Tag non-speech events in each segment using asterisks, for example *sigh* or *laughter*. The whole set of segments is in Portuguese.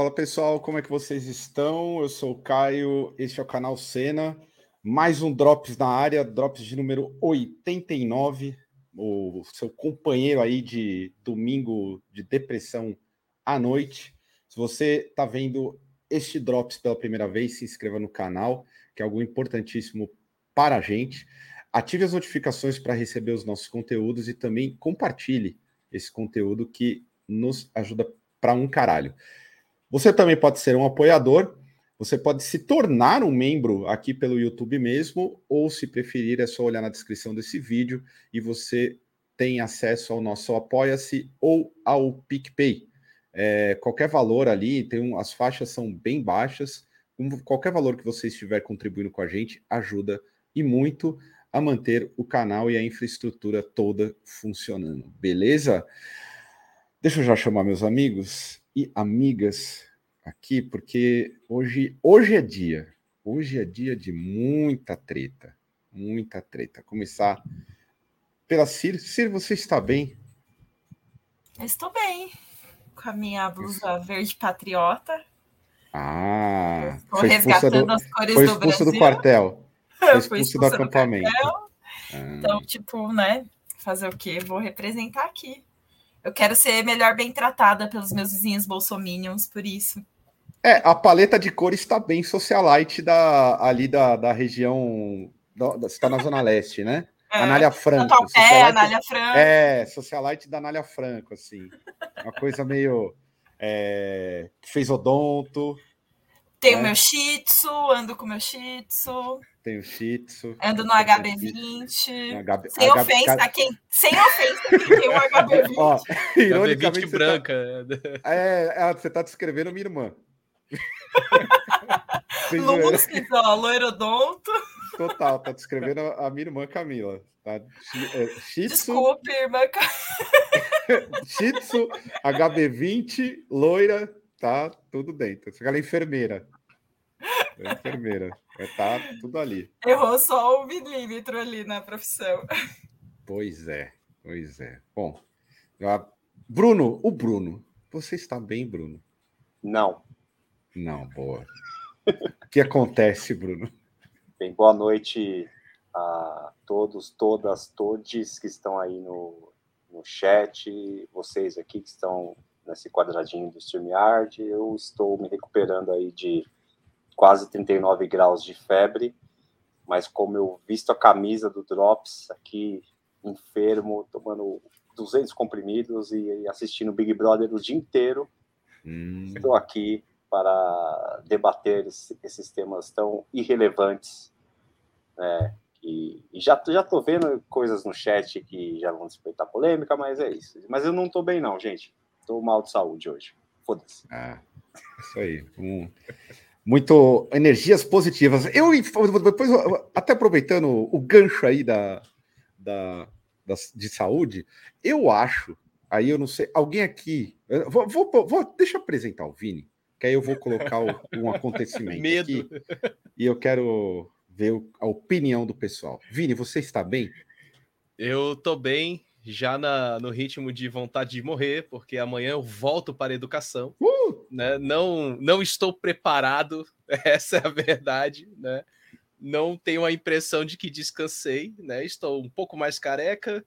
Fala pessoal, como é que vocês estão? Eu sou o Caio, este é o canal Cena. Mais um Drops na área, Drops de número 89, o seu companheiro aí de domingo de depressão à noite. Se você está vendo este Drops pela primeira vez, se inscreva no canal, que é algo importantíssimo para a gente. Ative as notificações para receber os nossos conteúdos e também compartilhe esse conteúdo que nos ajuda para um caralho. Você também pode ser um apoiador, você pode se tornar um membro aqui pelo YouTube mesmo, ou se preferir, é só olhar na descrição desse vídeo e você tem acesso ao nosso Apoia-se ou ao PicPay. É, qualquer valor ali, tem um, as faixas são bem baixas. qualquer valor que você estiver contribuindo com a gente ajuda e muito a manter o canal e a infraestrutura toda funcionando. Beleza? Deixa eu já chamar meus amigos e amigas aqui, porque hoje, hoje é dia. Hoje é dia de muita treta. Muita treta. Começar pela Cir. Cir, você está bem? estou bem. Com a minha blusa Isso. verde patriota. Ah, estou resgatando do, as cores foi do, do quartel. *laughs* Foi expulso, do acampamento. Do ah. Então, tipo, né? Fazer o quê? Vou representar aqui. Eu quero ser melhor bem tratada pelos meus vizinhos bolsominions, por isso. É, a paleta de cores está bem socialite da, ali da, da região. Da, está na Zona Leste, né? É, Anália Franco. É, Anália Franco. É, socialite da Anália Franco, assim. Uma coisa meio. É, fez odonto. Tenho né? meu shih tzu, ando com meu shih tzu. Tenho shih tzu. Ando no HB20. HB, sem HB, ofensa HB... quem, sem ofensa quem tem um HB20. *laughs* Ó, *laughs* ironicamente, HB20 branca. Tá, é, é, você tá descrevendo minha irmã. *laughs* Lúcido, ó, loirodonto. Total, tá descrevendo a minha irmã Camila. Tá? É, Shitsu, Desculpe, irmã Camila. Shitsu, HB20, loira, tá tudo dentro. Ela é enfermeira. É enfermeira. É, tá tudo ali. Errou só um milímetro ali na profissão. Pois é, pois é. Bom, Bruno, o Bruno. Você está bem, Bruno? Não. Não, boa. o que acontece, Bruno? Bem, boa noite a todos, todas, todes que estão aí no, no chat, vocês aqui que estão nesse quadradinho do StreamYard. Eu estou me recuperando aí de quase 39 graus de febre, mas como eu visto a camisa do Drops aqui, enfermo, tomando 200 comprimidos e assistindo Big Brother o dia inteiro, hum. estou aqui para debater esses temas tão irrelevantes. Né? E, e já já tô vendo coisas no chat que já vão despertar polêmica, mas é isso. Mas eu não tô bem não, gente. Tô mal de saúde hoje. Foda-se. Ah, isso aí. Um, muito energias positivas. Eu depois até aproveitando o gancho aí da, da, da de saúde, eu acho. Aí eu não sei, alguém aqui. Vou, vou, vou, deixa eu apresentar o Vini que aí eu vou colocar o, um acontecimento *laughs* Medo. aqui e eu quero ver a opinião do pessoal. Vini, você está bem? Eu tô bem, já na, no ritmo de vontade de morrer, porque amanhã eu volto para a educação. Uh! Né? Não, não estou preparado, *laughs* essa é a verdade, né? Não tenho a impressão de que descansei, né? Estou um pouco mais careca,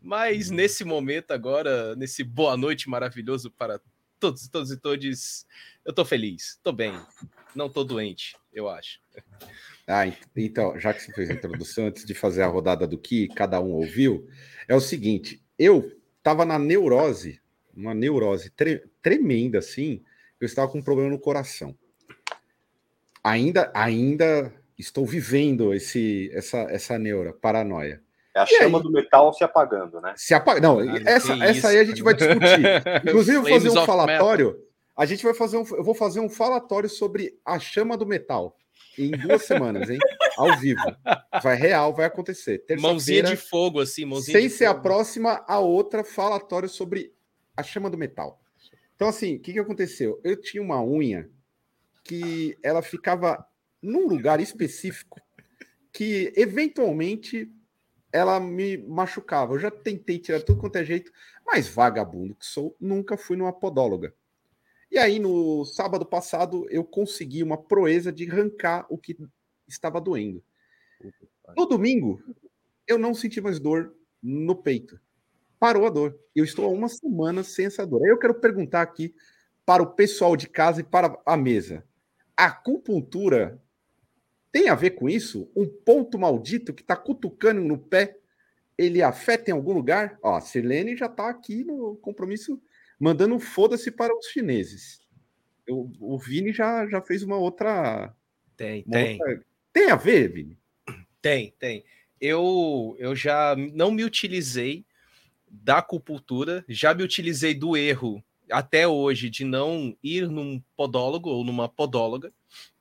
mas nesse momento agora, nesse boa noite maravilhoso para todos, todos e todos eu tô feliz, tô bem, não tô doente, eu acho. Ah, então, já que você fez a introdução, antes de fazer a rodada do que cada um ouviu, é o seguinte: eu tava na neurose, uma neurose tre tremenda, assim, eu estava com um problema no coração. Ainda, ainda estou vivendo esse, essa, essa neura, paranoia. É a e chama aí? do metal se apagando, né? Se apaga. Não, ah, essa, essa aí a gente vai discutir. *laughs* Inclusive, vou fazer um falatório. Metal. A gente vai fazer um. Eu vou fazer um falatório sobre a chama do metal. Em duas semanas, hein? Ao vivo. Vai real, vai acontecer. Mãozinha de fogo, assim, mãozinha Sem ser fogo. a próxima, a outra falatório sobre a chama do metal. Então, assim, o que, que aconteceu? Eu tinha uma unha que ela ficava num lugar específico que, eventualmente, ela me machucava. Eu já tentei tirar tudo quanto é jeito, mas vagabundo que sou, nunca fui numa podóloga. E aí, no sábado passado, eu consegui uma proeza de arrancar o que estava doendo. No domingo, eu não senti mais dor no peito. Parou a dor. Eu estou há uma semana sem essa dor. Aí eu quero perguntar aqui para o pessoal de casa e para a mesa. A acupuntura tem a ver com isso? Um ponto maldito que está cutucando no pé, ele afeta em algum lugar? Ó, a Sirlene já está aqui no compromisso mandando foda-se para os chineses. Eu, o Vini já, já fez uma outra. Tem, uma tem. Outra... Tem a ver, Vini? Tem, tem. Eu, eu já não me utilizei da acupuntura, já me utilizei do erro até hoje de não ir num podólogo ou numa podóloga,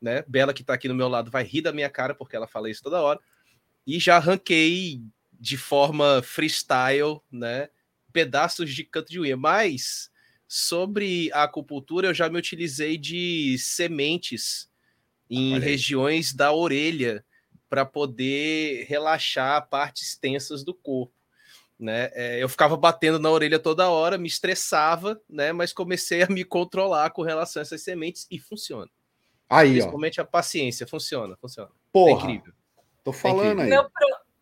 né? Bela que está aqui no meu lado vai rir da minha cara porque ela fala isso toda hora. E já arranquei de forma freestyle, né? Pedaços de canto de unha, mas Sobre a acupuntura, eu já me utilizei de sementes em regiões da orelha para poder relaxar partes tensas do corpo. Né? É, eu ficava batendo na orelha toda hora, me estressava, né? Mas comecei a me controlar com relação a essas sementes e funciona. Aí, Principalmente ó. a paciência, funciona, funciona. É Porra, é incrível. Tô falando é incrível. aí. Meu,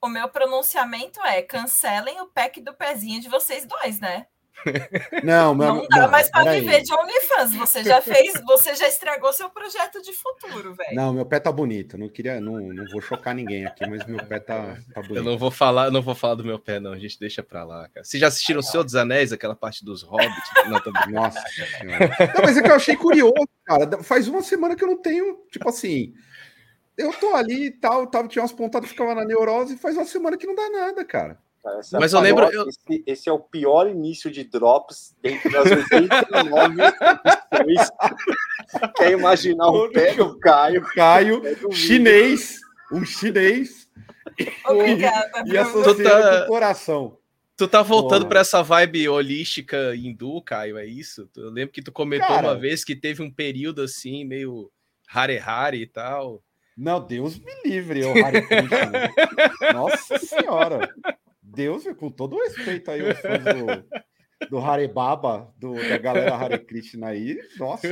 o meu pronunciamento é: cancelem o pack do pezinho de vocês dois, né? *laughs* Não, meu, não dá mais para viver de OnlyFans. Você já *laughs* fez, você já estragou seu projeto de futuro, velho. Não, meu pé tá bonito. Não queria, não, não vou chocar ninguém aqui, mas meu pé tá, tá bonito. Eu não vou falar, não vou falar do meu pé, não. A gente deixa pra lá, cara. Vocês já assistiram O Senhor dos Anéis, aquela parte dos hobbits? *laughs* Não, tô... Nossa Não, mas é que eu achei curioso, cara. Faz uma semana que eu não tenho, tipo assim. Eu tô ali e tal, tava, tinha umas pontadas, ficava na neurose, e faz uma semana que não dá nada, cara. Essa Mas eu lembro. Eu... Esse, esse, é o pior início de drops dentro das 89 Quer imaginar o pé do Caio? Caio, chinês, um chinês. Obrigada. E, associando tá... coração. Tu tá voltando para essa vibe holística hindu, Caio, é isso? Eu lembro que tu comentou Cara, uma vez que teve um período assim, meio Hare Hare e tal. Não, Deus me livre, o Hare *laughs* Krishna. Nossa senhora. Deus, com todo o respeito aí, os fãs do, do Hare Baba, do, da galera Hare Krishna aí, nossa,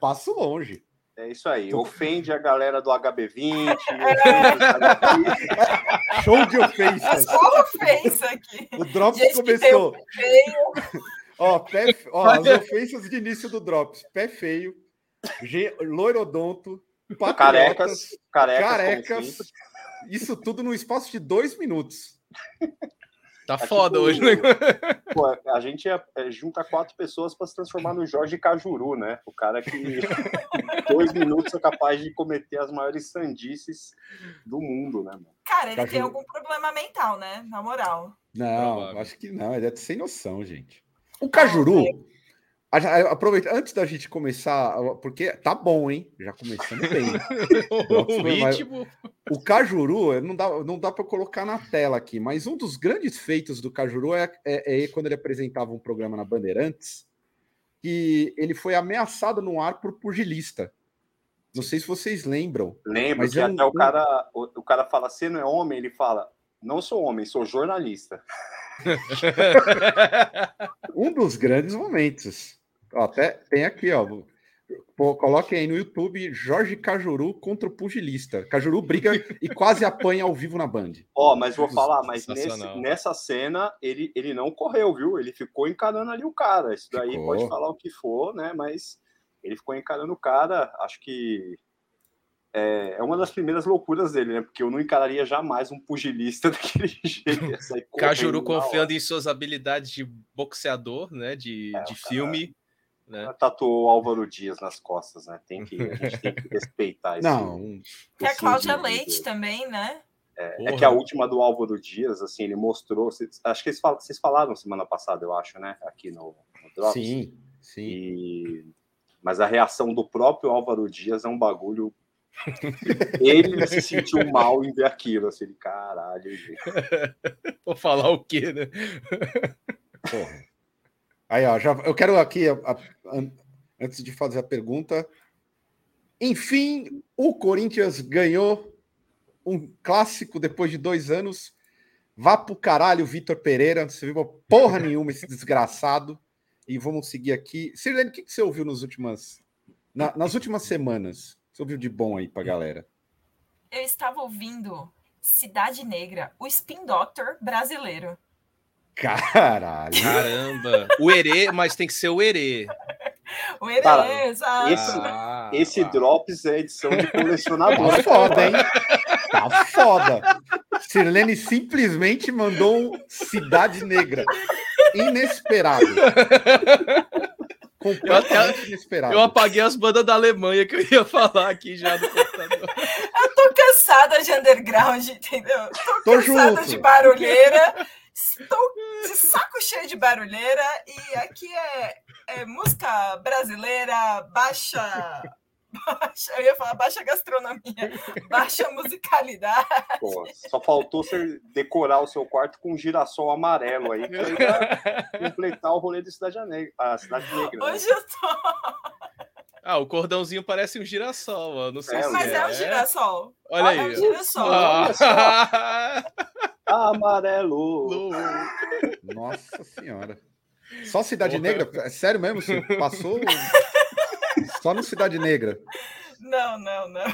passo longe. É isso aí, ofende a galera do HB20. *laughs* Show de ofensas. Só ofensa aqui. O Drops Gente começou. *laughs* ó, pé, ó, as ofensas de início do Drops: pé feio, loirodonto, patriotas, carecas, carecas, carecas isso tudo no espaço de dois minutos. Tá é foda tipo, hoje, né? *laughs* Pô, a gente é, é, junta quatro pessoas para se transformar no Jorge Cajuru, né? O cara que em *laughs* dois minutos é capaz de cometer as maiores sandices do mundo, né, mano? Cara, ele Cajuru... tem algum problema mental, né? Na moral. Não, acho que não. Ele é sem noção, gente. O Cajuru. Aproveita, antes da gente começar, porque tá bom, hein? Já começando bem. *laughs* o ritmo. O Cajuru, não dá, não dá para colocar na tela aqui, mas um dos grandes feitos do Cajuru é, é, é, quando ele apresentava um programa na Bandeirantes, que ele foi ameaçado no ar por pugilista. Não sei se vocês lembram. Lembro mas que é um, até o cara, o, o cara fala, você não é homem? Ele fala, não sou homem, sou jornalista. *laughs* um dos grandes momentos. Ó, até tem aqui, ó. Pô, coloquem aí no YouTube Jorge Cajuru contra o pugilista. Cajuru briga e quase apanha ao vivo na Band. Ó, oh, mas vou falar, mas nesse, nessa cena ele, ele não correu, viu? Ele ficou encarando ali o cara. Isso daí ficou. pode falar o que for, né? Mas ele ficou encarando o cara. Acho que é, é uma das primeiras loucuras dele, né? Porque eu não encararia jamais um pugilista *laughs* daquele jeito. Cajuru confiando em suas habilidades de boxeador, né? De, é, de filme. Né? Tatuou o Álvaro Dias nas costas, né? Tem que, a gente tem que *laughs* respeitar isso. Não. E a Cláudia Leite também, né? É, é, que a última do Álvaro Dias, assim, ele mostrou. Acho que vocês falaram semana passada, eu acho, né? Aqui no, no Drops. Sim, sim. E, mas a reação do próprio Álvaro Dias é um bagulho *laughs* Ele se sentiu mal em ver aquilo, assim, caralho. Gente. *laughs* Vou falar o quê, né? Porra. Aí, ó, já, eu quero aqui, a, a, antes de fazer a pergunta, enfim, o Corinthians ganhou um clássico depois de dois anos. Vá pro caralho, Vitor Pereira. Não se viu porra *laughs* nenhuma esse desgraçado. E vamos seguir aqui. Sirlene, o que, que você ouviu nas últimas, na, nas últimas semanas? Você ouviu de bom aí pra galera? Eu estava ouvindo Cidade Negra, o Spin Doctor brasileiro. Caralho. Caramba. O Herê, mas tem que ser o Herê. O Herê, Cara, exato. Esse, ah, esse ah. Drops é edição de colecionador. Tá foda, hein? Tá foda. Sirlene simplesmente mandou um Cidade Negra. Inesperado. Completamente inesperado. Eu apaguei as bandas da Alemanha que eu ia falar aqui já no computador. Eu tô cansada de underground, entendeu? Tô, tô cansada junto. de barulheira. Estou de saco cheio de barulheira e aqui é, é música brasileira, baixa Baixa, eu ia falar baixa gastronomia, baixa musicalidade. Pô, só faltou você decorar o seu quarto com um girassol amarelo aí para *laughs* completar o rolê da Cidade Negra. A Cidade Negra né? Hoje né? eu tô. Ah, o cordãozinho parece um girassol, não sei é, se Mas é, é um girassol. Olha aí. É um girassol. Ah. *laughs* Amarelo. Nossa senhora. Só Cidade Negra? É sério mesmo? Você passou só no Cidade Negra. Não, não, não.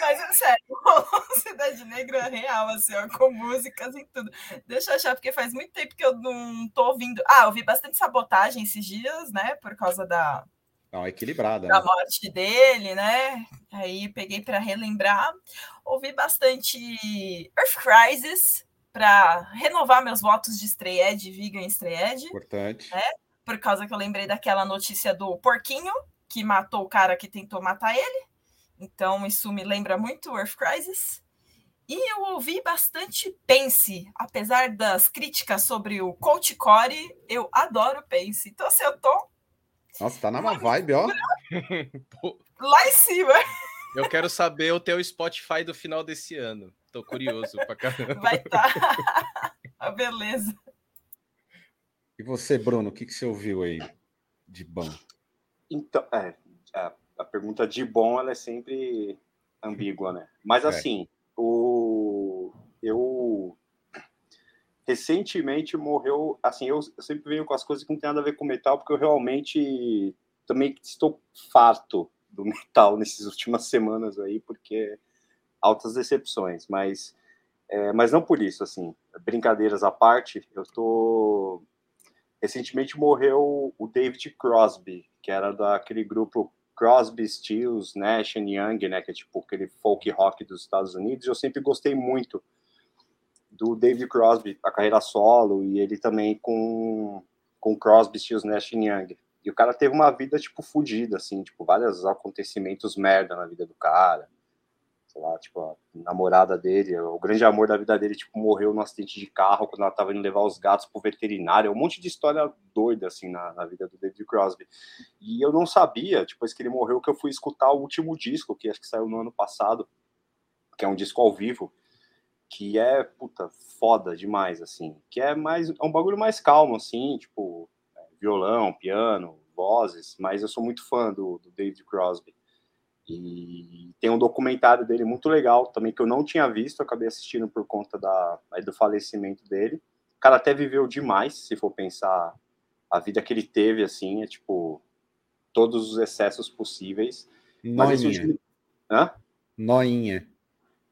Mas é sério, *laughs* Cidade Negra é real, assim, ó, com músicas e tudo. Deixa eu achar, porque faz muito tempo que eu não tô ouvindo. Ah, ouvi bastante sabotagem esses dias, né? Por causa da. Não, equilibrada. Da né? morte dele, né? Aí peguei para relembrar. Ouvi bastante Earth Crisis para renovar meus votos de Strayed, Vegan Strayed. Importante. Né? Por causa que eu lembrei daquela notícia do porquinho, que matou o cara que tentou matar ele. Então, isso me lembra muito Earth Crisis. E eu ouvi bastante Pense, apesar das críticas sobre o Coach Core, eu adoro Pense. Então, assim, eu tô. Nossa, tá na uma vibe, ó. *laughs* Lá em cima. Eu quero saber o teu Spotify do final desse ano. Tô curioso pra caramba. Vai estar. Tá. *laughs* Beleza. E você, Bruno, o que, que você ouviu aí de bom? Então, é, a, a, pergunta de bom ela é sempre ambígua, né? Mas é. assim, o eu recentemente morreu, assim, eu, eu, sempre venho com as coisas que não tem nada a ver com metal, porque eu realmente também estou farto do metal *laughs* nessas últimas semanas aí, porque altas decepções, mas é, mas não por isso, assim, brincadeiras à parte, eu tô recentemente morreu o David Crosby, que era daquele grupo Crosby, Stills, Nash Young, né, que é tipo aquele folk rock dos Estados Unidos. Eu sempre gostei muito do David Crosby, a carreira solo e ele também com com Crosby, Stills, Nash Young. E o cara teve uma vida tipo fodida assim, tipo vários acontecimentos merda na vida do cara sei lá, tipo, a namorada dele, o grande amor da vida dele, tipo, morreu num acidente de carro quando ela tava indo levar os gatos pro veterinário, um monte de história doida, assim, na, na vida do David Crosby. E eu não sabia, depois que ele morreu, que eu fui escutar o último disco, que acho que saiu no ano passado, que é um disco ao vivo, que é, puta, foda demais, assim, que é mais, é um bagulho mais calmo, assim, tipo, é, violão, piano, vozes, mas eu sou muito fã do, do David Crosby. E tem um documentário dele muito legal também que eu não tinha visto, acabei assistindo por conta da, do falecimento dele. O cara até viveu demais, se for pensar a vida que ele teve, assim, é tipo todos os excessos possíveis. Noinha. Mas esse Hã? Noinha.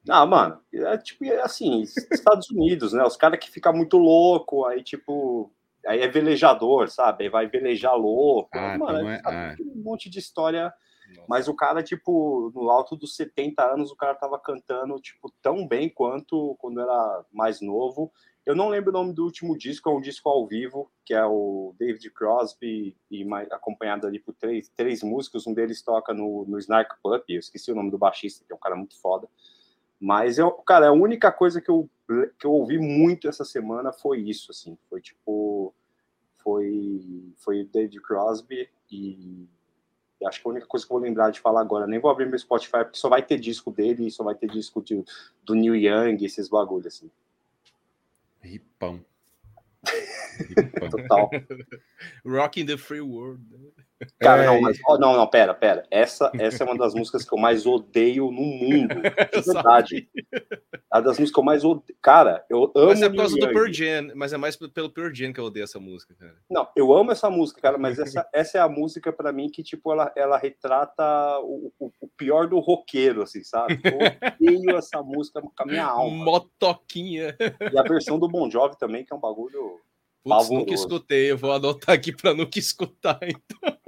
Ah, mano, é tipo é assim, Estados Unidos, né? Os caras que ficam muito louco, aí tipo, aí é velejador, sabe? Aí vai velejar louco. Ah, mano, então é, é, um monte de história mas o cara, tipo, no alto dos 70 anos, o cara tava cantando, tipo, tão bem quanto quando era mais novo. Eu não lembro o nome do último disco, é um disco ao vivo, que é o David Crosby, e mais, acompanhado ali por três, três músicos. Um deles toca no, no Snark Pup, eu esqueci o nome do baixista, que é um cara muito foda. Mas, eu, cara, a única coisa que eu, que eu ouvi muito essa semana foi isso, assim. Foi, tipo, foi, foi o David Crosby e acho que a única coisa que eu vou lembrar de falar agora, nem vou abrir meu Spotify, porque só vai ter disco dele, só vai ter disco de, do Neil Young, esses bagulhos, assim. Ripão. *laughs* *laughs* Total. Rocking the Free World. Cara, é, não, mas, oh, não, não, pera, pera. Essa, essa é uma das músicas que eu mais odeio no mundo. *laughs* De verdade. A das músicas que eu mais odeio. Cara, eu amo. Mas é por causa do Pearl Jam, mas é mais pelo Pearl Jam que eu odeio essa música, cara. Não, eu amo essa música, cara, mas essa, *laughs* essa é a música para mim que, tipo, ela, ela retrata o, o, o, pior do roqueiro, assim, sabe? Eu odeio essa música com a minha alma. Motoquinha. E a versão do Bon Jovi também, que é um bagulho. Putz, nunca escutei, eu vou anotar aqui para nunca escutar, *laughs* então.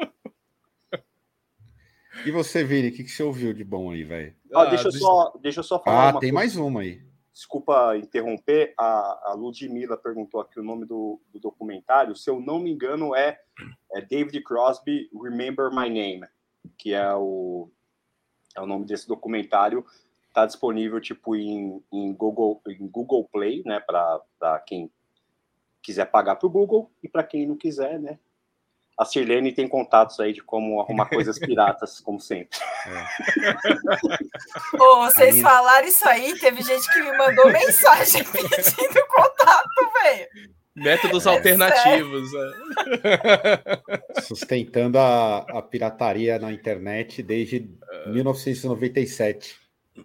E você, Vini, o que, que você ouviu de bom aí, velho? Ah, deixa, eu só, deixa eu só falar. Ah, tem coisa. mais uma aí. Desculpa interromper, a, a Ludmilla perguntou aqui o nome do, do documentário. Se eu não me engano, é, é David Crosby Remember My Name, que é o, é o nome desse documentário. Está disponível tipo em, em, Google, em Google Play, né? Para quem quiser pagar para o Google e para quem não quiser, né? A Sirlene tem contatos aí de como arrumar coisas piratas, *laughs* como sempre. É. Pô, vocês minha... falaram isso aí, teve gente que me mandou mensagem *laughs* pedindo contato, velho. Métodos é alternativos. É. Sustentando a, a pirataria na internet desde 1997.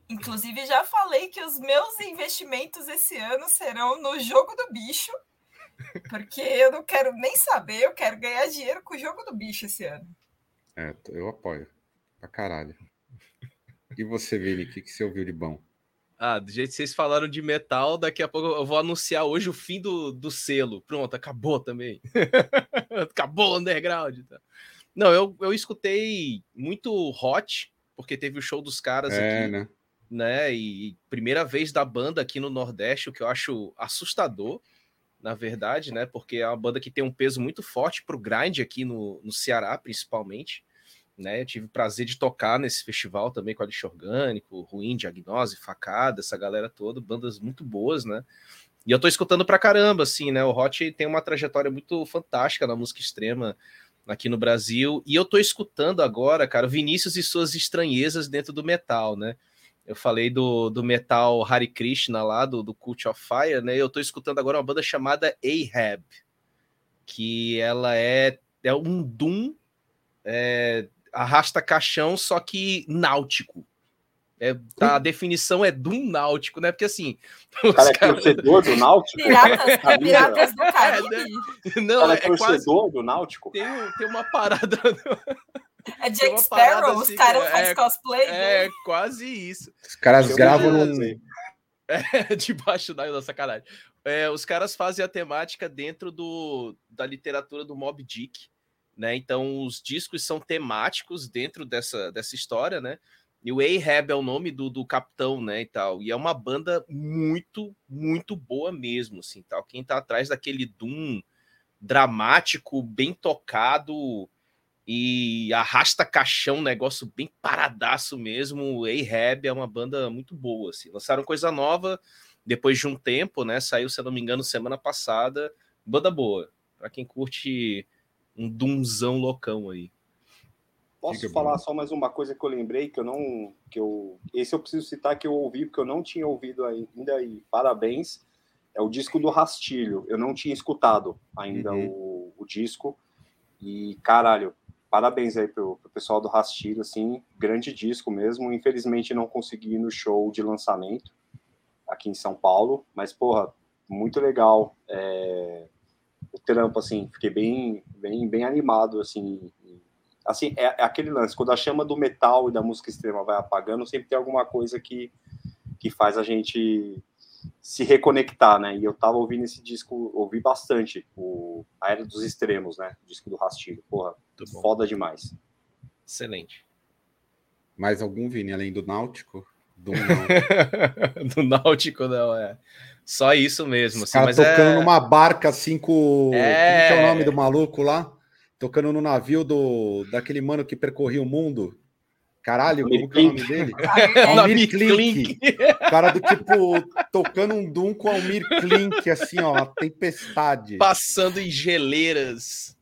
Inclusive, já falei que os meus investimentos esse ano serão no jogo do bicho porque eu não quero nem saber, eu quero ganhar dinheiro com o jogo do bicho esse ano. É, eu apoio. Pra caralho. E você, Vini, o que, que você ouviu de bom? Ah, do jeito que vocês falaram de metal, daqui a pouco eu vou anunciar hoje o fim do, do selo. Pronto, acabou também. *laughs* acabou o underground. Tá? Não, eu, eu escutei muito hot, porque teve o show dos caras é, aqui. Né? né? E primeira vez da banda aqui no Nordeste, o que eu acho assustador na verdade, né? Porque é uma banda que tem um peso muito forte para o grind aqui no, no Ceará, principalmente. Né? Eu tive o prazer de tocar nesse festival também com a Lixo Orgânico, Ruim, Diagnose, Facada, essa galera toda, bandas muito boas, né? E eu tô escutando pra caramba, assim, né? O Hot tem uma trajetória muito fantástica na música extrema aqui no Brasil. E eu tô escutando agora, cara, Vinícius e suas estranhezas dentro do metal, né? Eu falei do, do metal Hare Krishna lá, do, do Cult of Fire, né? Eu tô escutando agora uma banda chamada Ahab, que ela é, é um Doom é, arrasta caixão, só que náutico. É, tá, a definição é Doom náutico, né? Porque assim. *laughs* O cara é cara... torcedor do náutico? Piratas, piratas do Caribe. É, né? Não, é, é torcedor quase... do náutico? Tem, tem uma parada. *laughs* É Jack Sparrow, os assim, caras fazem é, cosplay. É, né? quase isso. Os caras Eu gravam num... *laughs* É, debaixo da, da sacanagem. É, os caras fazem a temática dentro do, da literatura do Mob Dick, né? Então os discos são temáticos dentro dessa, dessa história, né? E o Ahab é o nome do, do capitão, né, e tal. E é uma banda muito, muito boa mesmo, assim, tal. Quem tá atrás daquele Doom dramático, bem tocado, e arrasta caixão, negócio bem paradaço mesmo. Ahab é uma banda muito boa, assim. Lançaram coisa nova depois de um tempo, né? Saiu, se eu não me engano, semana passada. Banda boa. Para quem curte um dunzão loucão aí. Posso falar bom. só mais uma coisa que eu lembrei que eu não que eu esse eu preciso citar que eu ouvi porque eu não tinha ouvido ainda e parabéns é o disco do Rastilho eu não tinha escutado ainda uhum. o, o disco e caralho parabéns aí pro, pro pessoal do Rastilho, assim, grande disco mesmo. Infelizmente não consegui ir no show de lançamento aqui em São Paulo, mas, porra, muito legal é, o trampo, assim, fiquei bem, bem, bem animado, assim. Assim, é, é, aquele lance, quando a chama do metal e da música extrema vai apagando, sempre tem alguma coisa que, que faz a gente se reconectar, né? E eu tava ouvindo esse disco, ouvi bastante o A Era dos Extremos, né? O disco do Rastilho. Porra, foda demais. Excelente. Mais algum, Vini, além do Náutico? Do Náutico, *laughs* do Náutico não, é. Só isso mesmo. Assim, mas tocando é... numa barca assim com. É... Como é o nome do maluco lá? Tocando no navio do daquele mano que percorria o mundo. Caralho, como que é o nome dele? *laughs* Almir Klink. Cara do tipo, tocando um Doom com Almir Klink, assim, ó, tempestade. Passando em geleiras.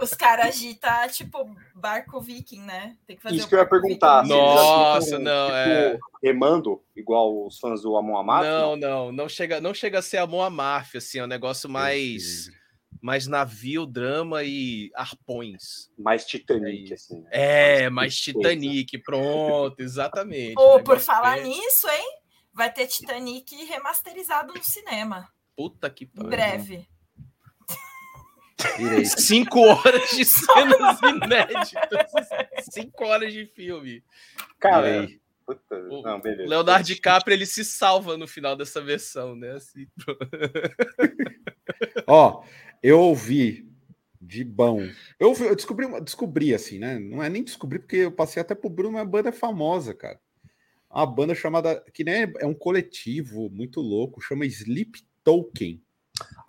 Os caras agitam, tipo, barco viking, né? Tem que fazer Isso que eu ia perguntar. viking. Nossa, não, é. tipo, remando, igual os fãs do Amon Amarth? Não, não, não chega, não chega a ser Amon Amarth, assim, é um negócio mais, mais navio, drama e arpões. Mais É Titanic, assim. né? É, mais tristeza. Titanic, pronto, exatamente. Ou, O por falar é- nisso, hein? Vai ter Titanic remasterizado no cinema. Puta que Em pariu. breve. Irei. *laughs* Cinco horas de *laughs* cenas inéditas. Cinco horas de filme. Cara, Irei. puta, O não, beleza. Leonardo DiCaprio ele se salva no final dessa versão, né? Assim, *laughs* Ó, eu ouvi de bom. Eu, ouvi- eu descobri, descobri assim, né? Não é nem descobrir, porque eu passei até pro Bruno, uma banda famosa, cara. Uma banda chamada. que nem é, é um coletivo muito louco, chama Sleep Token.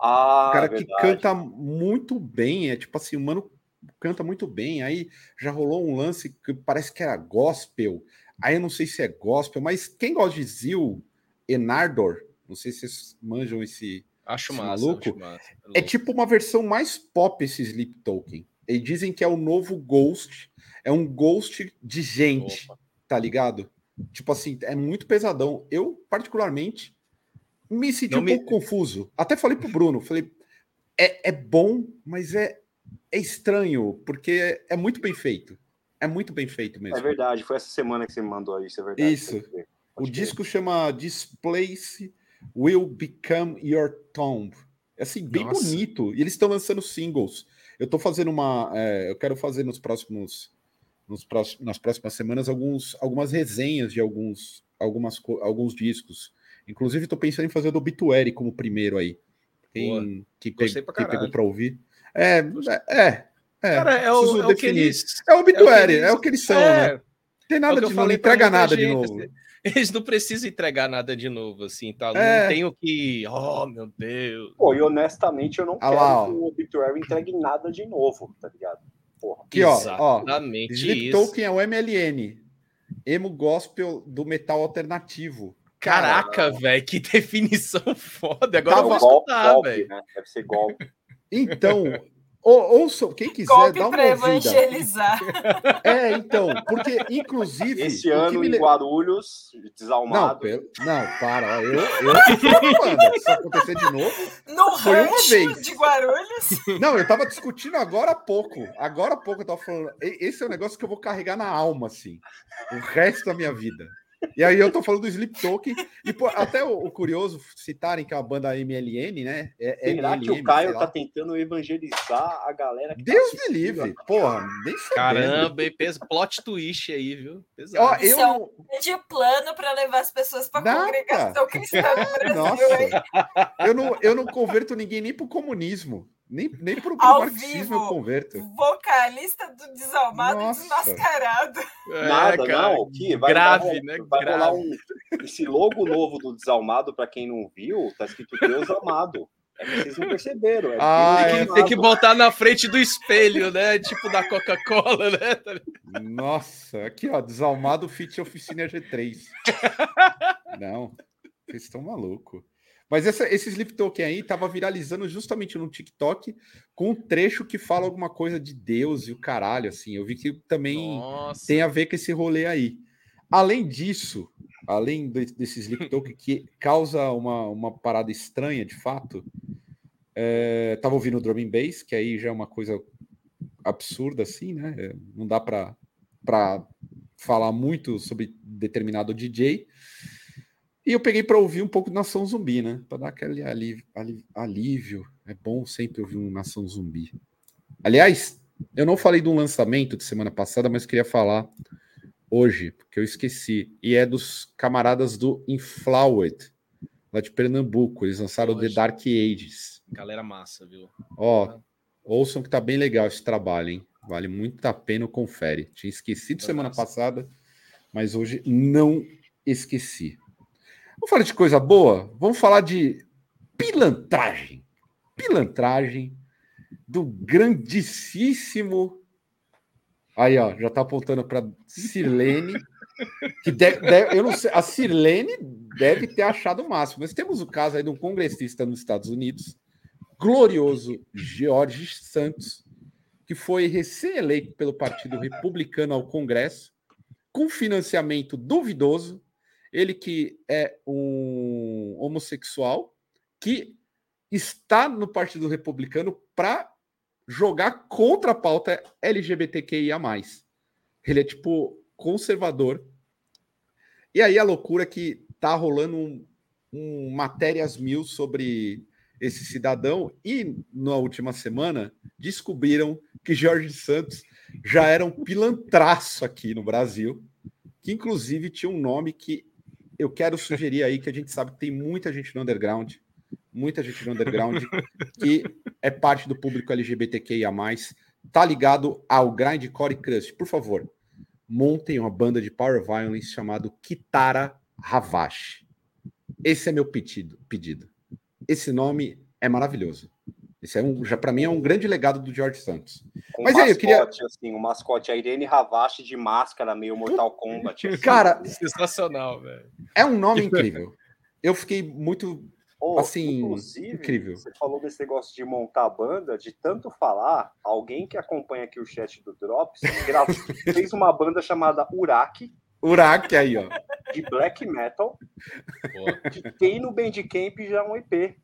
Ah, O cara que canta muito bem, é tipo assim, o mano canta muito bem. Aí já rolou um lance que parece que era gospel. Aí eu não sei se é gospel, mas quem gosta de Zil Enardor, não sei se vocês manjam esse. Acho massa. maluco acho massa. É tipo uma versão mais pop esse Sleep Token. Eles dizem que é o novo Ghost. É um Ghost de gente, Opa. tá ligado? Tipo assim, é muito pesadão. Eu, particularmente, me senti Não um me- pouco confuso. Até falei pro Bruno, falei, é, é bom, mas é, é estranho, porque é muito bem feito. É muito bem feito mesmo. É verdade, foi essa semana que você me mandou isso, é verdade. Isso. O disco chama Displace Will Become Your Tomb. É assim, bem Nossa. bonito. E eles estão lançando singles. Eu tô fazendo uma. é, eu quero fazer nos próximos. Nos próximos, nas próximas semanas alguns, algumas resenhas de alguns, algumas, alguns discos. Inclusive, estou pensando em fazer do Obituary como primeiro aí. Quem, que pe- quem pegou para ouvir. É, é, é. é, Cara, é o, é o que eles. É o Obituary, eles- é o que eles são, é, né? Tem é o nada que de novo, não entrega nada de gente, novo. assim. Eles não precisam entregar nada de novo, assim, tá? É. Não tem o que. Oh, meu Deus. Pô, e honestamente eu não Ah quero lá, ó. que o Obituary entregue nada de novo, tá ligado? Porra. Aqui, ó, ó. Exatamente Sleep isso. Token é o MLN. Emo gospel do metal alternativo. Caraca, velho, que *laughs* definição foda. Agora Tava- eu vou escutar, velho. né? Deve ser golpe. Então, ou, ouçam, quem quiser, Golpe dá uma para ouvida. evangelizar. *laughs* É, então, porque, inclusive. Esse o que ano me em Guarulhos, Não, desalmado. pelo- não, para, ó, eu, eu mano, se isso acontecer de novo. No Foi uma vez. de Guarulhos. Não, eu tava discutindo agora há pouco. Agora há pouco eu tava falando. Esse é um negócio que eu vou carregar na alma, assim, o resto da minha vida. E aí eu tô falando do Sleep Token. E pô, até o, o curioso citarem que é uma banda MLN, né? É, Será que MLM, o Caio tá tentando evangelizar a galera que tá Deus me assistindo livre, porra, nem sabendo. Caramba, e plot twist aí, viu? Pesado. Ó, Isso eu é um plano para levar as pessoas para Nada. congregação cristã. *laughs* Nossa, eu não, eu não converto ninguém nem pro comunismo, nem, nem pro, pro Ao marxismo vivo. eu converto. Vocalista do Desalmado Nossa. desmascarado. É, Nada, cara, não. Que vai, grave, vai, né? Vai Grave. rolar um. Esse logo novo do Desalmado, pra quem não viu, tá escrito Deus amado. É que vocês não perceberam. É Ah, é. Tem que, tem que botar na frente do espelho, né? Tipo da Coca-Cola, né? Tá? Nossa, aqui ó, desalmado fit oficina G3. Não, vocês estão malucos. Mas essa, esse Sleep Token aí tava viralizando justamente no TikTok com um trecho que fala alguma coisa de Deus e o caralho, assim. Eu vi que também Nossa. tem a ver com esse rolê aí. Além disso, além de- desse Sleep *laughs* Token que causa uma, uma parada estranha, de fato, é, tava ouvindo o Drum and Bass, que aí já é uma coisa absurda, assim, né? É, Não dá para falar muito sobre determinado DJ. E eu peguei para ouvir um pouco de Nação Zumbi, né? Para dar aquele alívio, alívio. É bom sempre ouvir um Nação Zumbi. Aliás, eu não falei de um lançamento de semana passada, mas queria falar hoje, porque eu esqueci. E é dos camaradas do Inflowed, lá de Pernambuco. Eles lançaram The Hoje. Dark Ages. Galera massa, viu? Ó, ouçam que tá bem legal esse trabalho, hein? Vale muito a pena, confere. Tinha esquecido semana Massa. passada, mas hoje não esqueci. Vamos falar de coisa boa? Vamos falar de pilantragem. Pilantragem do grandíssimo. Aí, ó, já tá apontando para Sirlene. Que eu não sei, a Sirlene deve ter achado o máximo, mas temos o caso aí de um congressista nos Estados Unidos, glorioso George Santos, que foi recém-eleito pelo Partido Republicano ao Congresso, com financiamento duvidoso, ele que é um homossexual, que está no Partido Republicano para jogar contra a pauta LGBTQIA. Ele é tipo conservador. E aí a loucura é que tá rolando um, um matérias mil sobre esse cidadão e na última semana descobriram que Jorge Santos já era um pilantraço aqui no Brasil, que inclusive tinha um nome que eu quero sugerir aí, que a gente sabe que tem muita gente no underground, muita gente no underground que é parte do público LGBTQIA+, tá ligado ao Grindcore Crust. Por favor, montem uma banda de Power Violence chamado Kitara Ravash. Esse é meu pedido. pedido. Esse nome é maravilhoso. Esse é um, já para mim é um grande legado do George Santos. Um Mas mascote, aí, eu queria assim, um mascote a Irene Ravache de máscara meio Mortal Kombat. Assim. Cara, sensacional, velho. É um nome incrível. Eu fiquei muito Oh, assim, incrível. Você falou desse negócio de montar a banda, de tanto falar, alguém que acompanha aqui o chat do Drops *laughs* fez uma banda chamada Uraki. Uraki aí, ó. De black metal. Que tem no Bandcamp já um EP.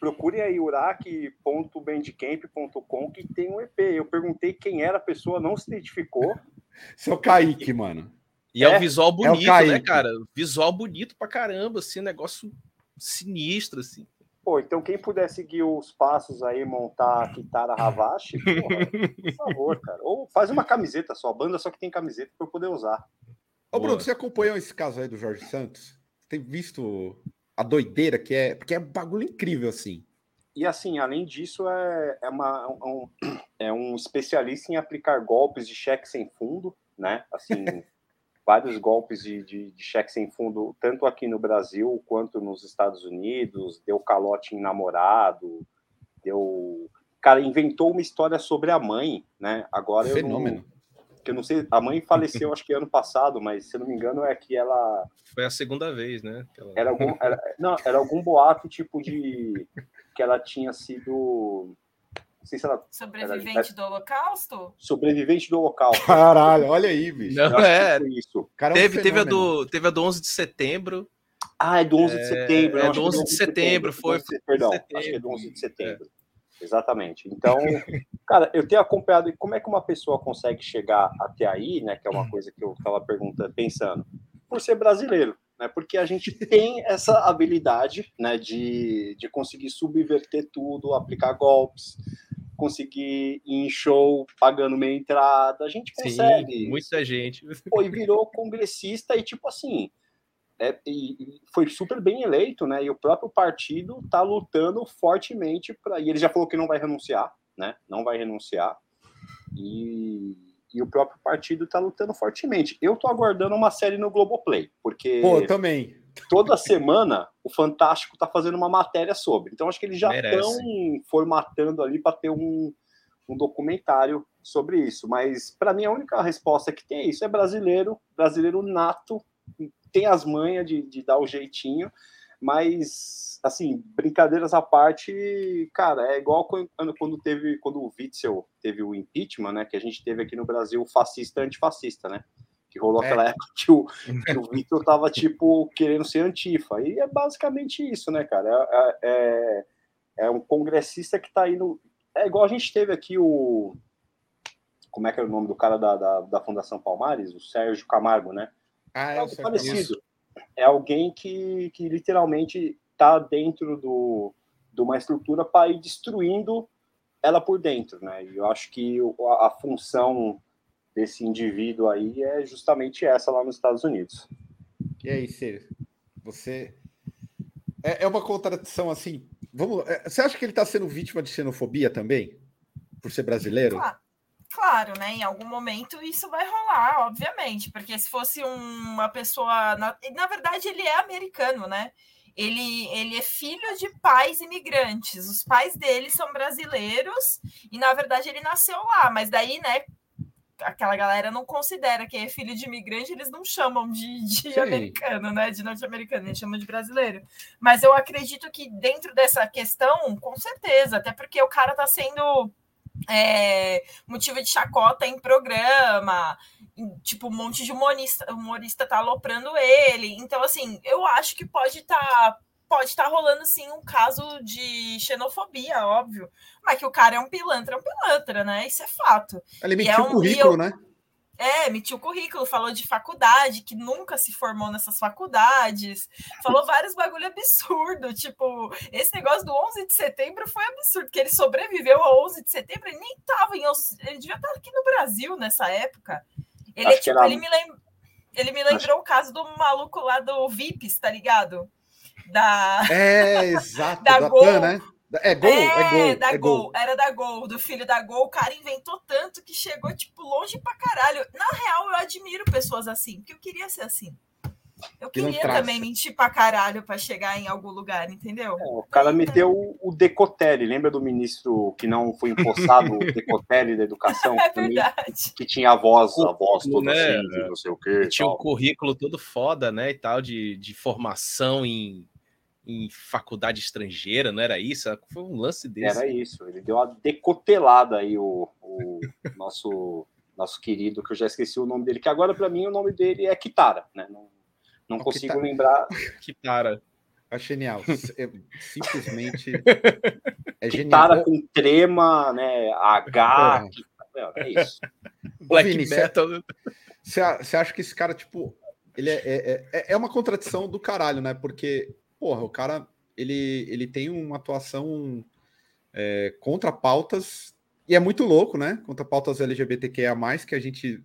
Procurem aí uraki.bandcamp.com que tem um EP. Eu perguntei quem era a pessoa, não se identificou. Seu Kaique, mano. E é, é um visual bonito, é né, cara? Visual bonito pra caramba, assim, negócio sinistro, assim. Pô, então quem puder seguir os passos aí, montar a Kitara Ravache, *laughs* porra, por favor, cara. Ou faz uma camiseta só, a banda só que tem camiseta para eu poder usar. Ô, Bruno, você acompanhou esse caso aí do Jorge Santos? Tem visto a doideira que é? Porque é um bagulho incrível, assim. E assim, além disso, é, é, uma, um, é um especialista em aplicar golpes de cheque sem fundo, né? Assim, *laughs* vários golpes de, de, de, cheque sem fundo, tanto aqui no Brasil quanto nos Estados Unidos, deu calote em namorado, deu. Cara, inventou uma história sobre a mãe, né? Agora Fenômeno. eu não. Que eu não sei, a mãe faleceu acho que ano passado, mas se eu não me engano é que ela. Foi a segunda vez, né? Ela... Era algum, era, não, era algum boato tipo de que ela tinha sido sei se ela. Sobrevivente era... do Holocausto? Sobrevivente do Holocausto. Caralho, olha aí, bicho. Não, é. Isso. Cara, teve, é um teve, a do, teve a do 11 de setembro. Ah, é do 11 de setembro. É, é do 11 de setembro, foi. Perdão, acho que é do 11 de setembro. Exatamente. Então, *laughs* cara, eu tenho acompanhado como é que uma pessoa consegue chegar até aí, né? Que é uma coisa que eu estava perguntando, pensando, por ser brasileiro, né? Porque a gente tem essa habilidade, né? De, de conseguir subverter tudo, aplicar golpes, conseguir ir em show pagando meia entrada, a gente consegue. Sim, muita gente. E virou congressista e tipo assim, é, e foi super bem eleito, né? E o próprio partido está lutando fortemente para. E ele já falou que não vai renunciar, né? Não vai renunciar. E, e o próprio partido está lutando fortemente. Eu estou aguardando uma série no Globoplay, porque. Pô, também toda semana o Fantástico está fazendo uma matéria sobre. Então acho que eles já estão formatando ali para ter um, um documentário sobre isso. Mas para mim a única resposta que tem é isso: é brasileiro, brasileiro nato, tem as manhas de, de dar o jeitinho, mas assim, brincadeiras à parte, cara, é igual quando, quando teve, quando o Witzel teve o impeachment, né? Que a gente teve aqui no Brasil fascista antifascista, né? que rolou é. aquela época que o, que o Vitor tava, tipo, querendo ser antifa. E é basicamente isso, né, cara? É, é, é um congressista que tá indo. É igual a gente teve aqui o. Como é que é o nome do cara da, da, da Fundação Palmares? O Sérgio Camargo, né? Ah, é, é parecido. É alguém que, que literalmente tá dentro do, de uma estrutura para ir destruindo ela por dentro, né? E eu acho que a, a função desse indivíduo aí é justamente essa lá nos Estados Unidos. E aí, Ciro? Você. É, é uma contradição assim. Vamos, é, você acha que ele está sendo vítima de xenofobia também? Por ser brasileiro? Claro, claro, né? Em algum momento isso vai rolar, obviamente. Porque se fosse uma pessoa. Na, na verdade, ele é americano, né? Ele, ele é filho de pais imigrantes. Os pais dele são brasileiros e, na verdade, ele nasceu lá. Mas daí, né, aquela galera não considera que é filho de imigrante, eles não chamam de, de americano, né? De norte-americano, eles chamam de brasileiro. Mas eu acredito que dentro dessa questão, com certeza, até porque o cara tá sendo é, motivo de chacota em programa, tipo, um monte de humorista, humorista tá aloprando ele. Então, assim, eu acho que pode estar. Tá, pode estar tá rolando sim um caso de xenofobia, óbvio. Mas que o cara é um pilantra, é um pilantra, né? Isso é fato. Ele mentiu é um, currículo, eu, né? É, emitiu currículo, falou de faculdade, que nunca se formou nessas faculdades, falou vários bagulho absurdo, tipo, esse negócio do 11 de setembro foi absurdo, que ele sobreviveu ao 11 de setembro, ele nem tava em, ele devia estar aqui no Brasil nessa época. Ele, tipo, era... ele, me, lem... ele me lembrou Acho... o caso do maluco lá do VIPs, tá ligado? Da... É, exato, *laughs* da, da Gol. Pan, né? É gol, é, é gol. Da é gol. gol. Era da gol, do filho da gol. O cara inventou tanto que chegou, tipo, longe pra caralho. Na real, eu admiro pessoas assim, porque eu queria ser assim. Eu que queria também mentir pra caralho pra chegar em algum lugar, entendeu? É, o cara então, meteu o, o Decotelli, lembra do ministro que não foi empossado, o *laughs* Decotelli da educação? *laughs* É verdade. Que tinha a voz, a voz toda né? assim, não sei o quê. Tinha um currículo todo foda, né, e tal, de, de formação em em faculdade estrangeira, não era isso? Foi um lance desse. Era isso, ele deu uma decotelada aí, o, o *laughs* nosso, nosso querido, que eu já esqueci o nome dele, que agora para mim o nome dele é Kitara, né? Não, não o consigo Kitara. lembrar. *laughs* Kitara. É genial. É, simplesmente *laughs* é genial. Kitara com trema, né? H. É, é isso. Black Vini, Metal. Você acha que esse cara, tipo, ele é, é, é, é uma contradição do caralho, né? Porque porra, o cara ele, ele tem uma atuação é, contra pautas, e é muito louco, né? Contra pautas LGBTQIA, que a gente.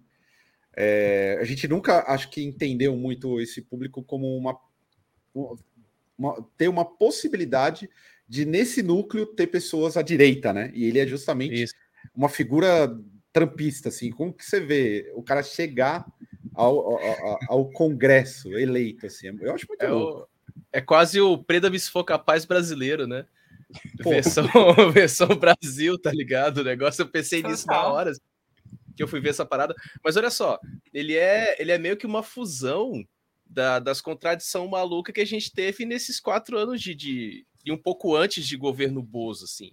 É, a gente nunca acho que entendeu muito esse público como uma, uma, ter uma possibilidade de nesse núcleo ter pessoas à direita, né? E ele é justamente Isso. uma figura trampista, assim. Como que você vê o cara chegar ao, ao, ao Congresso eleito, assim? Eu acho muito é louco. É quase o Preda for capaz brasileiro, né? Versão, *laughs* versão Brasil, tá ligado? O negócio, eu pensei nisso na hora que eu fui ver essa parada. Mas olha só, ele é, ele é meio que uma fusão da, das contradições malucas que a gente teve nesses quatro anos de, de, de um pouco antes de governo Bozo, assim,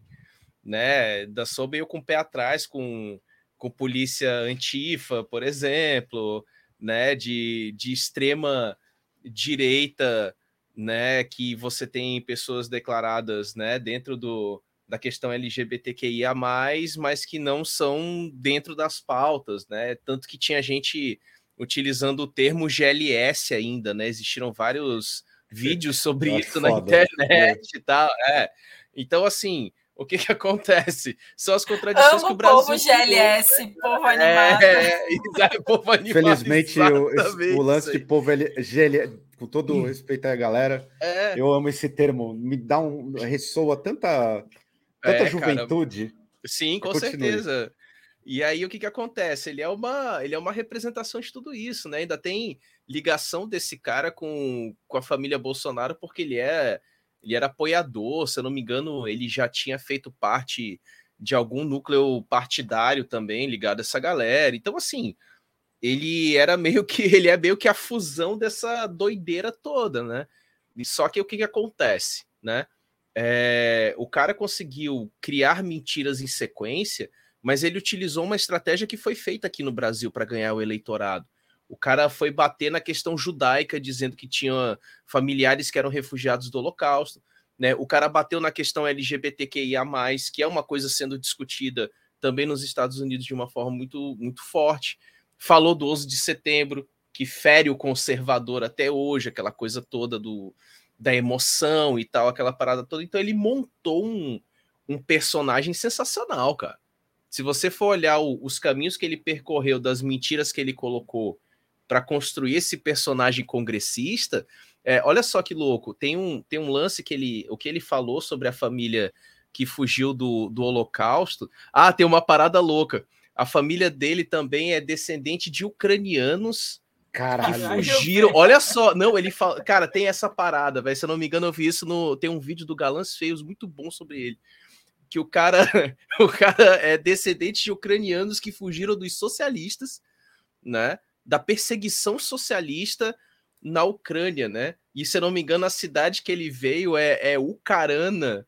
né? Da sou meio com o pé atrás com, com polícia antifa, por exemplo, né? De, de extrema direita né, que você tem pessoas declaradas, né, dentro do, da questão LGBTQIA+, mas que não são dentro das pautas, né, tanto que tinha gente utilizando o termo GLS ainda, né, existiram vários vídeos *laughs* sobre é isso foda. na internet é. e tal, é. Então, assim, o que que *laughs* acontece? São as contradições Amo que o Brasil... povo GLS, povo animado. É, é, *laughs* povo animado. Felizmente, o, o, lance de povo GLS com todo hum. respeito à galera, é. eu amo esse termo, me dá um. ressoa tanta, tanta é, juventude. Cara. Sim, com certeza. E aí o que, que acontece? Ele é uma ele é uma representação de tudo isso, né? Ainda tem ligação desse cara com, com a família Bolsonaro, porque ele é ele era apoiador, se eu não me engano, ele já tinha feito parte de algum núcleo partidário também ligado a essa galera. Então, assim, ele era meio que *laughs* ele é meio que a fusão dessa doideira toda, né? E só que o que, que acontece, né? É, o cara conseguiu criar mentiras em sequência, mas ele utilizou uma estratégia que foi feita aqui no Brasil para ganhar o eleitorado. O cara foi bater na questão judaica, dizendo que tinha familiares que eram refugiados do Holocausto. Né? O cara bateu na questão LGBTQIA, que é uma coisa sendo discutida também nos Estados Unidos de uma forma muito, muito forte falou do 11 de setembro, que fere o conservador até hoje, aquela coisa toda do, da emoção e tal, aquela parada toda. Então ele montou um, um personagem sensacional, cara. Se você for olhar o, os caminhos que ele percorreu, das mentiras que ele colocou para construir esse personagem congressista, é, olha só que louco. Tem um, tem um lance que ele, o que ele falou sobre a família que fugiu do, do Holocausto. Ah, tem uma parada louca. A família dele também é descendente de ucranianos Caralho. que fugiram. Olha só, não, ele fala, cara, tem essa parada, velho. Se eu não me engano, eu vi isso no, tem um vídeo do Galãs Feios muito bom sobre ele. Que o cara, *laughs* o cara é descendente de ucranianos que fugiram dos socialistas, né? Da perseguição socialista na Ucrânia, né? E se eu não me engano, a cidade que ele veio é, é Ucarana,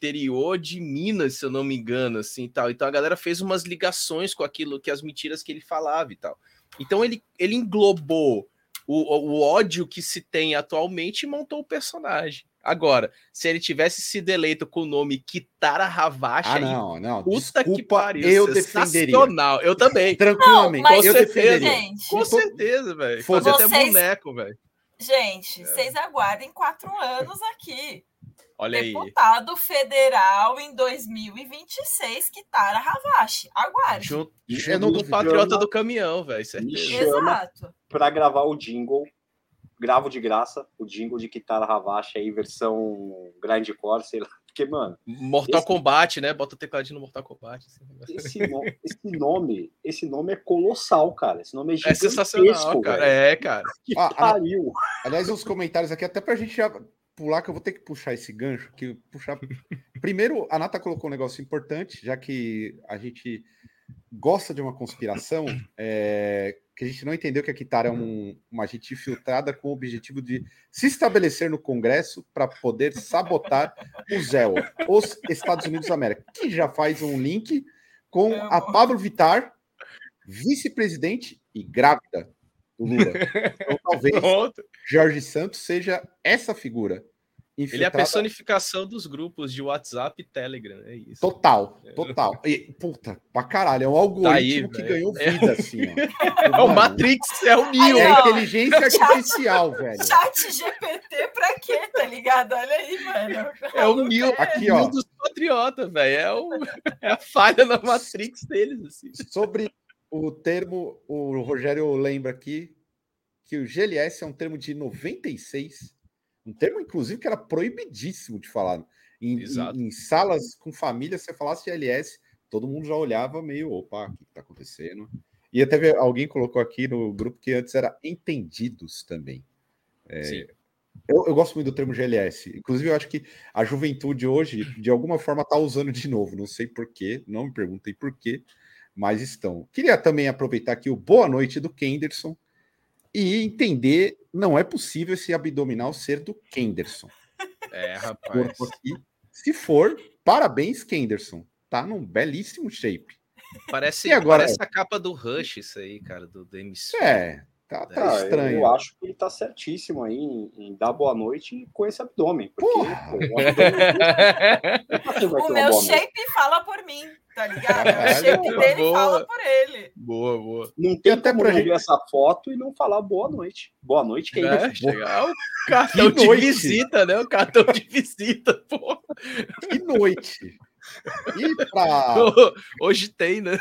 interior de Minas, se eu não me engano, assim, tal. Então a galera fez umas ligações com aquilo que as mentiras que ele falava e tal. Então ele, ele englobou o, o ódio que se tem atualmente e montou o personagem. Agora, se ele tivesse sido eleito com o nome Kitara Havashi, ah, não, não. puta Desculpa, que pariu, eu defenderia. Eu também. Tranquilamente, Não, mas- eu Com certeza. defenderia. Gente, Com certeza, velho. Fazer até Vocês- boneco, velho. gente, É. vocês aguardem quatro anos aqui. Olha aí. Deputado federal em 2026, Kitara Havashi. Aguarde. Junto, junto não com o duvido. patriota do caminhão, velho. Chama. Exato. Pra gravar o jingle, gravo de graça, o jingle de Kitara Havashi aí, versão grindcore, sei lá. Porque, mano, Mortal Esse- Kombat, né? Bota o tecladinho no Mortal Kombat. assim. esse, no- esse nome, esse nome é colossal, cara. Esse nome é É gigantesco, sensacional, cara. velho. É, cara. Que Ah, pariu. Aliás, uns comentários aqui, até pra gente já pular, que eu vou ter que puxar esse gancho. Que puxar... Primeiro, a Nata colocou um negócio importante, já que a gente gosta de uma conspiração, é, que a gente não entendeu que a Kitara é um- uma agente infiltrada com o objetivo de se estabelecer no Congresso para poder sabotar o ZEL, os Estados Unidos da América, que já faz um link com a Pablo Vittar, vice-presidente e grávida do Lula. Então, talvez *laughs* Pronto. Jorge Santos seja essa figura. Ele é a infiltrada personificação dos grupos de WhatsApp e Telegram. É isso. Total, total. E, puta, pra caralho, é um algoritmo que velho. ganhou vida, assim, ó. *laughs* É o Matrix, é o Neo. É ó. inteligência *laughs* artificial, velho. Chat GPT pra quê, tá ligado? Olha aí, mano. É o Neo, Aqui, ó. Dos patriotas, velho. É, o- é a falha na Matrix deles, assim. Sobre o termo, o Rogério lembra aqui que o GLS é um termo de 96, um termo, inclusive, que era proibidíssimo de falar. Em, em- em salas com família, se você falasse GLS, todo mundo já olhava meio, opa, o que está acontecendo? E até alguém colocou aqui no grupo que antes era entendidos também. Sim. Eu, eu gosto muito do termo GLS. Inclusive, eu acho que a juventude hoje, de alguma forma, está usando de novo. Não sei porquê, não me perguntem porquê, mas estão. Queria também aproveitar aqui o boa noite do Kenderson e entender, não é possível esse abdominal ser do Kenderson. *laughs* É, rapaz. Se for, parabéns, Kenderson. Tá num belíssimo shape. Parece, E agora? parece a capa do Rush, isso aí, cara, do, do MC. É, tá, tá eu- estranho. Eu, acho que ele tá certíssimo aí em, em dar boa noite com esse abdômen. Porque Porra! pô, o abdômen *laughs* ter O meu abdômen. shape fala por mim, tá ligado? *laughs* O shape dele boa. fala por ele. boa, boa. Não tem até como gente- ver essa foto e não falar boa noite. Boa noite, quem É, chegar o cartão Que de noite. visita, né? O cartão de visita, pô. Que noite! E pra. *laughs* Hoje tem, né?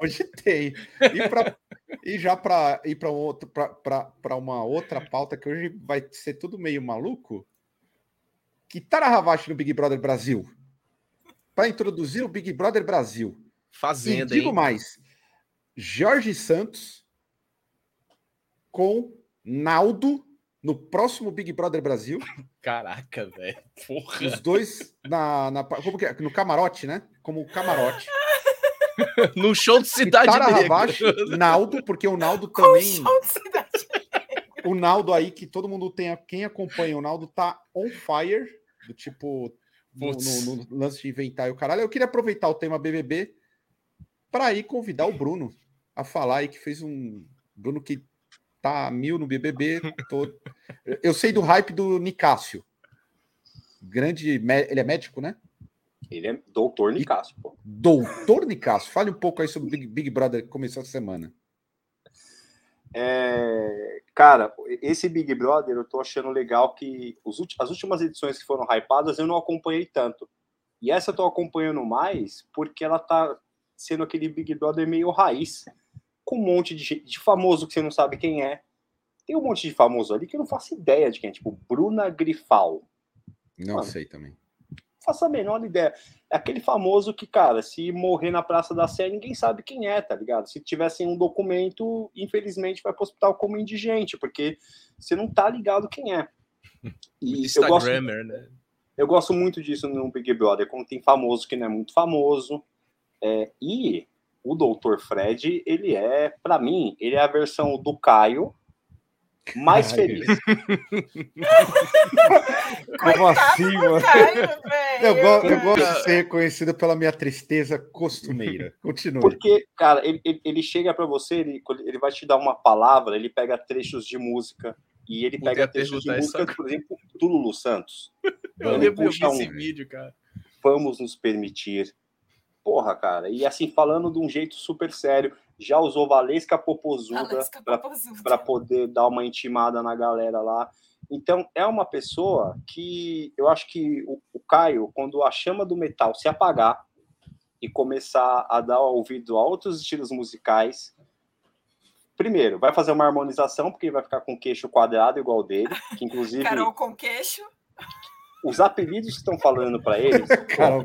Hoje tem. E, pra, e já para ir para outro, para uma outra pauta que hoje vai ser tudo meio maluco. Que Tarahavashi no Big Brother Brasil. Para introduzir o Big Brother Brasil. E Fazenda, digo hein? mais: Jorge Santos com Naldo no próximo Big Brother Brasil. Caraca, velho. Porra. Os dois na, na como que é? no camarote, né? Como camarote. *laughs* No *laughs* show de Cidade Negra. Naldo, porque o Naldo Com também. show de cidade. o Naldo aí, que todo mundo tem, quem acompanha o Naldo tá on fire, do tipo, no, no- no lance de inventar e o caralho. Eu queria aproveitar o tema BBB para ir convidar o Bruno a falar aí, que fez um. Bruno que tá a mil no BBB. tô- Eu sei do hype do Nicásio. Grande. Ele é médico, né? Ele é doutor Nicásio, pô. Doutor Nicásio. Fale um pouco aí sobre o Big, Big Brother que começou essa semana. É, cara, esse Big Brother eu tô achando legal que os as últimas edições que foram hypadas eu não acompanhei tanto. E essa eu tô acompanhando mais porque ela tá sendo aquele Big Brother meio raiz, com um monte de, de famoso que você não sabe quem é. Tem um monte de famoso ali que eu não faço ideia de quem é, tipo Bruna Grifal. Não Mano. sei também. Faço a menor ideia. É aquele famoso que, cara, se morrer na Praça da Sé, ninguém sabe quem é, tá ligado? Se tivessem um documento, infelizmente vai pro hospital como indigente, porque você não tá ligado quem é. E eu gosto, né? eu gosto muito disso no Big Brother, quando tem famoso que não é muito famoso. É, e o Dr. Fred, ele é, pra mim, ele é a versão do Caio mais feliz. *laughs* Como assim, mano? Caio, eu, gosto, eu gosto de ser reconhecido pela minha tristeza costumeira. Continue. Porque, cara, ele, ele chega para você, ele, ele vai te dar uma palavra, ele pega trechos de música e ele pega trechos de música, *laughs* por exemplo, do Lulu Santos. Eu lembro desse um, vídeo, cara. Vamos nos permitir. Porra, cara. E assim, falando de um jeito super sério já usou Valesca Popozuda para poder dar uma intimada na galera lá. Então, é uma pessoa que eu acho que o, o Caio, quando a chama do metal se apagar e começar a dar ouvido a outros estilos musicais, primeiro, vai fazer uma harmonização, porque vai ficar com queixo quadrado igual dele, que inclusive. Carol com queixo. Os apelidos que estão falando para eles. *laughs* Carol,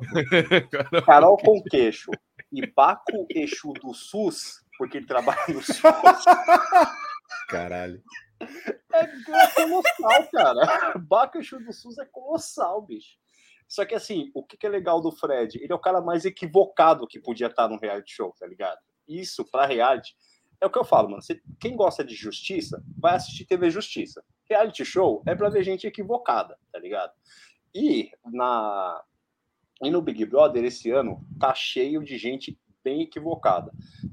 Carol com queixo e Baco Exu do SUS, porque ele trabalha no SUS. *laughs* Caralho. É, é colossal, cara. Baco Exu do SUS é colossal, bicho. Só que assim, o que é legal do Fred? Ele é o cara mais equivocado que podia estar no reality show, tá ligado? Isso, pra reality, é o que eu falo, mano. quem gosta de justiça, vai assistir TV Justiça. Reality show é pra ver gente equivocada, tá ligado? E na, e no Big Brother, esse ano, tá cheio de gente bem equivocada.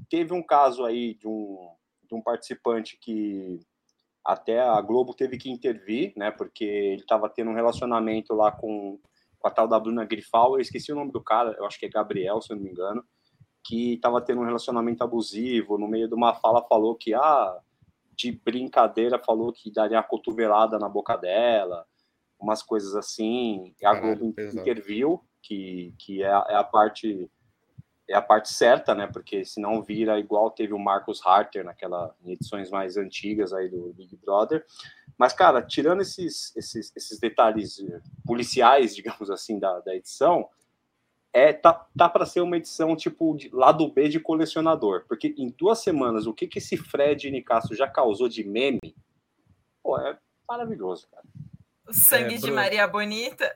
Teve um caso aí de um, de um participante que até a Globo teve que intervir, né? Porque ele estava tendo um relacionamento lá com, com a tal da Bruna Grifal, eu esqueci o nome do cara, eu acho que é Gabriel, se eu não me engano, que estava tendo um relacionamento abusivo, no meio de uma fala falou que, ah, de brincadeira, falou que daria uma cotovelada na boca dela, umas coisas assim, a Globo interviu, que, que é, é, a parte é a parte certa, né? Porque senão vira igual teve o Marcos Harter naquela em edições mais antigas aí do Big Brother. Mas, cara, tirando esses, esses, esses detalhes policiais, digamos assim, da, da edição, é tá, tá para ser uma edição tipo de, lado B de colecionador. Porque em duas semanas, o que, que esse Fred Nicasso já causou de meme, pô, é maravilhoso, cara. O sangue é, de Maria Bonita.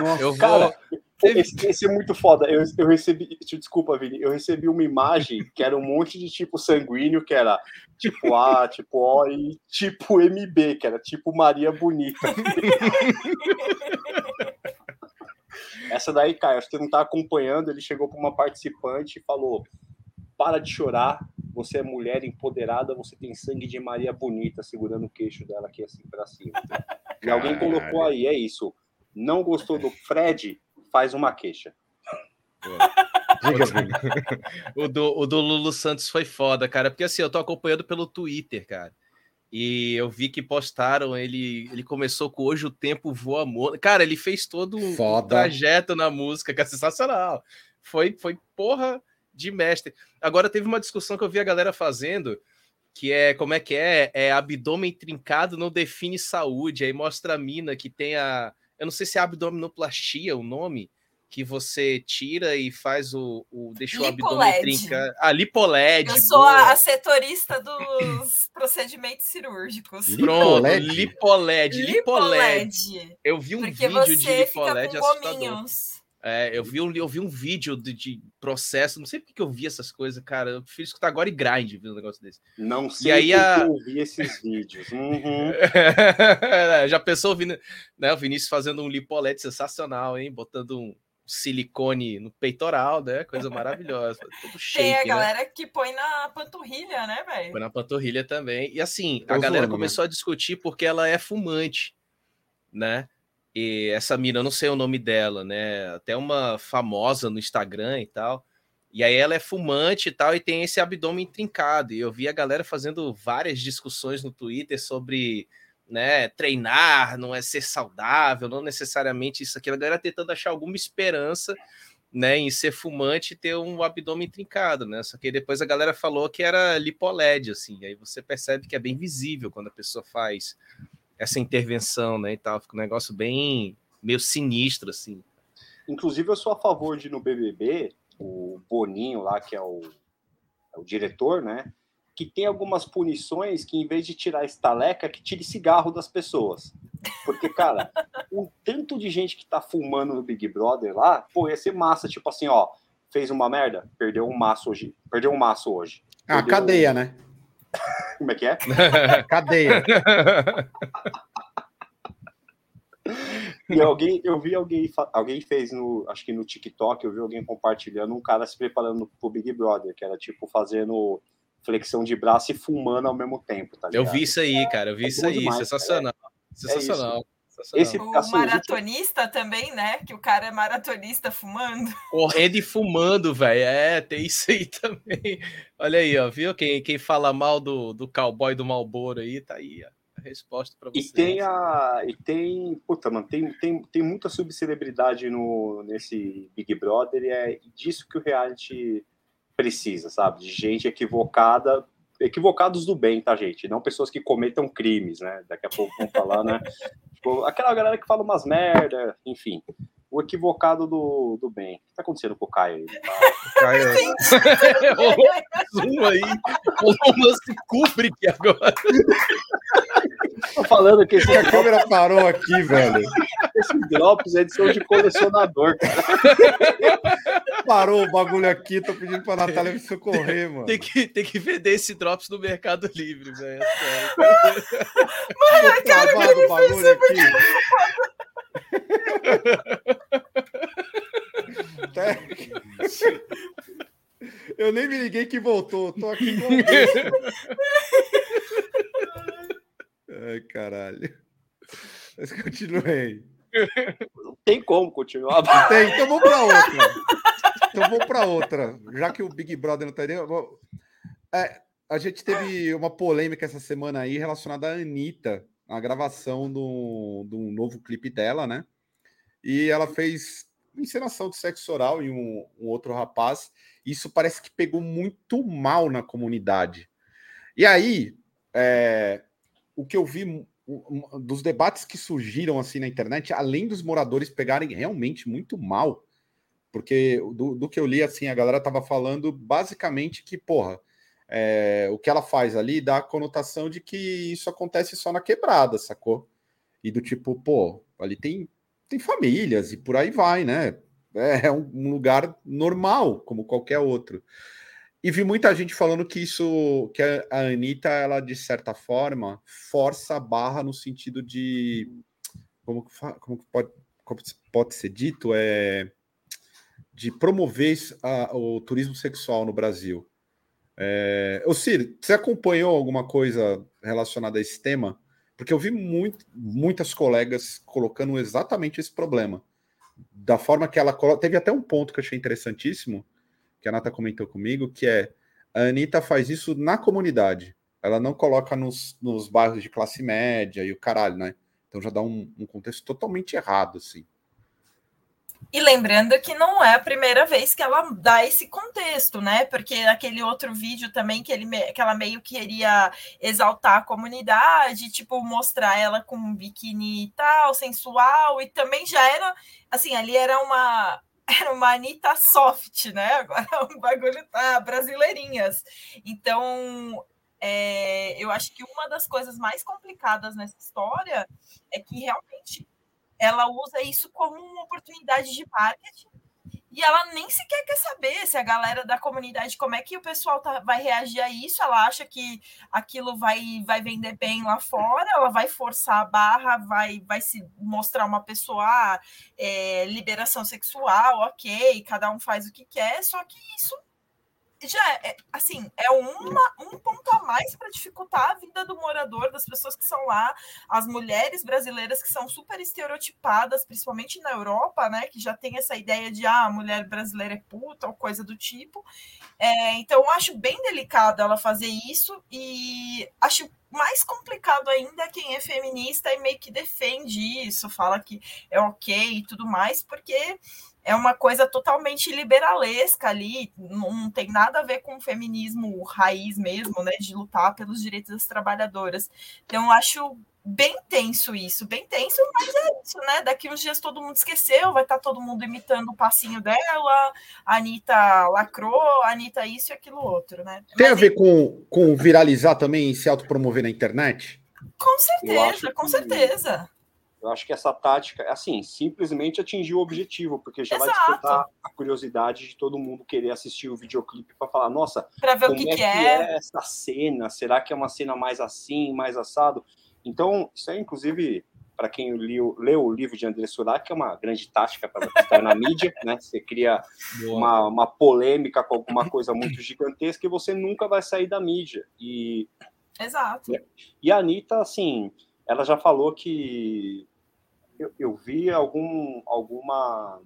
Nossa, eu vou. Cara, esse, esse, é muito foda. Eu, eu recebi, desculpa, Vini, eu recebi uma imagem que era um monte de tipo sanguíneo, que era tipo A, tipo O e tipo MB, que era tipo Maria Bonita. Essa daí, Caio, acho que você não tá acompanhando. Ele chegou para uma participante e falou: Para de chorar, você é mulher empoderada, você tem sangue de Maria Bonita segurando o queixo dela aqui assim para cima. E alguém colocou aí, é isso não gostou do Fred, faz uma queixa. o, do, o do Lulu Santos foi foda, cara, porque assim, eu tô acompanhando pelo Twitter, cara. E eu vi que postaram, ele, ele começou com Hoje o Tempo Voa Amor. Cara, ele fez todo um, um trajeto na música, que é sensacional. Foi, foi porra de mestre. Agora teve uma discussão que eu vi a galera fazendo, que é como é que é? É abdômen trincado não define saúde. Aí mostra a mina que tem a, eu não sei se é abdominoplastia o nome, que você tira e faz o. o deixa o abdômen trincar. Ah, lipoled. Eu sou boa. a setorista dos *laughs* procedimentos cirúrgicos. Pronto, lipoled. Lipoled. Eu vi um Porque vídeo de lipoled assustador. É, eu vi um, eu vi um vídeo de, de processo, não sei porque que eu vi essas coisas, cara. Eu prefiro escutar agora e grind ver um negócio desse. Não sei e aí a... eu vi esses vídeos. Uhum. *laughs* Já pensou ouvindo, né, o Vinícius fazendo um lipolete sensacional, hein? Botando um silicone no peitoral, né? Coisa maravilhosa. Todo shape, Tem a né? galera né? que põe na panturrilha, né, velho? Põe na panturrilha também. E assim, a galera começou né? a discutir porque ela é fumante, né? E essa mina, eu não sei o nome dela, né? Até uma famosa no Instagram e tal. E aí ela é fumante e tal, e tem esse abdômen trincado. E eu vi a galera fazendo várias discussões no Twitter sobre né, treinar, não é ser saudável, não necessariamente isso aqui. A galera tentando achar alguma esperança né, em ser fumante e ter um abdômen trincado, né? Só que depois a galera falou que era lipoled, assim. Aí você percebe que é bem visível quando a pessoa faz essa intervenção, né, e tal, fica um negócio bem meio sinistro assim. Inclusive eu sou a favor de no BBB o Boninho lá que é o, é o diretor, né, que tem algumas punições que em vez de tirar estaleca, que tire cigarro das pessoas. Porque, cara, o tanto de gente que tá fumando no Big Brother lá, pô, ia ser massa, tipo assim, ó, fez uma merda, perdeu um maço hoje, perdeu um maço hoje. Ah, cadeia, né? *laughs* Como é que é? *laughs* Cadeia. E alguém, eu vi alguém, alguém fez no, acho que no TikTok, eu vi alguém compartilhando um cara se preparando pro Big Brother, que era tipo fazendo flexão de braço e fumando ao mesmo tempo, tá Eu vi isso aí, cara, eu vi é isso aí, demais, sensacional. É, sensacional. É esse, o assim, maratonista gente... também, né? Que o cara é maratonista fumando. *laughs* Correndo e fumando, velho. É, tem isso aí *laughs* também. Olha aí, ó, viu? Quem, quem fala mal do, do cowboy do Malboro aí, tá aí, ó. A resposta para você. E tem a. E tem. Puta, mano, tem, tem, tem muita subcelebridade no, nesse Big Brother e é disso que o reality precisa, sabe? De gente equivocada equivocados do bem, tá, gente? Não pessoas que cometam crimes, né? Daqui a pouco vamos falar, né? *laughs* Tipo, aquela galera que fala umas merda, enfim. O equivocado do, do bem. O que tá acontecendo com o Caio aí? O Caio Zoom *laughs* aí. O lance Kubrick agora. Tô falando que esse... a câmera parou aqui, velho. Esse Drops é edição de colecionador, cara. Parou o bagulho aqui, tô pedindo pra Natália me socorrer, mano. Tem que, tem que vender esse Drops no Mercado Livre, velho. Mano, cara, *laughs* que o bagulho aqui. Eu nem me liguei que voltou, tô aqui com *laughs* Ai, caralho. Mas continuei. Não tem como continuar. Não tem, então vamos para outra. Então vamos para outra. Já que o Big Brother não tá aí. Vou... É, a gente teve uma polêmica essa semana aí relacionada à Anitta, a gravação do, do novo clipe dela, né? E ela fez encenação de sexo oral em um, um outro rapaz. Isso parece que pegou muito mal na comunidade. E aí, é, o que eu vi dos debates que surgiram assim na internet, além dos moradores pegarem realmente muito mal, porque do, do que eu li, assim, a galera tava falando basicamente que, porra, é, o que ela faz ali dá a conotação de que isso acontece só na quebrada, sacou? E do tipo, pô, ali tem, tem famílias e por aí vai, né? É um, um lugar normal, como qualquer outro. E vi muita gente falando que isso, que a Anitta, ela, de certa forma, força a barra no sentido de. Como, como pode, como pode ser dito? É, de promover a, o turismo sexual no Brasil. É, ô Ciro, você acompanhou alguma coisa relacionada a esse tema? Porque eu vi muito, muitas colegas colocando exatamente esse problema. Da forma que ela coloca. Teve até um ponto que eu achei interessantíssimo, que a Nata comentou comigo, que é a Anitta faz isso na comunidade. Ela não coloca nos, nos bairros de classe média e o caralho, né? Então já dá um, um contexto totalmente errado, assim. E lembrando que não é a primeira vez que ela dá esse contexto, né? Porque aquele outro vídeo também que, ele, que ela meio queria exaltar a comunidade, tipo, mostrar ela com um biquíni e tal, sensual, e também já era, assim, ali era uma, era uma Anitta soft, né? Agora *laughs* o bagulho tá brasileirinhas. Então, é, eu acho que uma das coisas mais complicadas nessa história é que realmente ela usa isso como uma oportunidade de marketing e ela nem sequer quer saber se a galera da comunidade, como é que o pessoal tá, vai reagir a isso. Ela acha que aquilo vai, vai vender bem lá fora, ela vai forçar a barra, vai, vai se mostrar uma pessoa, é, liberação sexual, ok, cada um faz o que quer, só que isso já é, assim, é uma, um ponto a mais para dificultar a vida do morador, das pessoas que são lá, as mulheres brasileiras que são super estereotipadas, principalmente na Europa, né, que já tem essa ideia de ah, a mulher brasileira é puta ou coisa do tipo. É, então, eu acho bem delicado ela fazer isso e acho mais complicado ainda quem é feminista e meio que defende isso, fala que é ok e tudo mais, porque é uma coisa totalmente liberalesca ali, não tem nada a ver com o feminismo raiz mesmo, né, de lutar pelos direitos das trabalhadoras. Então, eu acho bem tenso isso, bem tenso, mas é isso, né? Daqui uns dias todo mundo esqueceu, vai estar tá todo mundo imitando o passinho dela, a Anitta lacrou, a Anitta isso e aquilo outro, né? Tem mas, a ver com, com viralizar também e se autopromover na internet? Com certeza, com certeza. Eu acho que essa tática, assim, simplesmente atingiu o objetivo, porque já Exato. vai despertar a curiosidade de todo mundo querer assistir o videoclipe para falar, nossa, para ver o que, é, que é. é essa cena? Será que é uma cena mais assim, mais assado? Então, isso é inclusive para quem leu, leu, o livro de André Surak, que é uma grande tática para estar na mídia, né? Você cria uma, uma, polêmica com alguma coisa muito gigantesca e você nunca vai sair da mídia. E, Exato. E a Anitta, assim, ela já falou que eu, eu vi algum, alguma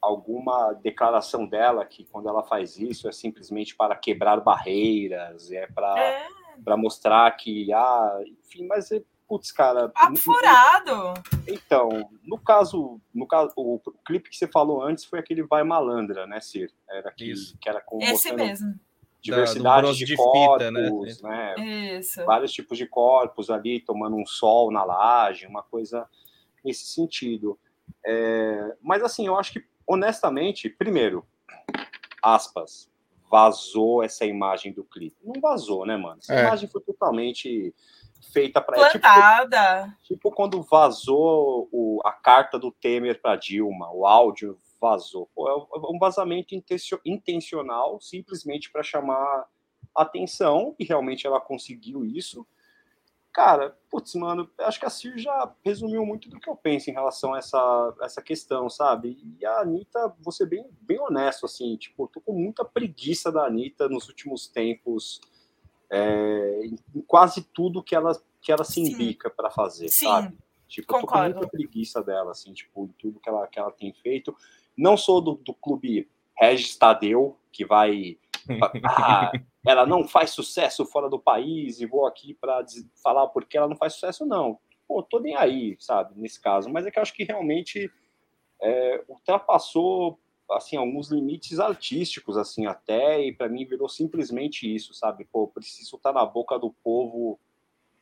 alguma declaração dela que quando ela faz isso é simplesmente para quebrar barreiras, é para é. para mostrar que ah, enfim, mas putz, cara, apurado. Então, no caso, no caso, o, o, clipe que você falou antes foi aquele Vai Malandra, né, Cir? Era que, isso. que era com esse mesmo. Diversidade de, de, corpos, fita, né? né? Isso. Vários tipos de corpos ali tomando um sol na laje, uma coisa nesse sentido. É, mas assim, eu acho que honestamente, primeiro, aspas, vazou essa imagem do clipe. Não vazou, né, mano? Essa é. imagem foi totalmente feita para é, Plantada. Tipo, tipo, quando vazou o, a carta do Temer para Dilma, o áudio vazou. Pô, é um vazamento intencional, simplesmente para chamar atenção, e realmente ela conseguiu isso. Cara, putz, mano, acho que a Cir já resumiu muito do que eu penso em relação a essa, essa questão, sabe? E a Anitta, vou ser bem, bem honesto, assim, tipo, tô com muita preguiça da Anitta nos últimos tempos, é, em quase tudo que ela, que ela se indica para fazer, Sim. sabe? Tipo, eu tô com muita preguiça dela, assim, tipo, em tudo que ela, que ela tem feito. Não sou do, do clube Regis Tadeu, que vai *laughs* ah, ela não faz sucesso fora do país e vou aqui para falar porque ela não faz sucesso, não. Pô, tô nem aí, sabe, nesse caso. Mas é que eu acho que realmente é, ultrapassou assim alguns limites artísticos assim até e para mim virou simplesmente isso sabe pô preciso estar na boca do povo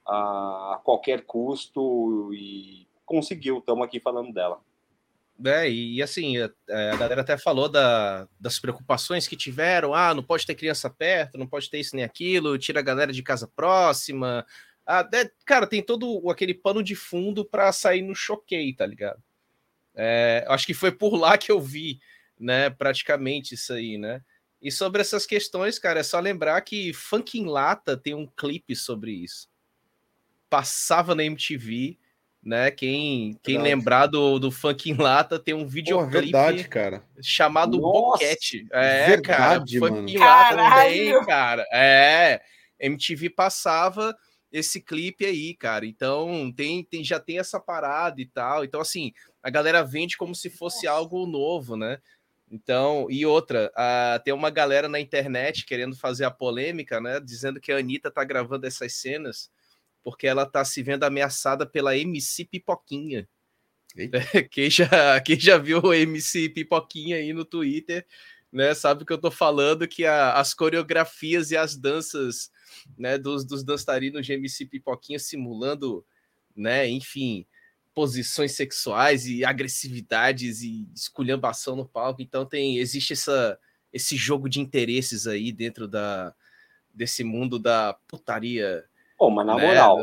a qualquer custo e conseguiu estamos aqui falando dela é, e, assim, a, é, a, galera até falou da, das preocupações que tiveram. Ah, não pode ter criança perto, não pode ter isso nem aquilo, tira a galera de casa próxima. Ah, é, cara, tem todo aquele pano de fundo para sair no choquei, tá ligado? É, acho que foi por lá que eu vi, né, praticamente isso aí, né? E sobre essas questões, cara, é só lembrar que Funk em Lata tem um clipe sobre isso. Passava na MTV né? Quem, quem lembrar do, do Funk em Lata tem um videoclipe verdade, cara. chamado Boquete. É, verdade, cara. Funk em Lata também, cara. É, MTV passava esse clipe aí, cara. Então tem, tem já tem essa parada e tal. Então assim, a galera vende como se fosse Nossa. algo novo, né? Então, e outra, uh, tem uma galera na internet querendo fazer a polêmica, né? Dizendo que a Anitta tá gravando essas cenas porque ela está se vendo ameaçada pela MC Pipoquinha. *laughs* Quem já, quem já viu o MC Pipoquinha aí no Twitter, né, sabe o que eu tô falando, que a, as coreografias e as danças né, dos, dos dançarinos de MC Pipoquinha simulando, né, enfim, posições sexuais e agressividades e esculhambação no palco. Então tem existe essa, esse jogo de interesses aí dentro da, desse mundo da putaria Pô, mas na né? moral,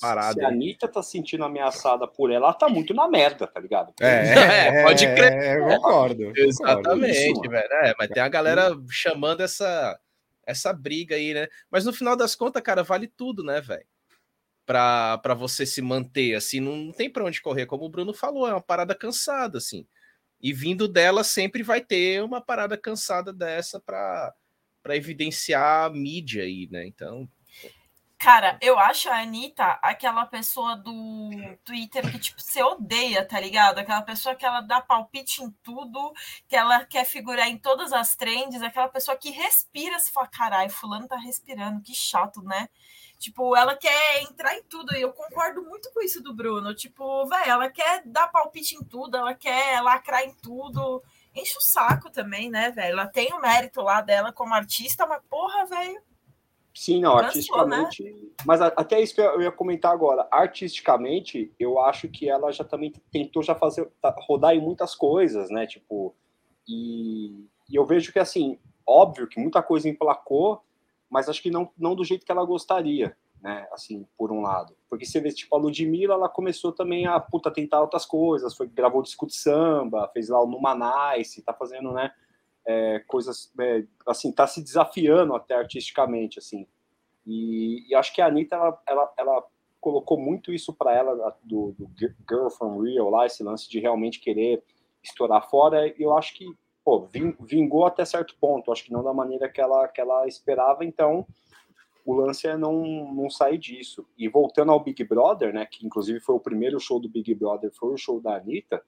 Parada. se a Anitta tá se sentindo ameaçada por ela, ela tá muito na merda, tá ligado? É, *laughs* é pode crer. É, concordo. Exatamente, concordo. velho. É, mas tem a galera chamando essa, essa briga aí, né? Mas no final das contas, cara, vale tudo, né, velho? Para você se manter, assim, não tem para onde correr, como o Bruno falou, é uma parada cansada, assim. E vindo dela sempre vai ter uma parada cansada dessa para evidenciar a mídia aí, né? Então, Cara, eu acho a Anitta aquela pessoa do Twitter que, tipo, você odeia, tá ligado? Aquela pessoa que ela dá palpite em tudo, que ela quer figurar em todas as trends, aquela pessoa que respira, se fala, caralho, fulano tá respirando, que chato, né? Tipo, ela quer entrar em tudo, e eu concordo muito com isso do Bruno. Tipo, velho, ela quer dar palpite em tudo, ela quer lacrar em tudo. Enche o saco também, né, velho? Ela tem o mérito lá dela como artista, mas porra, velho Sim, não, artisticamente. né? Mas até isso que eu ia comentar agora. Artisticamente, eu acho que ela já também tentou já fazer tá, rodar em muitas coisas, né? Tipo, e, e eu vejo que assim, óbvio que muita coisa emplacou, mas acho que não, não do jeito que ela gostaria. né? Assim, por um lado. Porque você vê, tipo, a Ludmilla, ela começou também a puta tentar outras coisas, foi, gravou disco de samba, fez lá o Numanice, tá fazendo, né? É, coisas, é, assim, tá se desafiando até artisticamente, assim. E, e acho que a Anitta, ela, ela, ela colocou muito isso para ela, do, do, Girl from Real lá, esse lance de realmente querer estourar fora. E eu acho que, pô, vingou até certo ponto. Acho que não da maneira que ela, que ela esperava, então o lance é não, não sair disso. E voltando ao Big Brother, né, que inclusive foi o primeiro show do Big Brother, foi o show da Anitta,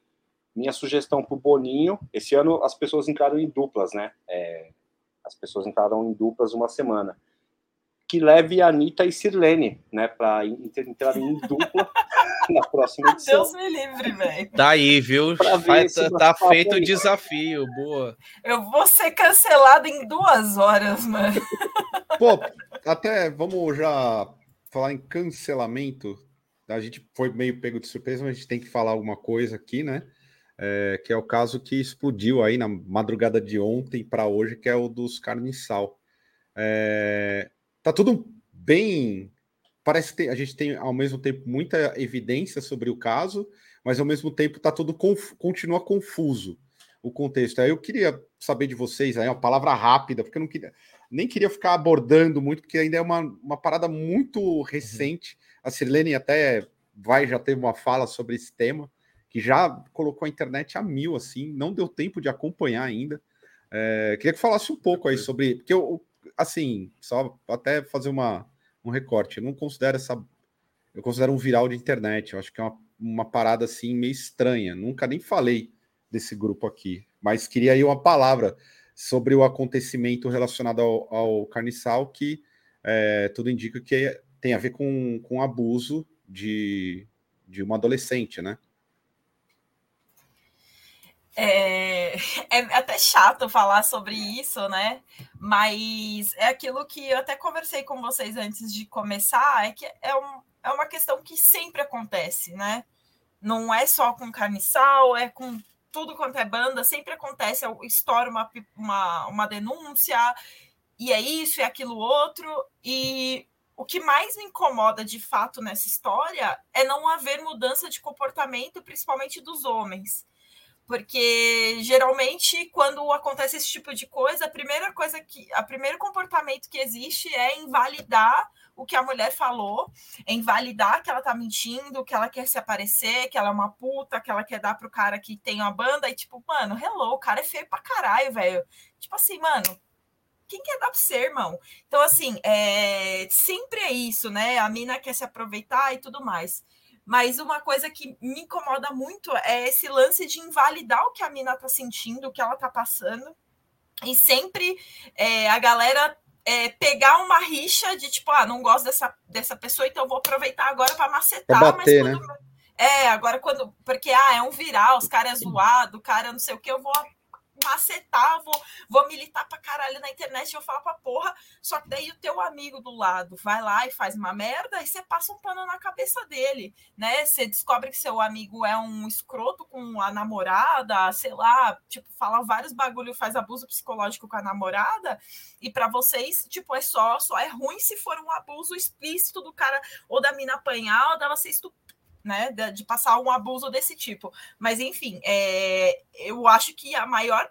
minha sugestão pro Boninho, esse ano as pessoas entraram em duplas, né, é, as pessoas entraram em duplas uma semana, que leve a Anitta e Sirlene, né, para entrar em dupla *laughs* na próxima edição. Deus me livre, velho. Tá aí, viu? Vai, tá, tá feito o desafio, boa. Eu vou ser cancelado em duas horas, mano. Pô, até vamos já falar em cancelamento. A gente foi meio pego de surpresa, mas a gente tem que falar alguma coisa aqui, né? É, que é o caso que explodiu aí na madrugada de ontem para hoje, que é o dos carniçal. É, tá tudo bem. Parece que a gente tem ao mesmo tempo muita evidência sobre o caso, mas ao mesmo tempo tá tudo conf, continua confuso o contexto. Aí eu queria saber de vocês aí uma palavra rápida, porque eu não queria nem queria ficar abordando muito, porque ainda é uma, uma parada muito uhum. recente. A Sirlene até vai, já teve uma fala sobre esse tema, que já colocou a internet a mil, assim, não deu tempo de acompanhar ainda. É, queria que falasse um pouco aí sobre. Porque eu, assim, só até fazer uma, um recorte, eu não considero essa. Eu considero um viral de internet, eu acho que é uma, uma parada assim meio estranha. Nunca nem falei desse grupo aqui, mas queria aí uma palavra sobre o acontecimento relacionado ao, ao carniçal, que é, tudo indica que tem a ver com, com abuso de, de uma adolescente, né? É, é, até chato falar sobre isso, né? Mas é aquilo que eu até conversei com vocês antes de começar, é que é, um, é uma questão que sempre acontece, né? Não é só com carniçal, é com tudo quanto é banda, sempre acontece, estoura uma, uma, uma denúncia, e é isso e aquilo outro, e o que mais me incomoda de fato nessa história é não haver mudança de comportamento, principalmente dos homens. Porque geralmente, quando acontece esse tipo de coisa, a primeira coisa que. A primeiro comportamento que existe é invalidar o que a mulher falou, é invalidar que ela tá mentindo, que ela quer se aparecer, que ela é uma puta, que ela quer dar pro cara que tem uma banda, e tipo, mano, hello, o cara é feio pra caralho, velho. Tipo assim, mano, quem quer dar pra você, irmão? Então, assim, é... sempre é isso, né? A mina quer se aproveitar e tudo mais. Mas uma coisa que me incomoda muito é esse lance de invalidar o que a mina tá sentindo, o que ela tá passando. E sempre é, a galera é, pegar uma rixa de tipo, ah, não gosto dessa, dessa pessoa, então vou aproveitar agora para macetar. bater, mas quando, né? É, agora quando. Porque, ah, é um viral, os caras é zoado, o cara não sei o que, eu vou macetar, vou, vou militar pra caralho na internet, vou falar pra porra. Só que daí o teu amigo do lado vai lá e faz uma merda, e você passa um pano na cabeça dele, né? Você descobre que seu amigo é um escroto com a namorada, sei lá, tipo, fala vários bagulho, faz abuso psicológico com a namorada, e para vocês, tipo, é só, só é ruim se for um abuso explícito do cara ou da mina apanhar ou dela ser estupida né, de, passar um abuso desse tipo. Mas, enfim, é, eu acho que a maior.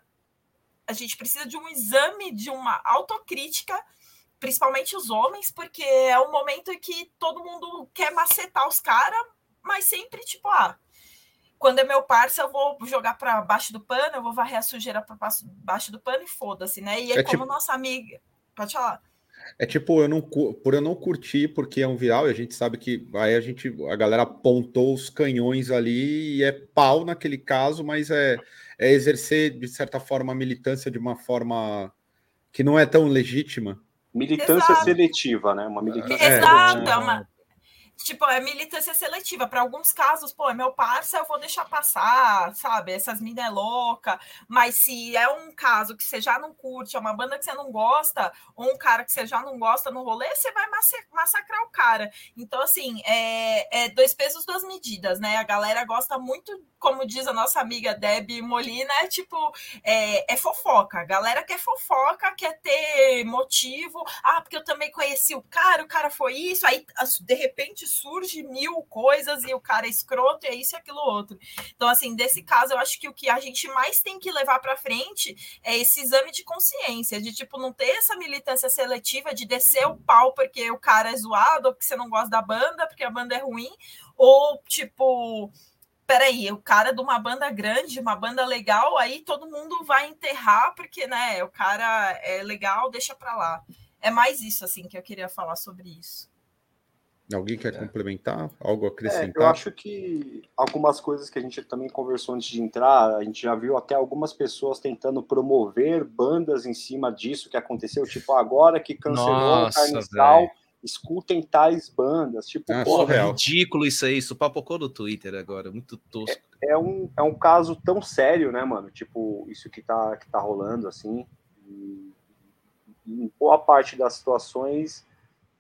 A gente precisa de um exame, de uma autocrítica, principalmente os homens, porque é o momento em que todo mundo quer macetar os caras, mas sempre, tipo, ah, quando é meu parceiro, eu vou jogar para baixo do pano, eu vou varrer a sujeira para baixo do pano e foda-se, né? E aí, é como tipo... nossa amiga. Pode falar. É tipo, eu não, por eu não curtir, porque é um viral, e a gente sabe que aí a gente, a galera apontou os canhões ali e é pau naquele caso, mas é, é exercer, de certa forma, a militância de uma forma que não é tão legítima. Militância Exato. seletiva, né? Uma militância Exato, é uma, tipo, é militância seletiva. Para alguns casos, pô, é meu parça, eu vou deixar passar, sabe? Essas minas é louca. Mas se é um caso que você já não curte, é uma banda que você não gosta, ou um cara que você já não gosta no rolê, você vai massacrar o cara. Então, assim, é, é dois pesos, duas medidas, né? A galera gosta muito, como diz a nossa amiga Debbie Molina, é tipo, é, é fofoca. A galera quer fofoca, quer ter motivo. Ah, porque eu também conheci o cara, o cara foi isso, aí de repente surge mil coisas e o cara é escroto e é isso e aquilo outro. Então, assim, desse caso, eu acho que o que a gente mais tem que levar para frente é esse exame de consciência, de tipo, não ter essa militância seletiva de descer o pau porque o cara é zoado, ou porque você não gosta da banda, porque a banda é ruim, ou tipo peraí, o cara de uma banda grande, uma banda legal, aí todo mundo vai enterrar, porque, né, o cara é legal, deixa pra lá. É mais isso, assim, que eu queria falar sobre isso. Alguém quer é. complementar? Algo acrescentar? É, eu acho que algumas coisas que a gente também conversou antes de entrar, a gente já viu até algumas pessoas tentando promover bandas em cima disso que aconteceu, tipo, agora que cancelou Nossa, o Carnival, escutem tais bandas. Tipo, ah, porra, é ridículo isso aí, isso papocou no Twitter agora, muito tosco. É, é, um, é um caso tão sério, né, mano? Tipo, isso que tá, que tá rolando, assim. E, e em boa parte das situações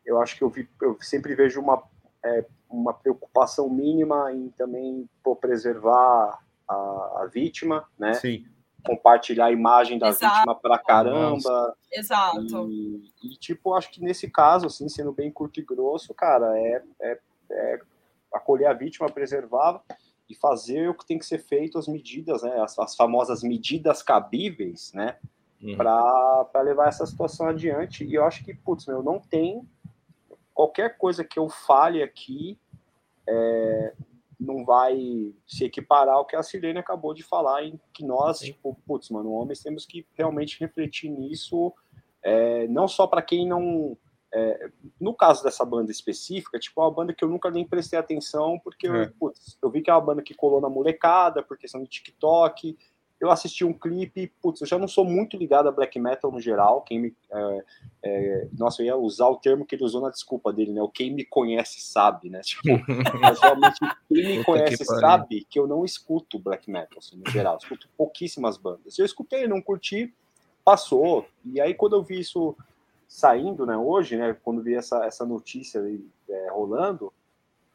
eu acho que eu, vi, eu sempre vejo uma, é, uma preocupação mínima em também pô, preservar a, a, vítima, né? Sim. Compartilhar a imagem da Exato. vítima pra caramba. Nossa. Exato. E, e, tipo, acho que nesse caso, assim, sendo bem curto e grosso, cara, é, é, é acolher a vítima, preservar e fazer o que tem que ser feito, as medidas, né? As, as famosas medidas cabíveis, né? Uhum. Para levar essa situação adiante. E eu acho que, putz, meu, não tem qualquer coisa que eu fale aqui é, não vai se equiparar ao que a Silene acabou de falar, em que nós, tipo, putz, mano, homens temos que realmente refletir nisso, é, não só para quem não. É, no caso dessa banda específica, tipo, é uma banda que eu nunca nem prestei atenção, porque eu, é. putz, eu vi que é uma banda que colou na molecada, por questão de TikTok, eu assisti um clipe, putz, eu já não sou muito ligado a black metal no geral, quem me, é, é, nossa, eu ia usar o termo que ele usou na desculpa dele, né, o quem me conhece sabe, né, *laughs* tipo, mas realmente quem me conhece que sabe que eu não escuto black metal, assim, no geral, eu escuto pouquíssimas bandas, eu escutei, não curti, passou, e aí quando eu vi isso saindo, né, hoje, né, quando vi essa, essa notícia aí, é, rolando,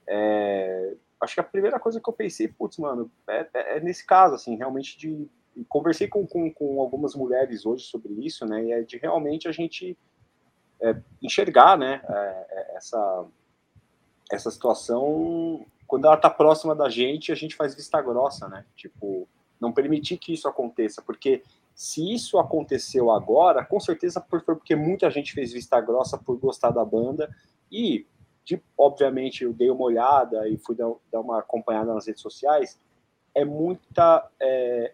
é, acho que a primeira coisa que eu pensei, putz, mano, é, é, é nesse caso, assim, realmente de. Conversei com, com, com, algumas mulheres hoje sobre isso, né? E é de realmente a gente é, enxergar, né? É, é, essa, essa situação, quando ela tá próxima da gente, a gente faz vista grossa, né? Tipo, não permitir que isso aconteça, porque se isso aconteceu agora, com certeza foi porque muita gente fez vista grossa por gostar da banda e de, obviamente, eu dei uma olhada e fui dar, dar uma acompanhada nas redes sociais, é muita é,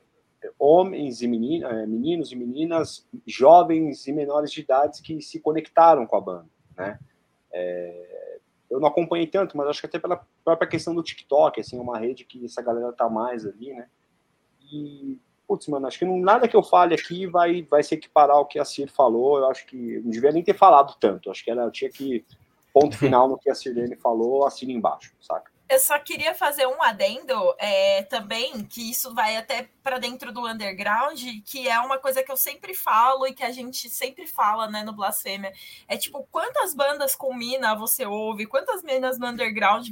homens e meninas, é, meninos e meninas, jovens e menores de idade que se conectaram com a banda, né? É, eu não acompanhei tanto, mas acho que até pela própria questão do TikTok, assim, é uma rede que essa galera tá mais ali, né? E, putz, mano, acho que não, nada que eu fale aqui vai, vai se equiparar ao que a Cir falou, eu acho que não devia nem ter falado tanto, acho que ela tinha que ponto final no que a Sirene falou, assina embaixo, saca? Eu só queria fazer um adendo é, também, que isso vai até para dentro do underground, que é uma coisa que eu sempre falo e que a gente sempre fala né, no Blasfêmia. É tipo, quantas bandas com mina você ouve, quantas minas no underground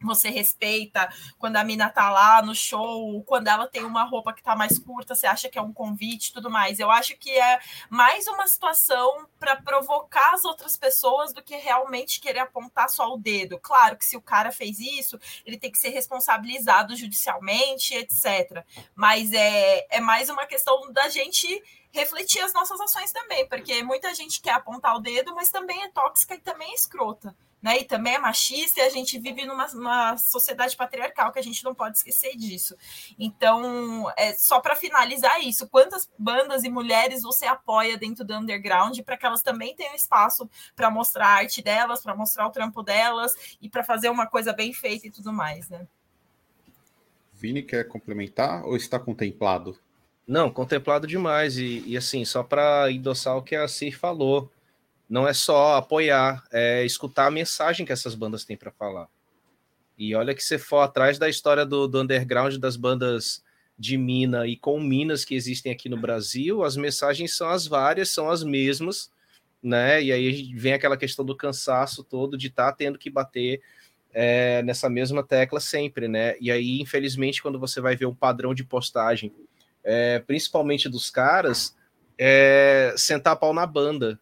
você respeita quando a mina tá lá no show, quando ela tem uma roupa que tá mais curta, você acha que é um convite tudo mais. Eu acho que é mais uma situação para provocar as outras pessoas do que realmente querer apontar só o dedo. Claro que se o cara fez isso, ele tem que ser responsabilizado judicialmente, etc. Mas é, é mais uma questão da gente refletir as nossas ações também, porque muita gente quer apontar o dedo, mas também é tóxica e também é escrota né? E também é machista e a gente vive numa sociedade patriarcal que a gente não pode esquecer disso. Então, é só para finalizar isso, quantas bandas e mulheres você apoia dentro do underground para que elas também tenham espaço para mostrar a arte delas, para mostrar o trampo delas e para fazer uma coisa bem feita e tudo mais, né? Vini quer complementar ou está contemplado? Não, contemplado demais. E, e assim, só para endossar o que a Cir falou, não é só apoiar, é escutar a mensagem que essas bandas têm para falar. E olha que você for atrás da história do, do underground das bandas de mina e com minas que existem aqui no Brasil, as mensagens são as várias, são as mesmas, né? E aí vem aquela questão do cansaço todo de estar tá tendo que bater é, nessa mesma tecla sempre, né? E aí, infelizmente, quando você vai ver um padrão de postagem, é, principalmente dos caras, é sentar pau na banda.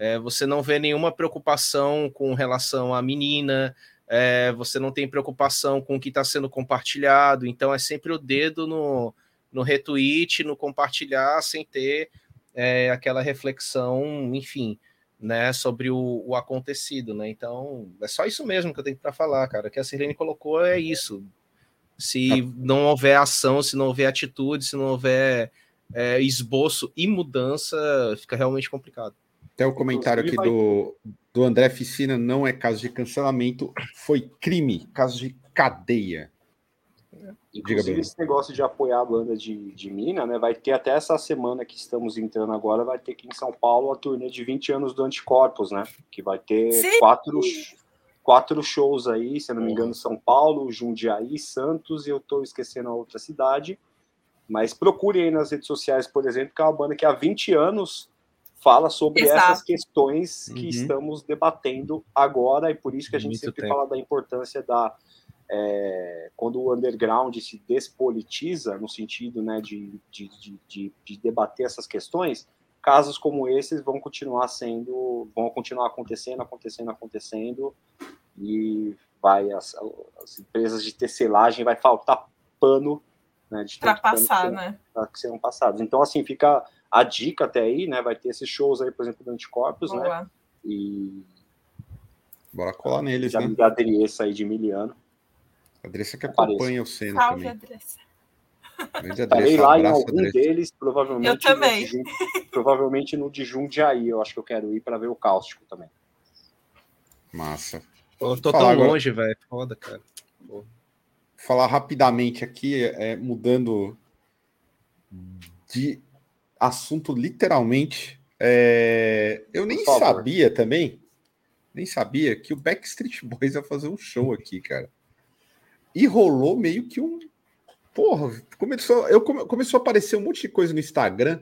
É, você não vê nenhuma preocupação com relação à menina, é, você não tem preocupação com o que está sendo compartilhado, então é sempre o dedo no, no retweet, no compartilhar, sem ter é, aquela reflexão, enfim, né, sobre o, o, acontecido, né? Então, é só isso mesmo que eu tenho para falar, cara. O que a Sirene colocou é isso. Se não houver ação, se não houver atitude, se não houver é, esboço e mudança, fica realmente complicado. Até o comentário aqui do, do André Ficina não é caso de cancelamento, foi crime, caso de cadeia. Inclusive, esse negócio de apoiar a banda de, de Mina, né? Vai ter até essa semana que estamos entrando agora, vai ter aqui em São Paulo a turnê de 20 anos do Anticorpos, né? Que vai ter quatro, quatro shows aí, se eu não me engano, São Paulo, Jundiaí, Santos, e eu tô esquecendo a outra cidade. Mas procure aí nas redes sociais, por exemplo, que é uma banda que há 20 anos fala sobre Exato. essas questões que uhum. estamos debatendo agora, e por isso que a gente Muito sempre tempo. fala da importância da é, quando o underground se despolitiza, no sentido né, de, de, de, de, debater essas questões, casos como esses vão continuar sendo, vão continuar acontecendo, acontecendo, acontecendo, e vai as, as empresas de tecelagem vai faltar pano né, de para passar, né? Que serão passados. Então, assim, fica a dica até aí, né? Vai ter esses shows aí, por exemplo, do Anticorpos, né? Né? E. Bora colar neles, já né? Da Adriessa aí de Miliano. Adressa que acompanha o Senna Salve, também. Adressa. Estarei lá em algum Adressa. deles, provavelmente. Eu também. No de, provavelmente no de Jundiaí, eu acho que eu quero ir para ver o cáustico também. Massa. Eu tô tão agora... longe, velho. Foda, cara. Pô. Falar rapidamente aqui, é, mudando de assunto literalmente. É... Eu nem sabia também, nem sabia que o Backstreet Boys ia fazer um show aqui, cara. E rolou meio que um. Porra, começou, eu come, começou a aparecer um monte de coisa no Instagram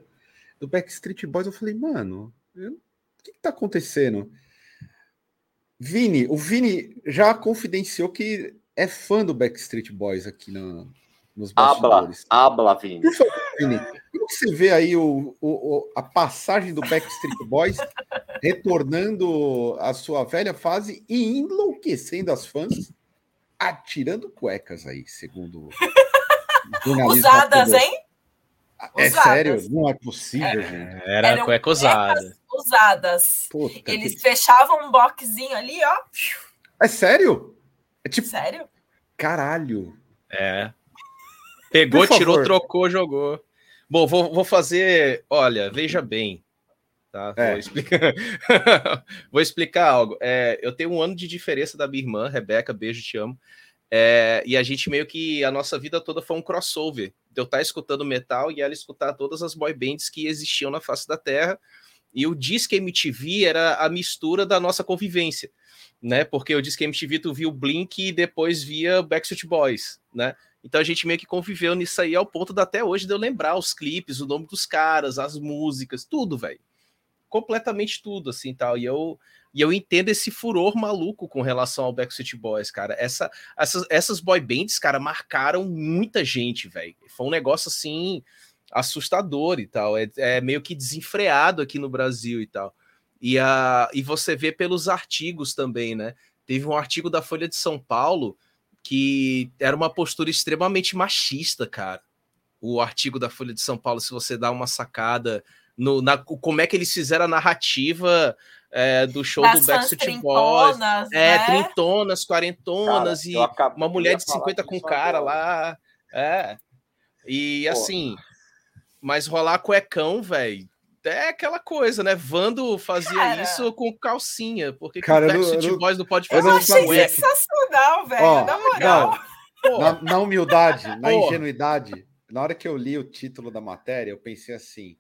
do Backstreet Boys. Eu falei, mano, eu, o que, que tá acontecendo? Vini, o Vini já confidenciou que é fã do Backstreet Boys aqui no, nos bastidores. Habla, habla, Vini. Por favor, Vini, como você vê aí o, o, a passagem do Backstreet Boys retornando à sua velha fase e enlouquecendo as fãs atirando cuecas aí, segundo. Usadas, hein? É usadas. sério? Não é possível, é, gente. Era Eram cueca usada. Usadas. Puta Eles que... fechavam um boxzinho ali, ó. É sério? É tipo. Sério? Caralho. É. Pegou, tirou, trocou, jogou. Bom, vou, vou fazer. Olha, veja bem. Tá? É. Vou, explicar... *laughs* Vou explicar algo. É, eu tenho um ano de diferença da minha irmã, Rebeca, beijo, te amo. É, e a gente meio que a nossa vida toda foi um crossover. De eu estar escutando metal e ela escutar todas as boy bands que existiam na face da Terra. E o Disque MTV era a mistura da nossa convivência, né? Porque o Disque MTV tu via o Blink e depois via Backstreet Boys, né? Então a gente meio que conviveu nisso aí ao ponto de até hoje de eu lembrar os clipes, o nome dos caras, as músicas, tudo, velho completamente tudo, assim, tal. E eu, e eu entendo esse furor maluco com relação ao Backstreet Boys, cara. Essa, essas, essas boy bands, cara, marcaram muita gente, velho. Foi um negócio, assim, assustador e tal. É, é, meio que desenfreado aqui no Brasil e tal. E, a, e você vê pelos artigos também, né? Teve um artigo da Folha de São Paulo que era uma postura extremamente machista, cara. O artigo da Folha de São Paulo, se você dá uma sacada no, na, como é que eles fizeram a narrativa é, do show do Backstreet Boys. É, né? trintonas, quarentonas cara, e uma mulher de 50 com cara lá. É. E Pô. assim, mas rolar cuecão, velho. É aquela coisa, né? Vando fazia cara, isso com calcinha, porque cara, o Backstreet não, Boys não pode fazer isso. Eu achei sensacional, velho. Na moral. na, na, humildade, na Pô. ingenuidade, na hora que eu li o título da matéria, eu pensei assim: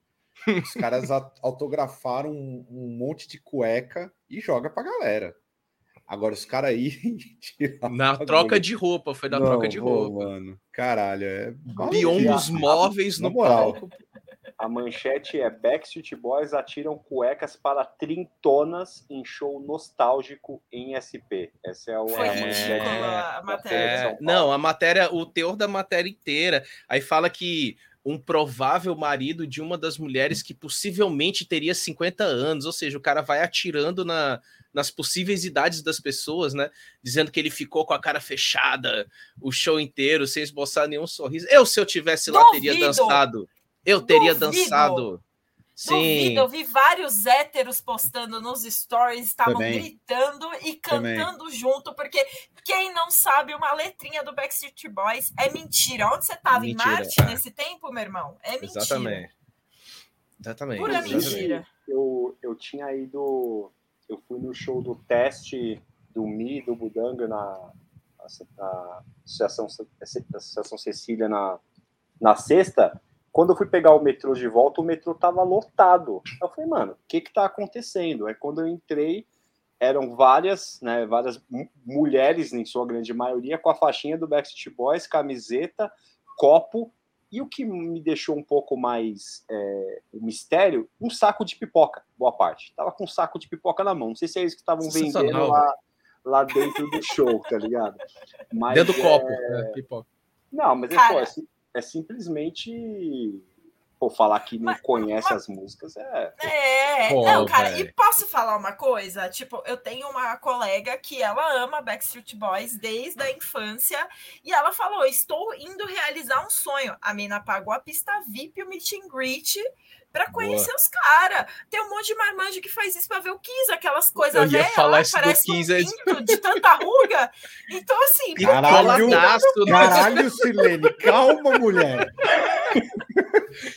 os caras *laughs* autografaram um, um, monte de cueca e joga pra galera. Agora os caras aí. *laughs* Na troca de roupa, foi na não, troca de roupa. mano. Caralho, é. Biombos móveis no moral. palco. A manchete é Backstreet Boys atiram cuecas para trintonas em show nostálgico em SP. Essa é, o, Foi a manchete. A matéria é, não, a matéria, o teor da matéria inteira. Aí fala que um provável marido de uma das mulheres que possivelmente teria 50 anos, ou seja, o cara vai atirando na, nas possíveis idades das pessoas, né? Dizendo que ele ficou com a cara fechada o show inteiro, sem esboçar nenhum sorriso. Eu, se eu tivesse lá, Duvido. teria dançado. Eu teria Duvido. dançado. Sim. Duvido, eu vi vários héteros postando nos stories, estavam gritando e cantando Também. junto, porque quem não sabe uma letrinha do Backstreet Boys é mentira. Onde você estava? Em Marte nesse tempo, meu irmão? É mentira. Exatamente. Exatamente. Pura Exatamente. mentira. Eu, eu tinha ido. Eu fui no show do teste do Mi, do Budanga, na, na Associação, Associação Cecília na, na sexta. Quando eu fui pegar o metrô de volta, o metrô tava lotado. Eu falei, mano, o que que tá acontecendo? É quando eu entrei, eram várias, né, várias mulheres, em sua grande maioria, com a faixinha do Backstreet Boys, camiseta, copo, e o que me deixou um pouco mais é, o mistério, um saco de pipoca, boa parte. Tava com um saco de pipoca na mão. Não sei se é isso que estavam vendendo lá, lá dentro do show, tá ligado? *laughs* Mas, dentro do é... copo, né, pipoca. Não, mas é, pô, é, é simplesmente Pô, falar que não mas, conhece mas, as músicas é. É, Pô, não, cara, véio. e posso falar uma coisa? Tipo, eu tenho uma colega que ela ama Backstreet Boys desde a infância e ela falou: estou indo realizar um sonho. A mina pagou a pista VIP, o meet and greet para conhecer Boa. os caras. Tem um monte de marmanjo que faz isso para ver o Kiss, aquelas coisas velhas. falar isso parece do Kiss, um de tanta ruga. Então, assim. Caralho, caralho, Silene, calma, mulher.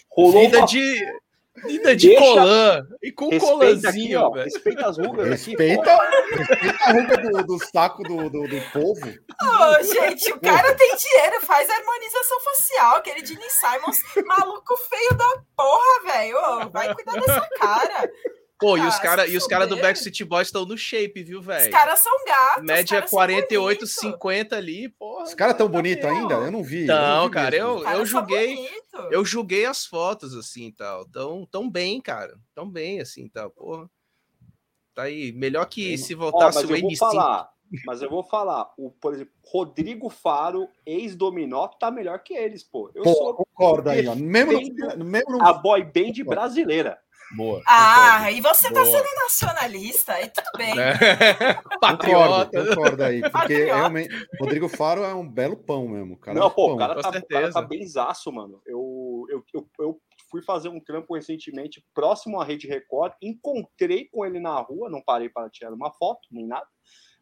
Rolou Vida uma... de De Deixa... colã. E com colãzinho, aqui, Respeita as rugas respeita, aqui. Respeita a ruga do, do saco do, do, do povo. Oh, gente, o cara tem dinheiro, faz harmonização facial. Aquele Gene Simons, maluco feio da porra, velho. Oh, vai cuidar dessa cara. Pô, e os caras cara, cara do Backstreet Boys estão no shape, viu, velho? Os caras são gatos. Média 48, 50 ali, porra. Os caras tão bonitos ainda? Eu não vi. Não, eu não vi cara, mesmo. eu, eu julguei. Eu julguei as fotos, assim e tal. Tão, tão bem, cara. Tão bem, assim tal, porra. Tá aí. Melhor que se voltasse oh, o MC. Falar, mas eu vou falar, o, por exemplo, Rodrigo Faro, ex-dominó, tá melhor que eles, pô. Eu pô, sou concordo aí, ó. Mesmo, no, mesmo A boy band brasileira. Boa. Ah, e você tá Boa. tá sendo nacionalista, aí tudo bem. É. *laughs* Patriota. Concordo, concordo aí, porque Patriota. realmente Rodrigo Faro é um belo pão mesmo. Cara Não, pô, pão, o cara, tá, o cara tá bem zaço, mano. Eu, eu, eu, eu fui fazer um trampo recentemente próximo à Rede Record, encontrei com ele na rua, não parei para tirar uma foto, nem nada.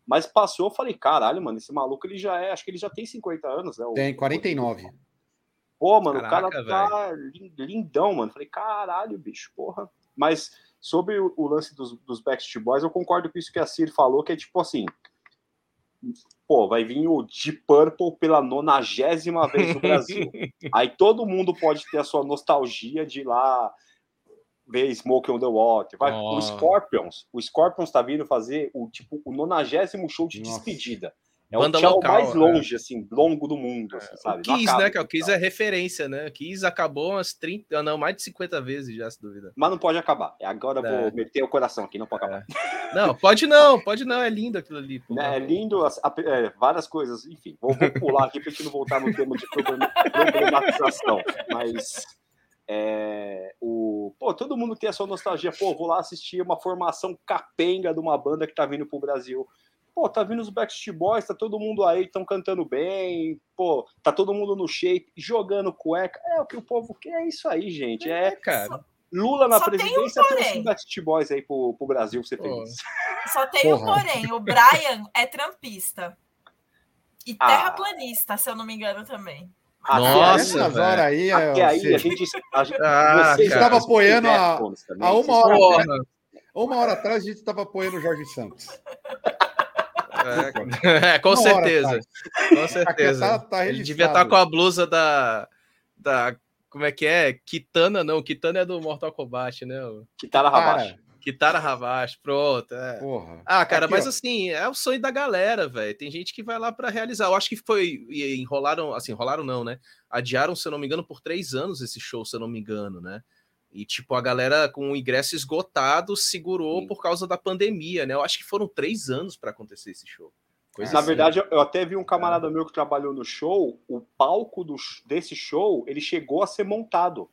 Mas passou, eu falei, caralho, mano, esse maluco ele já é, acho que ele já tem 50 anos, né? Tem 49. Pô, mano, Caraca, o cara tá véio. lindão, mano. Falei, caralho, bicho, porra. Mas sobre o, o lance dos, dos Backstreet Boys, eu concordo com isso que a Cir falou, que é tipo assim, pô, vai vir o Deep Purple pela nonagésima vez no Brasil. *laughs* Aí todo mundo pode ter a sua nostalgia de ir lá ver Smoke on the Water. Vai, oh. O Scorpions, o Scorpions tá vindo fazer o tipo o nonagésimo show de Nossa. despedida. É o tchau local, mais é. longe, é. assim, longo do mundo, assim, sabe? O Kiss, né? Que é o Kiss é referência, né? O Kiss acabou umas 30, não, mais de 50 vezes já, se duvida. Mas não pode acabar. É, agora eu vou é. meter o coração aqui, não pode acabar. É. Não, pode não, pode não, é lindo aquilo ali. Pô. É, lindo, é, várias coisas, enfim, vou, vou pular aqui pra gente não voltar no tema de problematização, mas é, o, pô, todo mundo tem a sua nostalgia, pô, vou lá assistir uma formação capenga de uma banda que tá vindo pro Brasil pô, tá vindo os Backstreet Boys, tá todo mundo aí, estão cantando bem, pô, tá todo mundo no shape, jogando cueca. É o que o povo quer, é isso aí, gente. É, é cara. Lula na Só presidência, um trouxe Backstreet Boys aí pro, pro Brasil ser feliz. *laughs* Só tem Porra. um porém, o Brian é trampista. E ah. terraplanista, ah. se eu não me engano também. Nossa, Nossa aí, Até aí a gente, a gente ah, você estava apoiando a, a uma hora, uma hora atrás a gente estava apoiando o Jorge Santos. *laughs* *laughs* É, com certeza. Com certeza. Tá, tá Ele devia estar tá com a blusa da, da. Como é que é? Kitana, não. Kitana é do Mortal Kombat, né? Kitana Rabashi. Kitara Havashi, pronto. É. Porra. Ah, cara, Aqui, mas ó. assim, é o sonho da galera, velho. Tem gente que vai lá para realizar. Eu acho que foi. e Enrolaram, assim, enrolaram não, né? Adiaram, se eu não me engano, por três anos esse show, se eu não me engano, né? E, tipo, a galera com o ingresso esgotado segurou Sim. por causa da pandemia, né? Eu acho que foram três anos para acontecer esse show. Coisa Na assim. verdade, eu- até vi um camarada meu que trabalhou no show. O palco do, desse show ele chegou a ser montado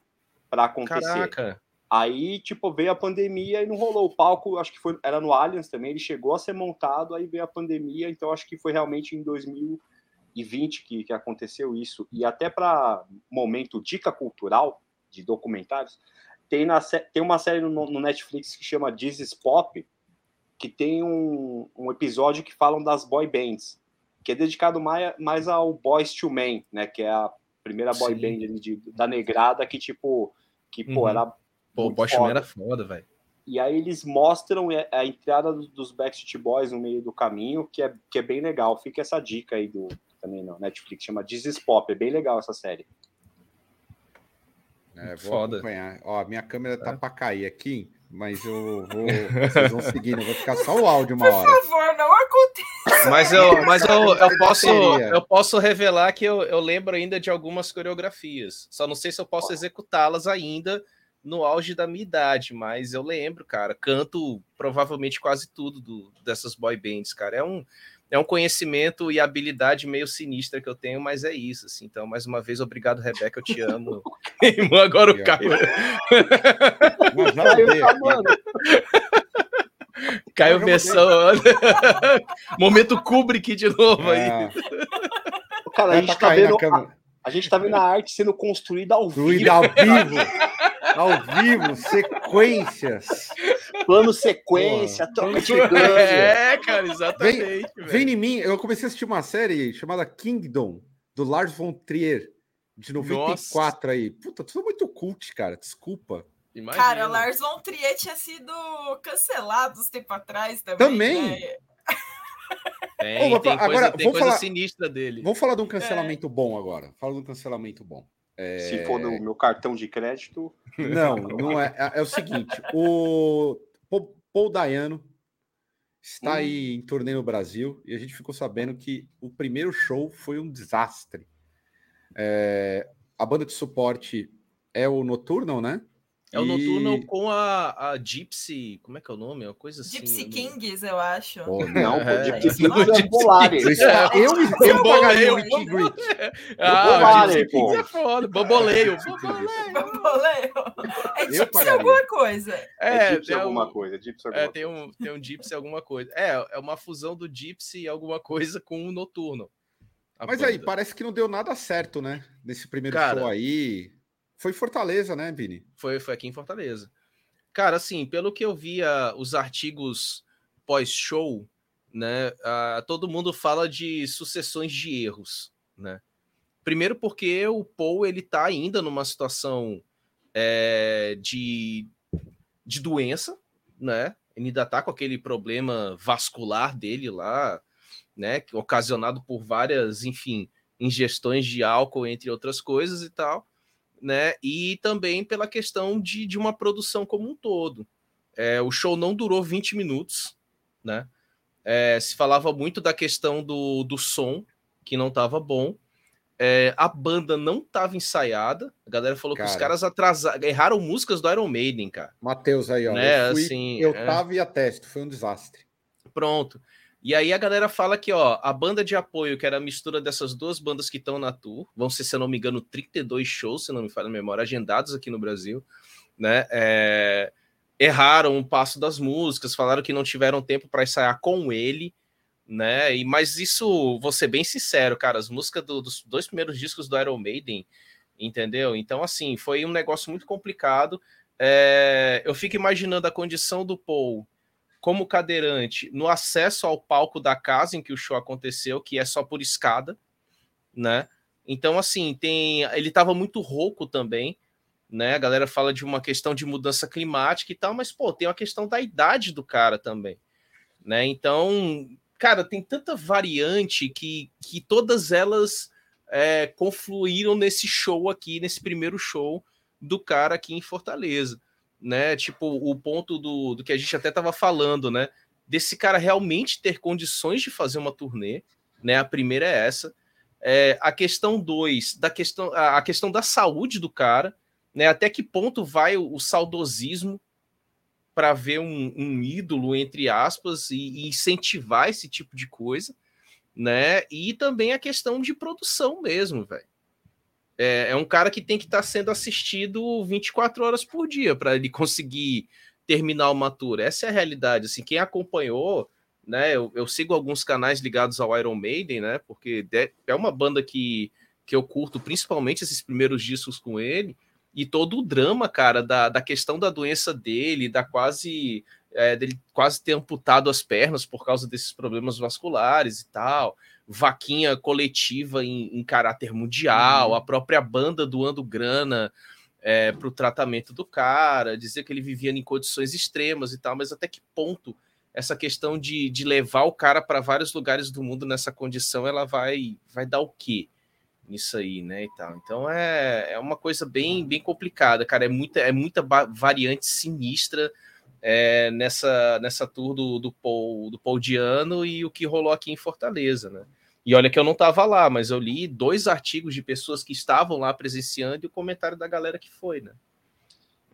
para acontecer. Caraca. Aí, tipo, veio a pandemia e não rolou. O palco, acho que foi, era no Allianz também, ele chegou a ser montado, aí veio a pandemia, então acho que foi realmente em 2020 que, que aconteceu isso. E até para momento dica cultural de documentários, tem, na, tem uma série no, no Netflix que chama This is Pop, que tem um, um episódio que falam das boy bands, que é dedicado mais, mais ao Boys to Men, né, que é a primeira boy Sim. band ali de, da negrada que, tipo, que, pô, Uhum. era Pô, o muito Bosch foda. era foda, velho. E aí eles mostram a a entrada dos- Backstreet Boys no meio do caminho, que é, que é bem legal. Fica essa dica aí do também no Netflix, chama This is Pop, é bem legal essa série. É, vou Foda. acompanhar. Ó, minha câmera tá É. pra cair aqui, mas eu vou. Vocês vão seguindo, eu vou ficar só o áudio uma Por hora. favor, não acontece. Mas eu, mas eu, eu, posso, eu posso revelar que eu, eu lembro ainda de algumas coreografias. Só não sei se eu posso executá-las ainda no auge da minha idade, mas eu lembro, cara. Canto provavelmente quase tudo do, dessas boy bands, cara. É um, é um conhecimento e habilidade meio sinistra que eu tenho, mas é isso. Assim. Então, mais uma vez, obrigado, Rebeca. Eu te amo. *laughs* *laughs* Irmão, agora o Caio. Mas já tá, já versão. *laughs* Momento Kubrick de novo aí. É, Cara, a gente, tá tá vendo, a a gente tá vendo a arte sendo construída ao vivo, ao vivo. Ao vivo, sequências. Plano sequência, troca de. *laughs* É, cara, exatamente. velho. Vem em mim, eu comecei a assistir uma série chamada Kingdom, do Lars von Trier, de 94 aí. Puta, tudo muito cult, cara. Desculpa. Imagina. Cara, Lars von Trier tinha sido cancelado uns tempo atrás também. Também? né? Tem, mas tem agora, coisa, tem vamos coisa falar- sinistra dele. Vamos falar de um cancelamento bom agora. Fala de um cancelamento bom. É, Se for no meu cartão de crédito, Não, não é. É, é o seguinte: o Paul, Paul Dayano está aí em turnê no Brasil e a gente ficou sabendo que o primeiro show foi um desastre. É, a banda de suporte é o Noturno, né? É o E- noturno com a, a Gypsy. Como é que é o nome? É uma coisa assim. Gypsy eu Kings, eu acho. Pô, *laughs* não, pô, É, de não, é Bolari. Eu, está- eu, eu, Eu pagaria o and greet. Ah, Gypsy pô. Kings é foda. Bamboleio. Bamboleio. É Gypsy alguma coisa. É, É, Gypsy é alguma um- coisa, Gypsy É, tem um, tem um Gypsy alguma coisa. É, é uma fusão do Gypsy e alguma coisa com o Noturno. A Mas aí, parece que não deu nada certo, né? Nesse primeiro show aí. Foi Fortaleza, né, Vini? Foi, foi aqui em Fortaleza. Cara, assim, pelo que eu via os artigos pós-show, né, ah, todo mundo fala de sucessões de erros, né? Primeiro porque o Paul, ele tá ainda numa situação é, de, de doença, né? Ele ainda tá com aquele problema vascular dele lá, né? Ocasionado por várias, enfim, ingestões de álcool, entre outras coisas e tal né? E também pela questão de, de uma produção como um todo. É, o show não durou 20 minutos, né? É, se falava muito da questão do, do som, que não estava bom. É, a banda não estava ensaiada. A galera falou que os Cara. caras atrasaram, erraram músicas do Iron Maiden, cara. Matheus aí, ó. Né, eu fui, assim, eu é. tava e atesto, foi um desastre. Pronto. E aí a galera fala que, ó, a banda de apoio, que era a mistura dessas duas bandas que estão na tour, vão ser, se eu não me engano, 32 shows, se não me falha a memória, agendados aqui no Brasil, né? é, erraram o passo das músicas, falaram que não tiveram tempo para ensaiar com ele, né? E, mas isso, vou ser bem sincero, cara, as músicas do- dos dois primeiros discos do Iron Maiden, entendeu? Então, assim, foi um negócio muito complicado. É, eu fico imaginando a condição do Paul como cadeirante no acesso ao palco da casa em que o show aconteceu, que é só por escada, né? Então, assim, tem. Ele estava muito rouco também, né? A galera fala de uma questão de mudança climática e tal, mas, pô, tem uma questão da idade do cara também, né? Então, cara, tem tanta variante que, que todas elas é, confluíram nesse show aqui, nesse primeiro show do cara aqui em Fortaleza né? Tipo, o ponto do, do que a gente até estava falando, né? Desse cara realmente ter condições de fazer uma turnê, né? A primeira é essa. É, a questão dois, da questão, a questão da saúde do cara, né? Até que ponto vai o, o saudosismo para ver um, um, ídolo, entre aspas, e, e, incentivar esse tipo de coisa, né? E também a questão de produção mesmo, velho. É, é, um cara que tem que estar tá sendo assistido 24 horas por dia para ele conseguir terminar uma tour. Essa é a realidade. Assim, quem acompanhou, né? Eu, eu, sigo alguns canais ligados ao Iron Maiden, né? Porque é uma banda que, que eu curto, principalmente esses primeiros discos com ele. E todo o drama, cara, da, da questão da doença dele, da quase é, dele quase ter amputado as pernas por causa desses problemas vasculares e tal vaquinha coletiva em, em caráter mundial, uhum. a própria banda doando grana é, para o tratamento do cara, dizer que ele vivia em condições extremas e tal, mas até que ponto essa questão de, de levar o cara para vários lugares do mundo nessa condição, ela vai, vai dar o quê? nisso aí, né, e tal. Então é, é uma coisa bem bem complicada, cara, é muita é muita variante sinistra é, nessa nessa tour do, do Paul do Paul Diano e o que rolou aqui em Fortaleza, né? E olha que eu não estava lá, mas eu li dois artigos de pessoas que estavam lá presenciando e o comentário da galera que foi, né?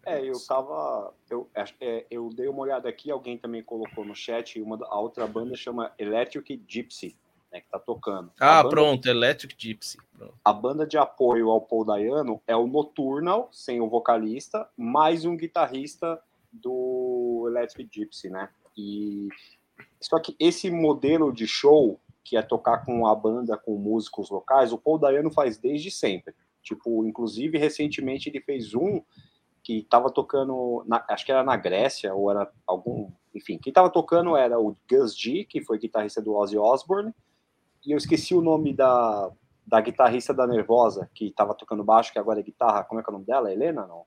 É, eu tava. Eu, é, eu dei uma olhada aqui, alguém também colocou no chat, uma, a outra banda chama Electric Gypsy, né, que tá tocando. Ah, pronto, Electric Gypsy. Pronto. A banda de apoio ao Paul Dayano é o Nocturnal, sem o vocalista, mais um guitarrista do Electric Gypsy, né? E só que esse modelo de show que é tocar com a banda, com músicos locais, o Paul Dayano faz desde sempre. Tipo, inclusive, recentemente ele fez um que estava tocando, na, acho que era na Grécia, ou era algum. Enfim, quem estava tocando era o Gus G, que foi guitarrista do Ozzy Osbourne, e eu esqueci o nome da, da guitarrista da Nervosa, que estava tocando baixo, que agora é guitarra. Como é que é o nome dela? Helena, não?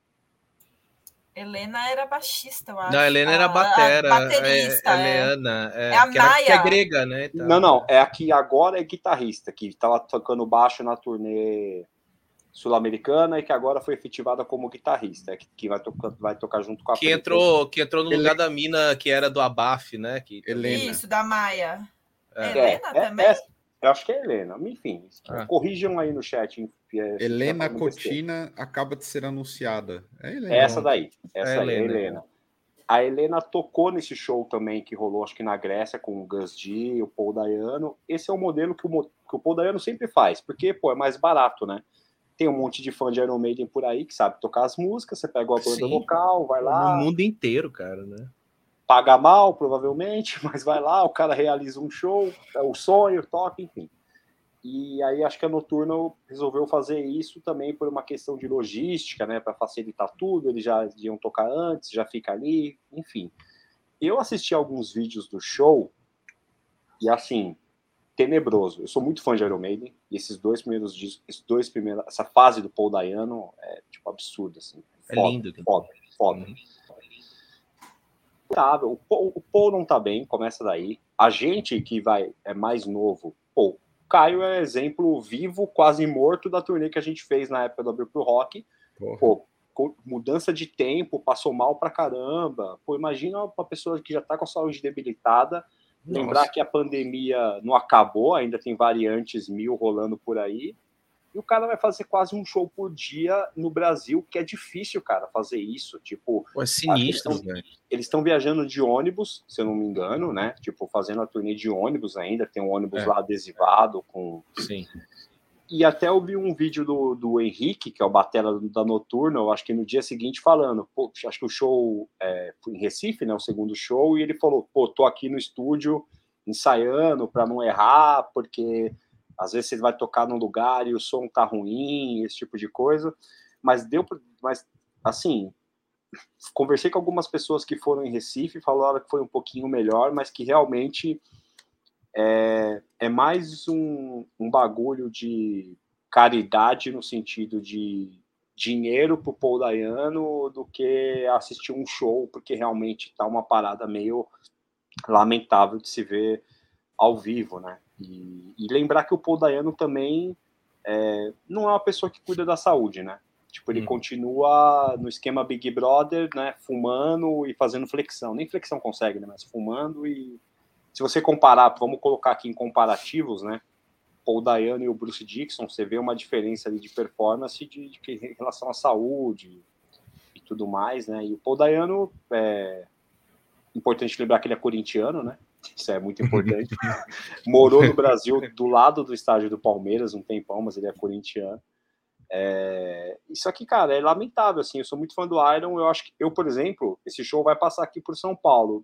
Helena era baixista, eu acho. Não, Helena era batera. A baterista. É, é. Helena. É, é a que Maia. Era, que é grega, né? Então. Não, não. É a que agora é guitarrista, que estava tocando baixo na turnê sul-americana e que agora foi efetivada como guitarrista, que, que vai, tocar, vai tocar junto com a que entrou Que entrou no Ele... lugar da mina que era do Abaf, né? Que... Helena. Isso, da Maia. É. Helena é, é, também? Eu acho que é Helena. Enfim, ah. corrijam aí no chat. Helena Cotina acaba de ser anunciada. É Helena. Essa daí. Essa é aí, Helena. Helena. A Helena tocou nesse show também que rolou, acho que na Grécia, com o Gus G, o Paul Dayano. Esse é o modelo que o, que o Paul Dayano sempre faz, porque, pô, é mais barato, né? Tem um monte de fã de Iron Maiden por aí que sabe tocar as músicas, você pega a banda Sim. local, vai lá. No mundo inteiro, cara, né? Paga mal, provavelmente, *laughs* mas vai lá, o cara realiza um show, é o sonho, toca, enfim. E aí acho que a Noturno resolveu fazer isso também por uma questão de logística, né, para facilitar tudo. Eles já iam tocar antes, já fica ali, enfim. Eu assisti alguns vídeos do show e assim, tenebroso. Eu sou muito fã de Iron Maiden e esses dois primeiros discos, esses dois primeiros, essa fase do Paul Dayano é tipo absurda assim. É foda, lindo, foda, foda. Uhum. Tá, o, Paul, o Paul não tá bem, começa daí. A gente que vai é mais novo, pô, Caio é exemplo vivo, quase morto da turnê que a gente fez na época do Abril pro Rock. Pô, mudança de tempo, passou mal pra caramba. Pô, imagina uma pessoa que já tá com a saúde debilitada, Nossa. lembrar que a pandemia não acabou, ainda tem variantes mil rolando por aí. E o cara vai fazer quase um show por dia no Brasil, que é difícil, cara, fazer isso. Tipo, é sinistro, velho. Eles estão viajando de ônibus, se eu não me engano, né? Tipo, fazendo a turnê de ônibus ainda. Tem um ônibus é. lá adesivado com. Sim. E até eu vi um vídeo do, do Henrique, que é o batera da Noturna, eu acho que no dia seguinte falando, pô, acho que o show é, foi em Recife, né, o segundo show, e ele falou, pô, tô aqui no estúdio ensaiando para não errar, porque às vezes você vai tocar num lugar e o som tá ruim, esse tipo de coisa. Mas deu, mas assim, conversei com algumas pessoas que foram em Recife, falaram que foi um pouquinho melhor, mas que realmente é, é mais um, um bagulho de caridade no sentido de dinheiro pro Paul Dayano do que assistir um show, porque realmente tá uma parada meio lamentável de se ver ao vivo, né? E, e lembrar que o Paul Dayano também é, não é uma pessoa que cuida da saúde, né? Tipo, ele hum. continua no esquema Big Brother, né? Fumando e fazendo flexão. Nem flexão consegue, né? Mas fumando e. Se você comparar, vamos colocar aqui em comparativos, né? Paul Dayano e o Bruce Dixon, você vê uma diferença ali de performance de, de, em relação à saúde e tudo mais, né? E o Paul Dayano, é importante lembrar que ele é corintiano, né? Isso é muito importante. *laughs* Morou no Brasil do lado do estádio do Palmeiras um tempão, mas ele é corintiano. É... Isso aqui, cara, é lamentável, assim, eu sou muito fã do Iron, eu acho que, eu, por exemplo, esse show vai passar aqui por São Paulo,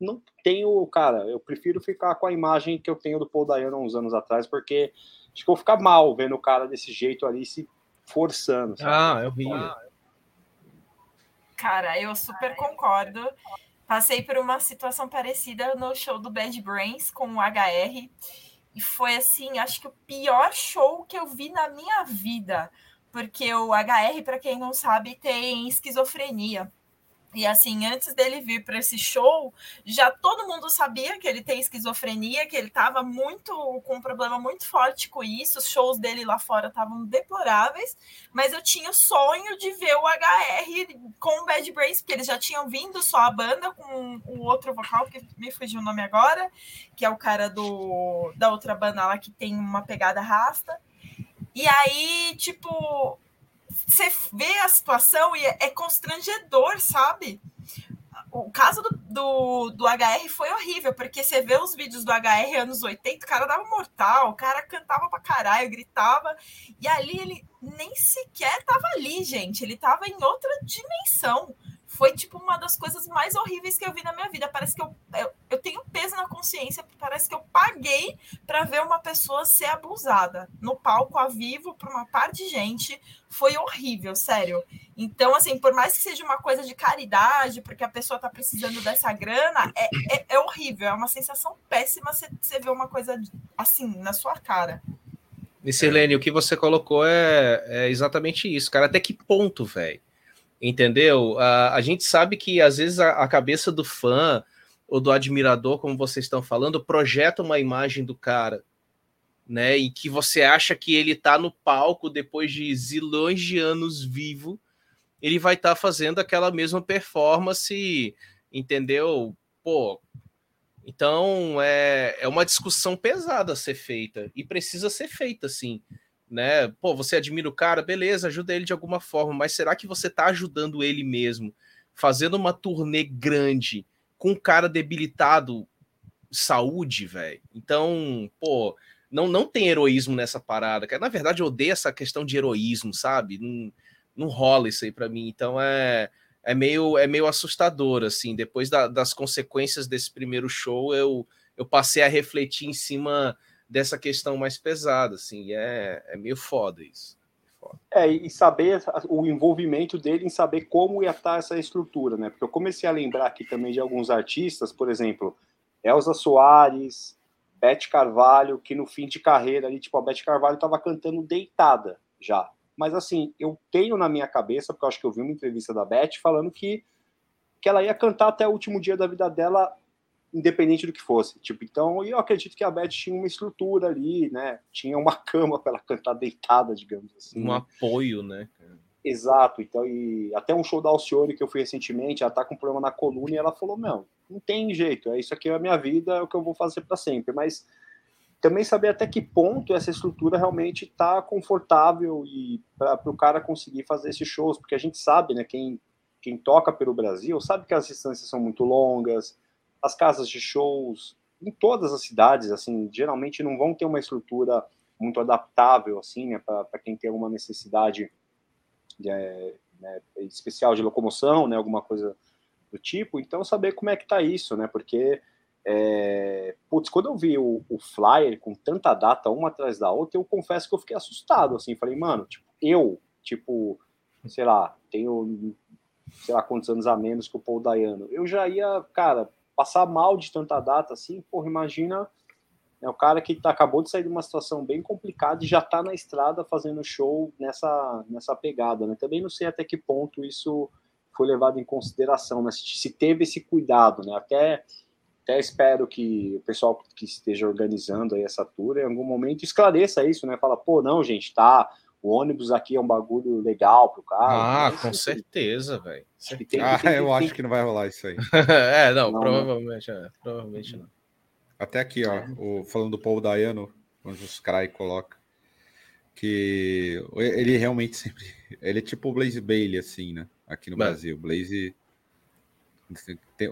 não tenho, cara, eu prefiro ficar com a imagem que eu tenho do Paul Dayano uns anos atrás, porque acho que eu vou ficar mal vendo o cara desse jeito ali se forçando. Sabe? Ah, eu vi. Cara, eu super concordo. Passei por uma situação parecida no show do Bad Brains com o HR. E foi assim, acho que o pior show que eu vi na minha vida. Porque o HR, para quem não sabe, tem esquizofrenia. E assim, antes dele vir para esse show, já todo mundo sabia que ele tem esquizofrenia, que ele estava muito com um problema muito forte com isso. Os shows dele lá fora estavam deploráveis, mas eu tinha o sonho de ver o HR com o Bad Brains, porque eles já tinham vindo só a banda com o outro vocal que me fugiu o nome agora, que é o cara do da outra banda lá que tem uma pegada rasta. E aí, tipo, você vê a situação e é, constrangedor, sabe? O caso do, do, do, HR foi horrível, porque você vê os vídeos do HR anos 80, o cara dava mortal, o cara cantava pra caralho, gritava, e ali ele nem sequer tava ali, gente, ele tava em outra dimensão foi tipo uma das coisas mais horríveis que eu vi na minha vida. Parece que eu, eu, eu tenho peso na consciência, parece que eu paguei para ver uma pessoa ser abusada no palco a vivo por uma par de gente. Foi horrível, sério. Então, assim, por mais que seja uma coisa de caridade, porque a pessoa tá precisando dessa grana, é, é, é horrível, é uma sensação péssima você, ver uma coisa assim na sua cara. Sirlene, o que você colocou é, é exatamente isso, cara. Até que ponto, velho? Entendeu? A, a gente sabe que às vezes a, a cabeça do fã ou do admirador, como vocês estão falando, projeta uma imagem do cara, né? E que você acha que ele tá no palco depois de zilhões de anos vivo, ele vai estar tá fazendo aquela mesma performance, entendeu? Pô, então é, é uma discussão pesada a ser feita e precisa ser feita, sim né? Pô, você admira o cara, beleza, ajuda ele de alguma forma, mas será que você tá ajudando ele mesmo, fazendo uma turnê grande com um cara debilitado, saúde, velho? Então, pô, não, não tem heroísmo nessa parada. Na verdade, eu odeio essa questão de heroísmo, sabe? Não, não rola isso aí para mim. Então é, é meio é meio assustador, assim. Depois da, das consequências desse primeiro show, eu, eu passei a refletir em cima dessa questão mais pesada, assim, é, é meio foda isso. É, e saber o envolvimento dele em saber como ia estar essa estrutura, né? Porque eu comecei a lembrar aqui também de alguns artistas, por exemplo, Elza Soares, Beth Carvalho, que no fim de carreira ali, tipo, a Beth Carvalho estava cantando deitada já. Mas assim, eu tenho na minha cabeça, porque eu acho que eu vi uma entrevista da Beth falando que, que ela ia cantar até o último dia da vida dela independente do que fosse. Tipo, então, eu acredito que a Beth tinha uma estrutura ali, né? Tinha uma *laughs* cama para ela cantar deitada, digamos assim. Um apoio, né? Exato. Então, e até um show da Alcione que eu fui recentemente, ela tá com problema na coluna e ela falou: "Não, não tem jeito, é isso aqui é a minha vida, é o que eu vou fazer para sempre". Mas também saber até que ponto essa estrutura realmente está confortável e para o cara conseguir fazer esses shows, porque a gente sabe, né, quem quem toca pelo Brasil sabe que as distâncias são muito longas, as casas de shows em todas as cidades, assim, geralmente não vão ter uma estrutura muito adaptável, assim, né, para quem tem alguma necessidade de, é, né, especial de locomoção, né, alguma coisa do tipo. Então, saber como é que tá isso, né, porque, é, putz, quando eu vi o, o, flyer com tanta data uma atrás da outra, eu confesso que eu fiquei assustado, assim, falei, mano, tipo, eu, tipo, sei lá, tenho, sei lá quantos anos a menos que o Paul Dayano, eu já ia, cara, passar mal de tanta data assim, porra, imagina é o cara que tá, acabou de sair de uma situação bem complicada e já tá na estrada fazendo show nessa, nessa pegada, né? Também não sei até que ponto isso foi levado em consideração, né? Se, se teve esse cuidado, né? Até, até espero que o pessoal que esteja organizando aí essa tour em algum momento esclareça isso, né? Fala, pô, não, gente, tá, o ônibus aqui é um bagulho legal pro carro. Ah, com certeza, velho. Ah, eu acho que não vai rolar isso aí. *laughs* é, não, não provavelmente, não. É, provavelmente não. Até aqui, ó, o, falando do Paul Dayano, onde os Cry coloca, que ele realmente sempre. Ele é tipo o Blaze Bailey, assim, né? Aqui no Mas... Brasil. Blaze.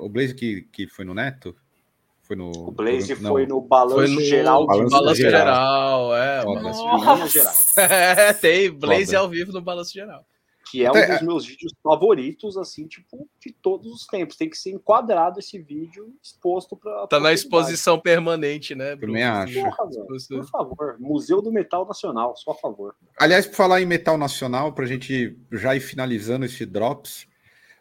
O Blaze que, que foi no Neto? Foi no. O Blaze foi no balanço no geral. Balanço, balanço geral. geral, é. Balanço *laughs* é, tem Blaze Foda. ao vivo no balanço geral. Que é Até... um dos meus vídeos favoritos, assim, tipo, de todos os tempos. Tem que ser enquadrado esse vídeo exposto para. Tá na exposição permanente, né? Bruno? Também acho. Porra, por favor, Museu do Metal Nacional, só a favor. Aliás, por falar em metal nacional, para a gente já ir finalizando esse Drops,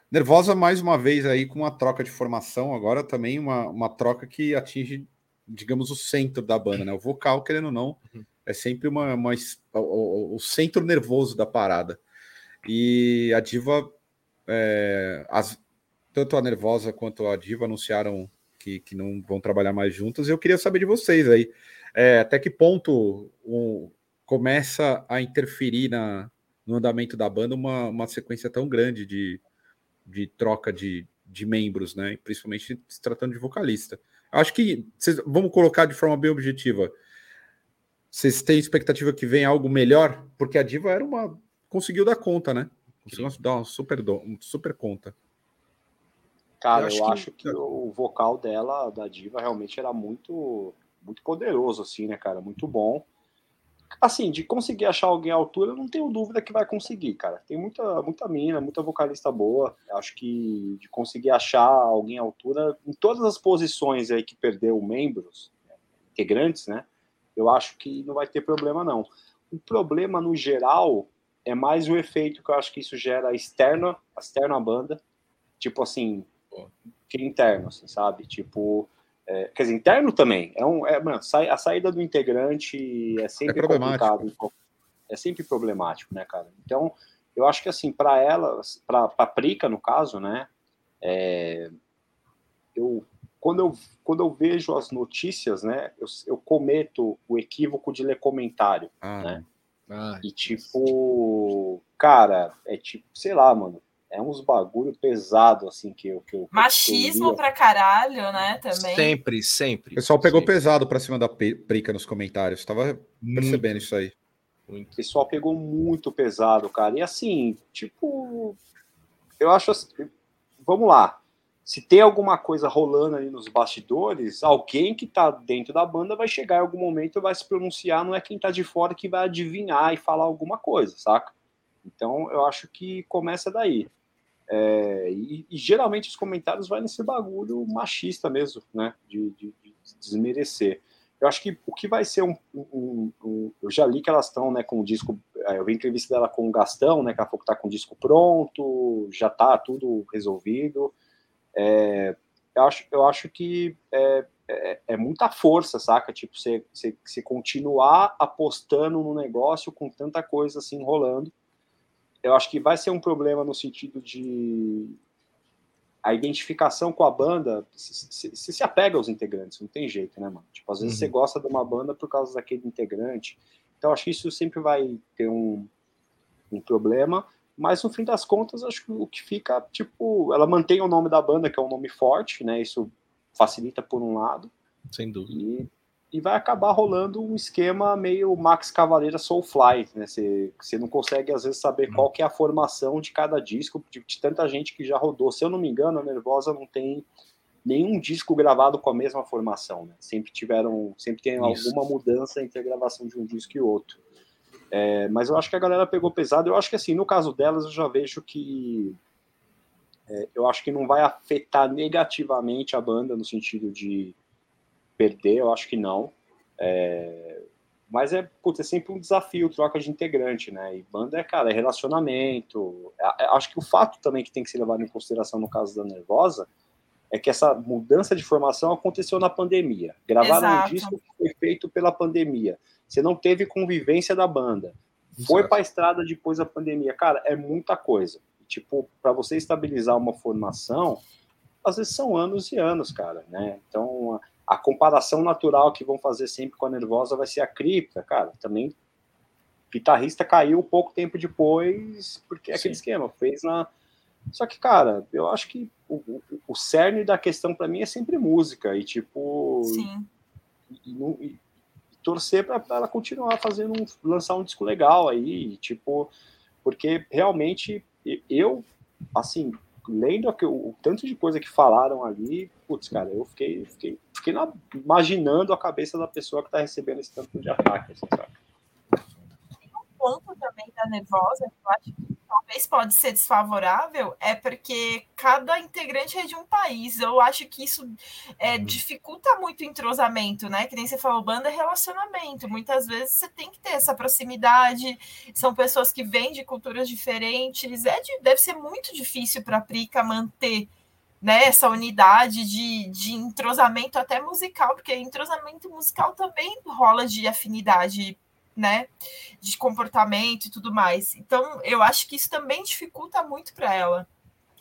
Nervosa mais uma vez aí com uma troca de formação, agora também uma, uma troca que atinge, digamos, o centro da banda, né? O vocal, querendo ou não, uhum. é sempre uma, uma o, o, centro nervoso da parada. E a Diva, é, as, tanto a Nervosa quanto a Diva anunciaram que, que não vão trabalhar mais juntas. Eu queria saber de vocês aí, é, até que ponto um, começa a interferir na, no andamento da banda uma, uma sequência tão grande de de troca de, de membros, né? Principalmente se tratando de vocalista. Acho que cês, vamos colocar de forma bem objetiva. Vocês têm expectativa que venha algo melhor? Porque a Diva era uma. conseguiu dar conta, né? Conseguiu dar uma super, uma super conta. Cara, eu acho, eu que... acho que o vocal dela, da Diva, realmente era muito, muito poderoso, assim, né, cara? Muito bom assim, de conseguir achar alguém à altura, eu não tenho dúvida que vai conseguir, cara. Tem muita, muita mina, muita vocalista boa. Acho que de conseguir achar alguém à altura, em todas as posições aí que perdeu membros, integrantes, né? Eu acho que não vai ter problema, não. O problema, no geral, é mais o efeito que eu acho que isso gera externo, externo à banda. Tipo assim, que interno, assim, sabe? Tipo, é, quer dizer, interno também. É um, é, mano, a saída do integrante é sempre é complicado. É sempre problemático, né, cara? Então, eu acho que assim, para ela, para a Prica, no caso, né? É, eu, quando, eu, quando eu vejo as notícias, né, eu, eu cometo o equívoco de ler comentário, ah, né? Ah, e tipo, cara, é tipo, sei lá, mano, é uns bagulho pesado, assim, que eu. Que eu Machismo eu pra caralho, né? Também. Sempre, sempre. O pessoal pegou sempre. pesado pra cima da Prica nos comentários. Tava percebendo muito. isso aí. Muito. O pessoal pegou muito pesado, cara. E assim, tipo. Eu acho assim. Vamos lá. Se tem alguma coisa rolando ali nos bastidores, alguém que tá dentro da banda vai chegar em algum momento e vai se pronunciar, não é quem tá de fora que vai adivinhar e falar alguma coisa, saca? Então eu acho que começa daí. É, e, e, geralmente os comentários vão nesse bagulho machista mesmo, né? De, de, de, desmerecer. Eu acho que o que vai ser um, um, um, Eu já li que elas estão né, com o disco. É, eu vi entrevista dela com o Gastão, né? Que ela falou que tá com o disco pronto, já tá tudo resolvido. É, eu, acho, eu acho que é, é, é muita força, saca? Tipo, você, continuar apostando no negócio com tanta coisa assim rolando eu acho que vai ser um problema no sentido de a identificação com a banda, você se, se, apega aos integrantes, não tem jeito, né, mano? Tipo, às vezes uhum. você gosta de uma banda por causa daquele integrante. Então, acho que isso sempre vai ter um, um problema. Mas, no fim das contas, acho que o que fica, tipo, ela mantém o nome da banda, que é um nome forte, né? Isso facilita por um lado. Sem dúvida. E e vai acabar rolando um esquema meio Max Cavaleira Soulfly, né? Você, você não consegue às vezes saber qual que é a formação de cada disco, de, de, tanta gente que já rodou. Se eu não me engano, a Nervosa não tem nenhum disco gravado com a mesma formação, né? Sempre tiveram, sempre tem Isso. alguma mudança entre a gravação de um disco e outro. É, mas eu acho que a galera pegou pesado. Eu acho que assim, no caso delas, eu já vejo que é, eu acho que não vai afetar negativamente a banda no sentido de perder, eu acho que não. É... Mas é, putz, é sempre um desafio, troca de integrante, né? E banda é, cara, é relacionamento. É, é, acho que o fato também que tem que ser levado em consideração no caso da Nervosa é que essa mudança de formação aconteceu na pandemia. Gravaram um disco que foi feito pela pandemia. Você não teve convivência da banda. Foi para a estrada depois da pandemia. Cara, é muita coisa. Tipo, para você estabilizar uma formação, às vezes são anos e anos, cara, né? Então, a comparação natural que vão fazer sempre com a nervosa vai ser a cripta, cara. Também guitarrista caiu pouco tempo depois, porque é aquele esquema, fez na. Só que, cara, eu acho que o, o, o cerne da questão para mim é sempre música, e tipo. Sim. E, e, e torcer para ela continuar fazendo um, lançar um disco legal aí, e, tipo, porque realmente eu, assim, lendo o, o, tanto de coisa que falaram ali, putz, cara, eu fiquei, fiquei, fiquei na, imaginando a cabeça da pessoa que tá recebendo esse tanto de ataque, assim, sabe? Tem um ponto também da nervosa, que eu acho que talvez pode ser desfavorável, é porque cada integrante é de um país. Eu acho que isso é, uhum. dificulta muito o entrosamento, né? Que nem você falou, banda é relacionamento. Muitas vezes você tem que ter essa proximidade, são pessoas que vêm de culturas diferentes. É de, deve ser muito difícil para a Prica manter né, essa unidade de, de entrosamento até musical, porque entrosamento musical também rola de afinidade né, de comportamento e tudo mais. Então, eu acho que isso também dificulta muito para ela.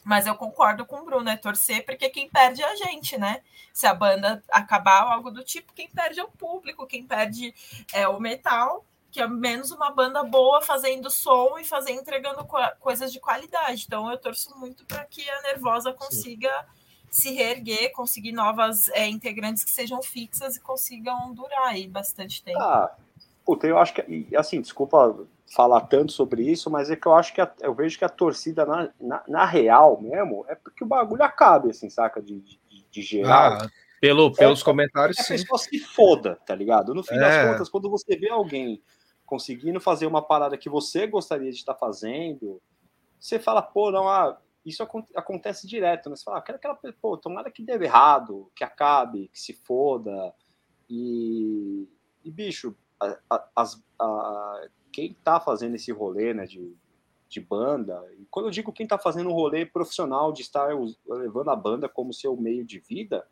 Mas eu concordo com o Bruno, é torcer, porque quem perde é a gente, né? Se a banda acabar ou algo do tipo, quem perde é o público, quem perde é o metal, que é menos uma banda boa fazendo som e fazendo entregando co coisas de qualidade. Então eu torço muito para que a Nervosa consiga Sim. se reerguer, conseguir novas é, integrantes que sejam fixas e consigam durar aí bastante tempo. Ah, Puta, eu acho que, assim, desculpa falar tanto sobre isso, mas é que eu acho que a, eu vejo que a torcida, na, na, na, real mesmo, é porque o bagulho acabe, assim, saca? De, de, de geral. Ah, pelo, é, pelos comentários, é sim. A pessoa se foda, tá ligado? No fim é. das contas, quando você vê alguém conseguindo fazer uma parada que você gostaria de estar fazendo, você fala, pô, não, ah, isso acontece direto, né? Você fala, ah, aquela, pô, tomara que dê errado, que acabe, que se foda. E, e bicho, a, as, a, quem está fazendo esse rolê né, de, de banda, e quando eu digo quem está fazendo um rolê profissional de estar levando a banda como seu meio de vida,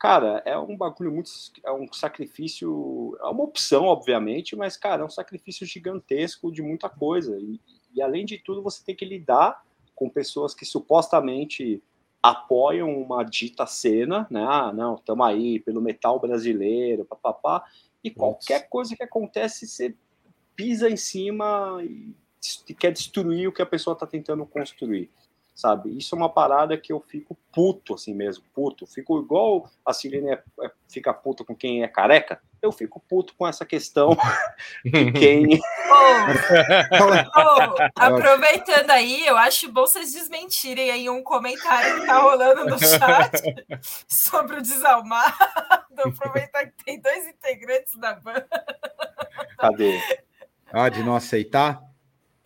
cara, é um bagulho muito. É um sacrifício. É uma opção, obviamente, mas, cara, é um sacrifício gigantesco de muita coisa. E, e além de tudo, você tem que lidar com pessoas que supostamente apoiam uma dita cena, né? Ah, não, estamos aí pelo metal brasileiro, papapá. E qualquer coisa que acontece, você pisa em cima e quer destruir o que a pessoa está tentando construir, sabe? Isso é uma parada que eu fico puto, assim mesmo, puto. Fico igual a Silene é, é, fica puto com quem é careca, eu fico puto com essa questão *laughs* de quem. *laughs* Oh, *laughs* oh, aproveitando aí, eu acho bom vocês desmentirem aí um comentário que tá rolando no chat sobre o desalmado. Aproveitar que tem dois integrantes da banda. Cadê? Ah, de não aceitar?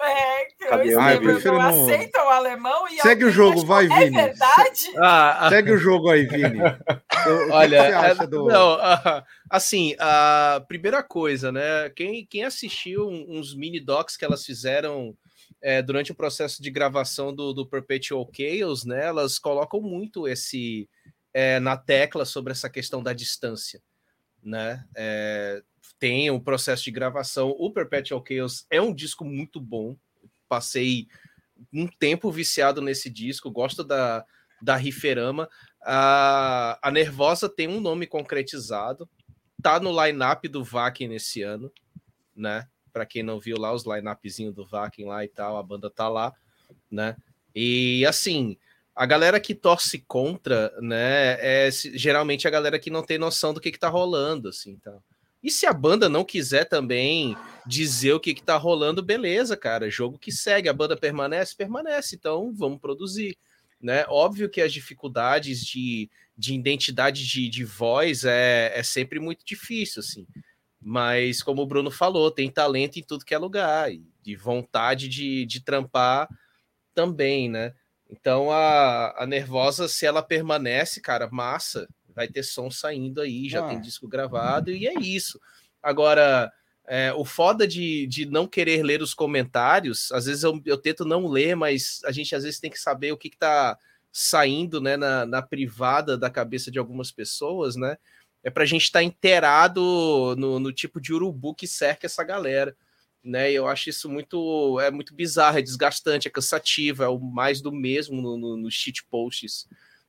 É, que Cadê? Ah, eu não, não aceitam o alemão e Segue o jogo, vai, é Vini. É verdade? Ah, Segue o jogo aí, Vini. *laughs* Olha, é, do... não, uh, assim, a primeira coisa, né? Quem, quem assistiu uns mini docs que elas fizeram é, durante o processo de gravação do, do Perpetual Chaos, né? Elas colocam muito esse é, na tecla sobre essa questão da distância, né? É, tem o um processo de gravação. O Perpetual Chaos é um disco muito bom. Passei um tempo viciado nesse disco, gosto da, da Riferama. A, a Nervosa tem um nome concretizado, tá no line-up do Vakin nesse ano, né? Para quem não viu lá os line-upzinho do Vakin lá e tal, a banda tá lá, né? E assim, a galera que torce contra, né, é geralmente a galera que não tem noção do que, que tá rolando, assim, tá? E se a banda não quiser também dizer o que, que tá rolando, beleza, cara. Jogo que segue, a banda permanece, permanece. Então vamos produzir. Né? Óbvio que as dificuldades de, de identidade de, de voz é, é sempre muito difícil, assim. Mas, como o Bruno falou, tem talento em tudo que é lugar, e de vontade de, de trampar também, né? Então a, a Nervosa, se ela permanece, cara, massa vai ter som saindo aí, já ah. tem disco gravado, e é isso. Agora, é, o foda de, de não querer ler os comentários, às vezes eu, eu tento não ler, mas a gente às vezes tem que saber o que, que tá saindo né, na, na privada da cabeça de algumas pessoas, né? É pra gente estar tá inteirado no, no tipo de urubu que cerca essa galera. Né, eu acho isso muito é muito bizarro, é desgastante, é cansativo, é o mais do mesmo nos no, no shit posts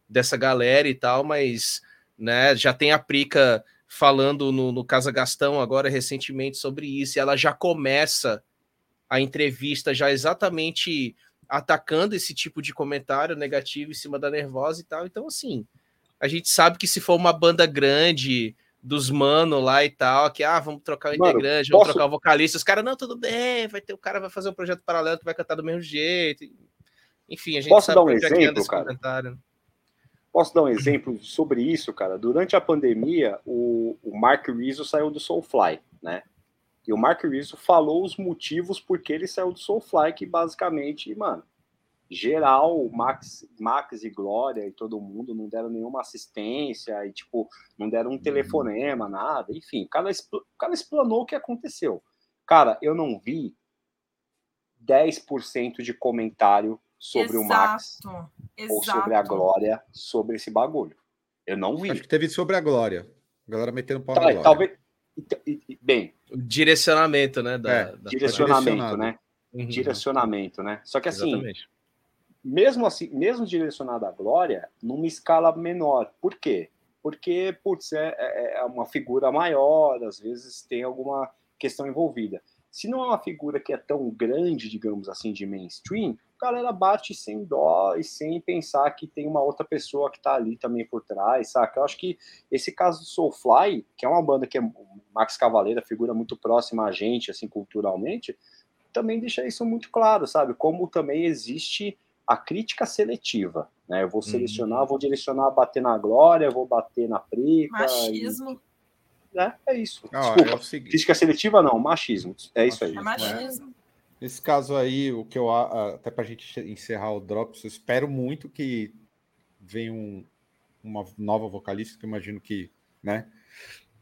dessa galera e tal, mas né? Já tem a Prica falando no, no Casa Gastão agora recentemente sobre isso, e ela já começa a entrevista já exatamente atacando esse tipo de comentário negativo em cima da nervosa e tal. Então, assim, a gente sabe que se for uma banda grande dos mano lá e tal, que ah, vamos trocar o integrante, vamos trocar o vocalista, os caras, não, tudo bem, vai ter o cara vai fazer um projeto paralelo que vai cantar do mesmo jeito. Enfim, a gente posso sabe dar um exemplo, cara? Posso dar um exemplo sobre isso, cara? Durante a pandemia, o, o Mark Rizzo saiu do Soulfly, né? E o Mark Rizzo falou os motivos por que ele saiu do Soulfly, que basicamente, mano, geral, Max, Max e Glória e todo mundo não deram nenhuma assistência e, tipo, não deram um telefonema, nada. Enfim, o cara, o cara explanou o que aconteceu. Cara, eu não vi 10% de comentário sobre Exato. o Max Exato. ou sobre a Glória sobre esse bagulho. Eu não vi. Acho que teve sobre a Glória. A galera metendo pau tá, na Glória. Talvez. Bem. Direcionamento, né? Da, é, da... Direcionamento, né? Uhum. Direcionamento, né? Só que assim, Exatamente mesmo assim, mesmo direcionado à glória, numa escala menor. Por quê? Porque, putz, é, é, é uma figura maior, às vezes tem alguma questão envolvida. Se não é uma figura que é tão grande, digamos assim, de mainstream, a galera bate sem dó e sem pensar que tem uma outra pessoa que tá ali também por trás, saca? Eu acho que esse caso do Soulfly, que é uma banda que é Max Cavaleira, figura muito próxima a gente, assim, culturalmente, também deixa isso muito claro, sabe? Como também existe a crítica seletiva. Né? Eu vou uhum. selecionar, uhum. vou direcionar, bater na Glória, vou bater na Prica. Machismo. E... É, é isso. Ah, Desculpa, é seguinte... crítica seletiva não, machismo. É isso aí. É machismo. Nesse caso aí, o que eu até para a gente encerrar o Drops, eu espero muito que venha um, uma nova vocalista, que eu imagino que, né,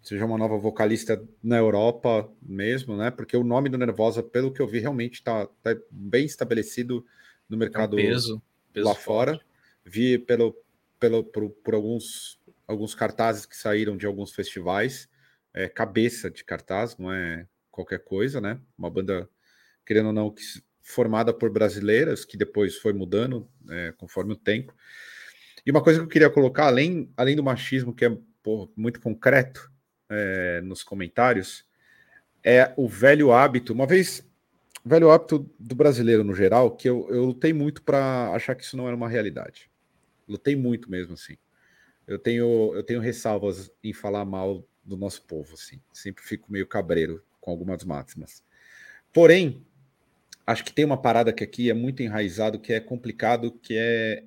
seja uma nova vocalista na Europa mesmo, né? Porque o nome do Nervosa, pelo que eu vi, realmente está tá bem estabelecido no mercado é um peso, peso lá forte. fora. Vi pelo, pelo, por, por, alguns, alguns cartazes que saíram de alguns festivais. É, cabeça de cartaz, não é qualquer coisa, né? Uma banda, querendo ou não, formada por brasileiras, que depois foi mudando é, conforme o tempo. E uma coisa que eu queria colocar, além, além do machismo, que é muito concreto é, nos comentários, é o velho hábito. Uma vez velho hábito do brasileiro no geral, que eu, eu lutei muito para achar que isso não era uma realidade. Lutei muito mesmo, assim. Eu tenho, eu tenho ressalvas em falar mal do nosso povo, assim. Sempre fico meio cabreiro com algumas máximas. Porém, acho que tem uma parada que aqui é muito enraizado, que é complicado, que é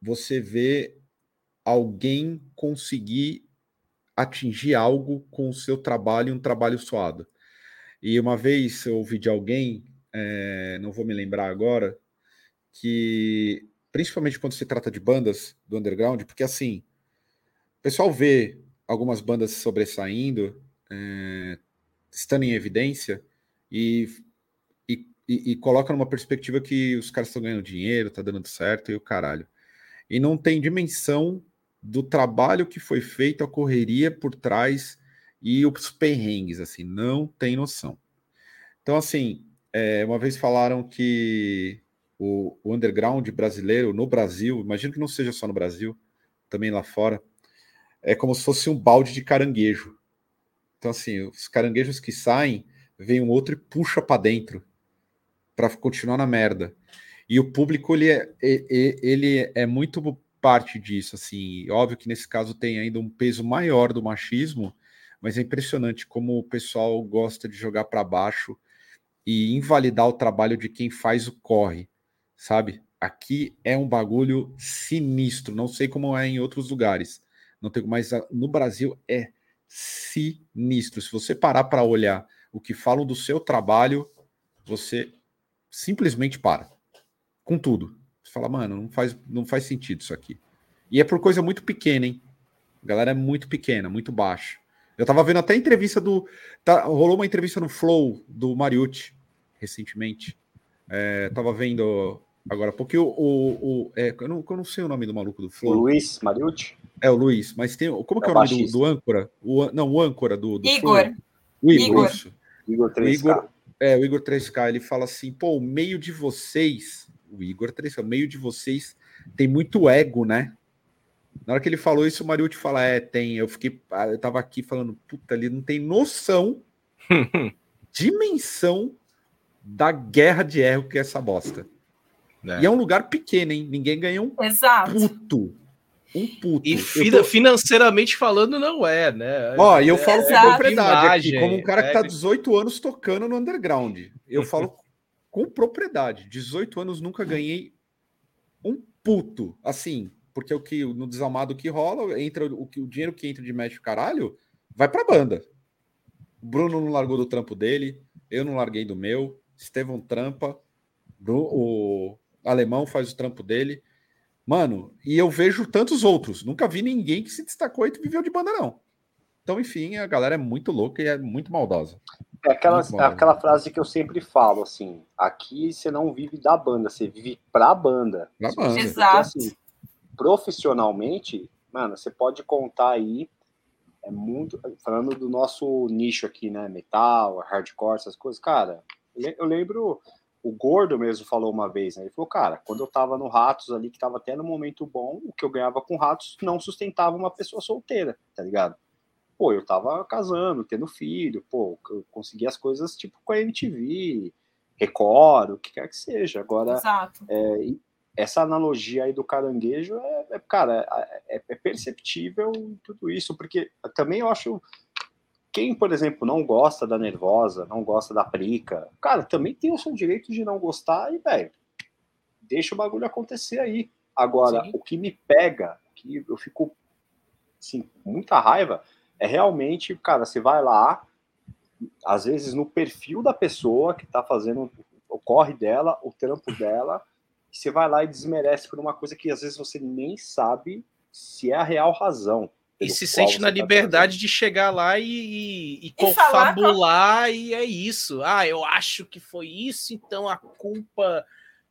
você ver alguém conseguir atingir algo com o seu trabalho, um trabalho suado. E uma vez eu ouvi de alguém, é, não vou me lembrar agora, que principalmente quando se trata de bandas do underground, porque assim, o pessoal vê algumas bandas sobressaindo, é, estando em evidência, e, e, e, coloca numa perspectiva que os caras estão ganhando dinheiro, tá dando certo e o caralho. E não tem dimensão do trabalho que foi feito, a correria por trás e os perrengues, assim, não tem noção. Então, assim, é, uma vez falaram que o, o, underground brasileiro no Brasil, imagino que não seja só no Brasil, também lá fora, é como se fosse um balde de caranguejo. Então, assim, os caranguejos que saem, vem um outro e puxa para dentro para continuar na merda. E o público ele é, ele é muito parte disso, assim. Óbvio que nesse caso tem ainda um peso maior do machismo, mas é impressionante como o pessoal gosta de jogar para baixo e invalidar o trabalho de quem faz o corre, sabe? Aqui é um bagulho sinistro, não sei como é em outros lugares. Não tenho mais no Brasil é sinistro. Se você parar para olhar o que falam do seu trabalho, você simplesmente para. Com tudo. Você fala, mano, não faz, não faz sentido isso aqui. E é por coisa muito pequena, hein? A galera é muito pequena, muito baixa. Eu tava vendo até entrevista do. Tá, rolou uma entrevista no Flow do Mariucci recentemente. É, tava vendo agora porque o, o, o é, eu, não, eu não sei o nome do maluco do Flow. Luiz Mariucci? É, o Luiz, mas tem. Como que é, é o nome do, do, âncora? O, não, o âncora do. do Igor. O Igor. Igor. Isso. Igor 3K. O Igor, é, o Igor 3K, ele fala assim: pô, o meio de vocês, o Igor 3K, o meio de vocês tem muito ego, né? Na hora que ele falou isso, o Mariucci fala: É, tem. Eu fiquei. Ah, eu tava aqui falando, puta, ele não tem noção, *laughs* dimensão da guerra de erro que é essa bosta. É. E é um lugar pequeno, hein? Ninguém ganha um Exato. puto. Um puto. E tô... financeiramente falando, não é, né? Ó, e eu é, falo com propriedade aqui, como um cara que tá 18 anos tocando no underground. Eu falo com propriedade. 18 anos nunca ganhei um puto. Assim, porque o que no desalmado que rola, entra o, que, o dinheiro que entra de match caralho, vai pra banda. O Bruno não largou do trampo dele, eu não larguei do meu, Estevão trampa, o alemão faz o trampo dele. Mano, e eu vejo tantos outros. Nunca vi ninguém que se destacou e viveu de banda, não. Então, enfim, a galera é muito louca e é muito maldosa. É aquela, muito maldosa. aquela frase que eu sempre falo, assim, aqui você não vive da banda, você vive pra banda. Pra banda. Exato. Assim, profissionalmente, mano, você pode contar aí, é muito, falando do nosso nicho aqui, né, metal, hardcore, essas coisas, cara, eu lembro o Gordo mesmo falou uma vez, né? Ele falou, cara, quando eu tava no Ratos ali, que tava até no momento bom, o que eu ganhava com Ratos não sustentava uma pessoa solteira, tá ligado? Pô, eu tava casando, tendo filho, pô, eu consegui as coisas tipo com a MTV, Record, o que quer que seja. Agora, é, essa analogia aí do caranguejo é, é cara, é, é perceptível tudo isso, porque também eu acho quem, por exemplo, não gosta da nervosa, não gosta da prica, cara, também tem o seu direito de não gostar e, velho, deixa o bagulho acontecer aí. Agora, Sim. o que me pega, que eu fico, assim, muita raiva, é realmente, cara, você vai lá, às vezes no perfil da pessoa que tá fazendo o corre dela, o trampo dela, você vai lá e desmerece por uma coisa que às vezes você nem sabe se é a real razão e se sente na tá liberdade de chegar lá e, e, e confabular, e é isso. Ah, eu acho que foi isso, então a culpa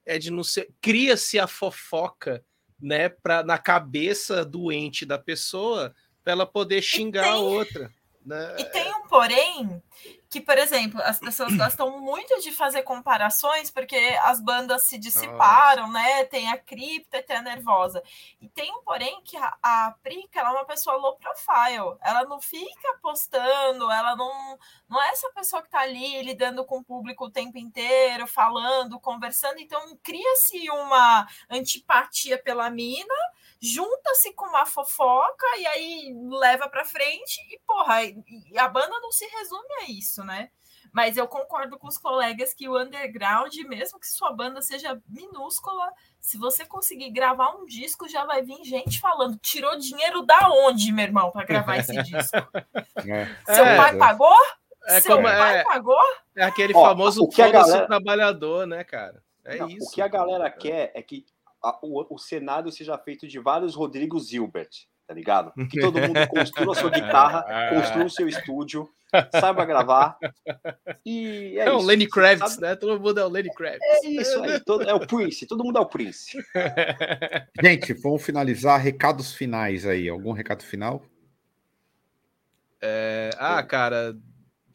é de não ser. Cria-se a fofoca, né, pra, na cabeça doente da pessoa, para ela poder xingar tem... a outra. Né? E tem um porém que, por exemplo, as pessoas *clears throat* gostam muito de fazer comparações porque as bandas se dissiparam, né? Tem a cripta e tem a nervosa. E tem um porém que a, a Prica ela é uma pessoa low profile. Ela não fica postando, ela não, não é essa pessoa que tá ali lidando com o público o tempo inteiro, falando, conversando. Então cria-se uma antipatia pela mina junta-se com uma fofoca e aí leva para frente e porra, e a banda não se resume a isso, né? Mas eu concordo com os colegas que o underground, mesmo que sua banda seja minúscula, se você conseguir gravar um disco, já vai vir gente falando: tirou dinheiro da onde, meu irmão, para gravar esse *laughs* disco? É. Seu é, pai pagou? É Seu como, pai é, pagou? É aquele Ó, famoso o que a galera... trabalhador, né, cara? É Não, isso. O que a galera quer é que a, o, o cenário seja feito de vários Rodrigo Zilbert, tá ligado? Que todo mundo *laughs* construa a sua guitarra, construa o seu estúdio, saiba gravar. E é, é o Lenny Kravitz, sabe? né? Todo mundo é o Lenny Kravitz. É isso aí, todo, é o Prince, todo mundo é o Prince. *laughs* Gente, vamos finalizar. Recados finais aí. Algum recado final? É, ah, cara,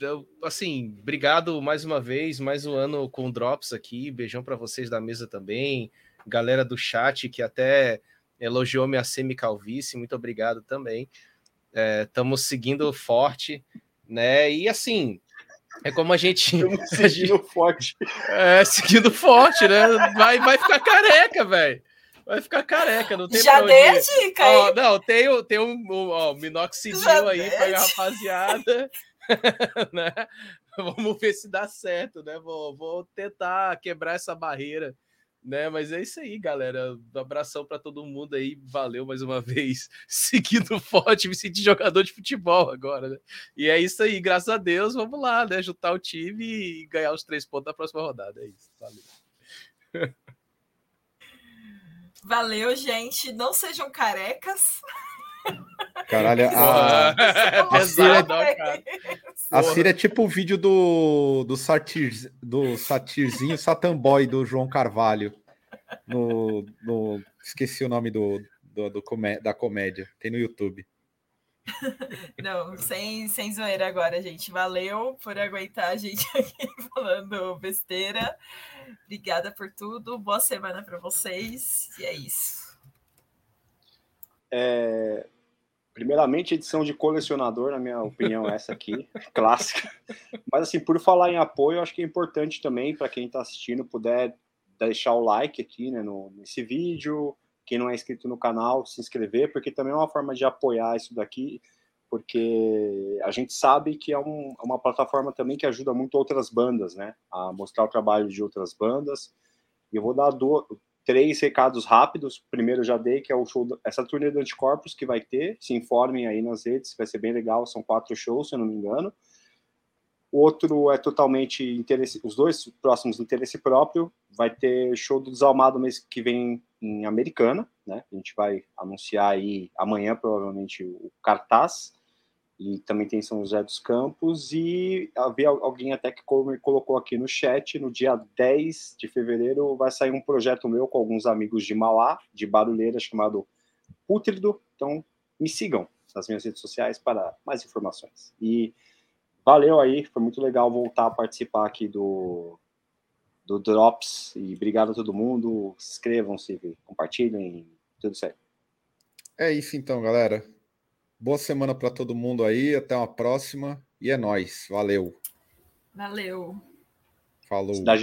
eu, assim, obrigado mais uma vez, mais um ano com Drops aqui. Beijão para vocês da mesa também galera do chat que até elogiou minha semicalvície, muito obrigado também. Estamos é, seguindo forte, né? E assim, é como *laughs* *laughs* a gente. seguindo forte. É, seguindo forte, né? Vai, vai ficar careca, velho. Vai ficar careca, não tem Já dei a dica, ó, Não, tem, tem um, um ó, minoxidil aí para a rapaziada. *laughs* né? Vamos ver se dá certo, né? Vou, vou tentar quebrar essa barreira né? Mas é isso aí, galera. Um abração para todo mundo aí. Valeu mais uma *laughs* vez. Seguindo forte, me senti jogador de futebol agora, né? E é isso aí, graças a Deus, vamos lá, né? Juntar o time e ganhar os três pontos da próxima rodada. É isso. Valeu. Valeu, gente. Não sejam carecas. Caralho, a, *laughs* a, Cira, a Cira é tipo o vídeo do, do, satir, do satirzinho Satamboy do João Carvalho. No, no, esqueci o nome do, do, do comé da comédia. Tem no YouTube. *laughs* Não, sem, sem zoeira agora, gente. Valeu por aguentar a gente *laughs* aqui falando besteira. Obrigada por tudo. Boa semana para vocês. E é isso. É, primeiramente, edição de colecionador, na minha opinião, essa aqui, *laughs* clássica. Mas, assim, por falar em apoio, acho que é importante também, para quem está assistindo, puder deixar o like aqui né, no, nesse vídeo. Quem não é inscrito no canal, se inscrever, porque também é uma forma de apoiar isso daqui porque a gente sabe que é, um, é, uma plataforma também que ajuda muito outras bandas, né, a mostrar o trabalho de outras bandas. E eu vou dar do, três recados rápidos. Primeiro já dei que é o show, essa turnê do Anticorpos que vai ter. Se informem aí nas redes, vai ser bem legal. São quatro shows, se eu não me engano. Outro é totalmente interesse, os dois próximos interesse próprio. Vai ter show do Desalmado mês que vem em Americana, né? A gente vai anunciar aí amanhã provavelmente o cartaz e também tem São José dos Campos, e havia alguém até que colocou aqui no chat, no dia 10 de fevereiro vai sair um projeto meu com alguns amigos de Mauá, de Barulheira, chamado Pútrido, então me sigam nas minhas redes sociais para mais informações. E valeu aí, foi muito legal voltar a participar aqui do, do Drops, e obrigado a todo mundo, inscrevam-se, compartilhem, tudo certo. É isso então, galera. Boa semana para todo mundo aí. Até uma próxima. E é nós. Valeu. Valeu. Falou. Cidade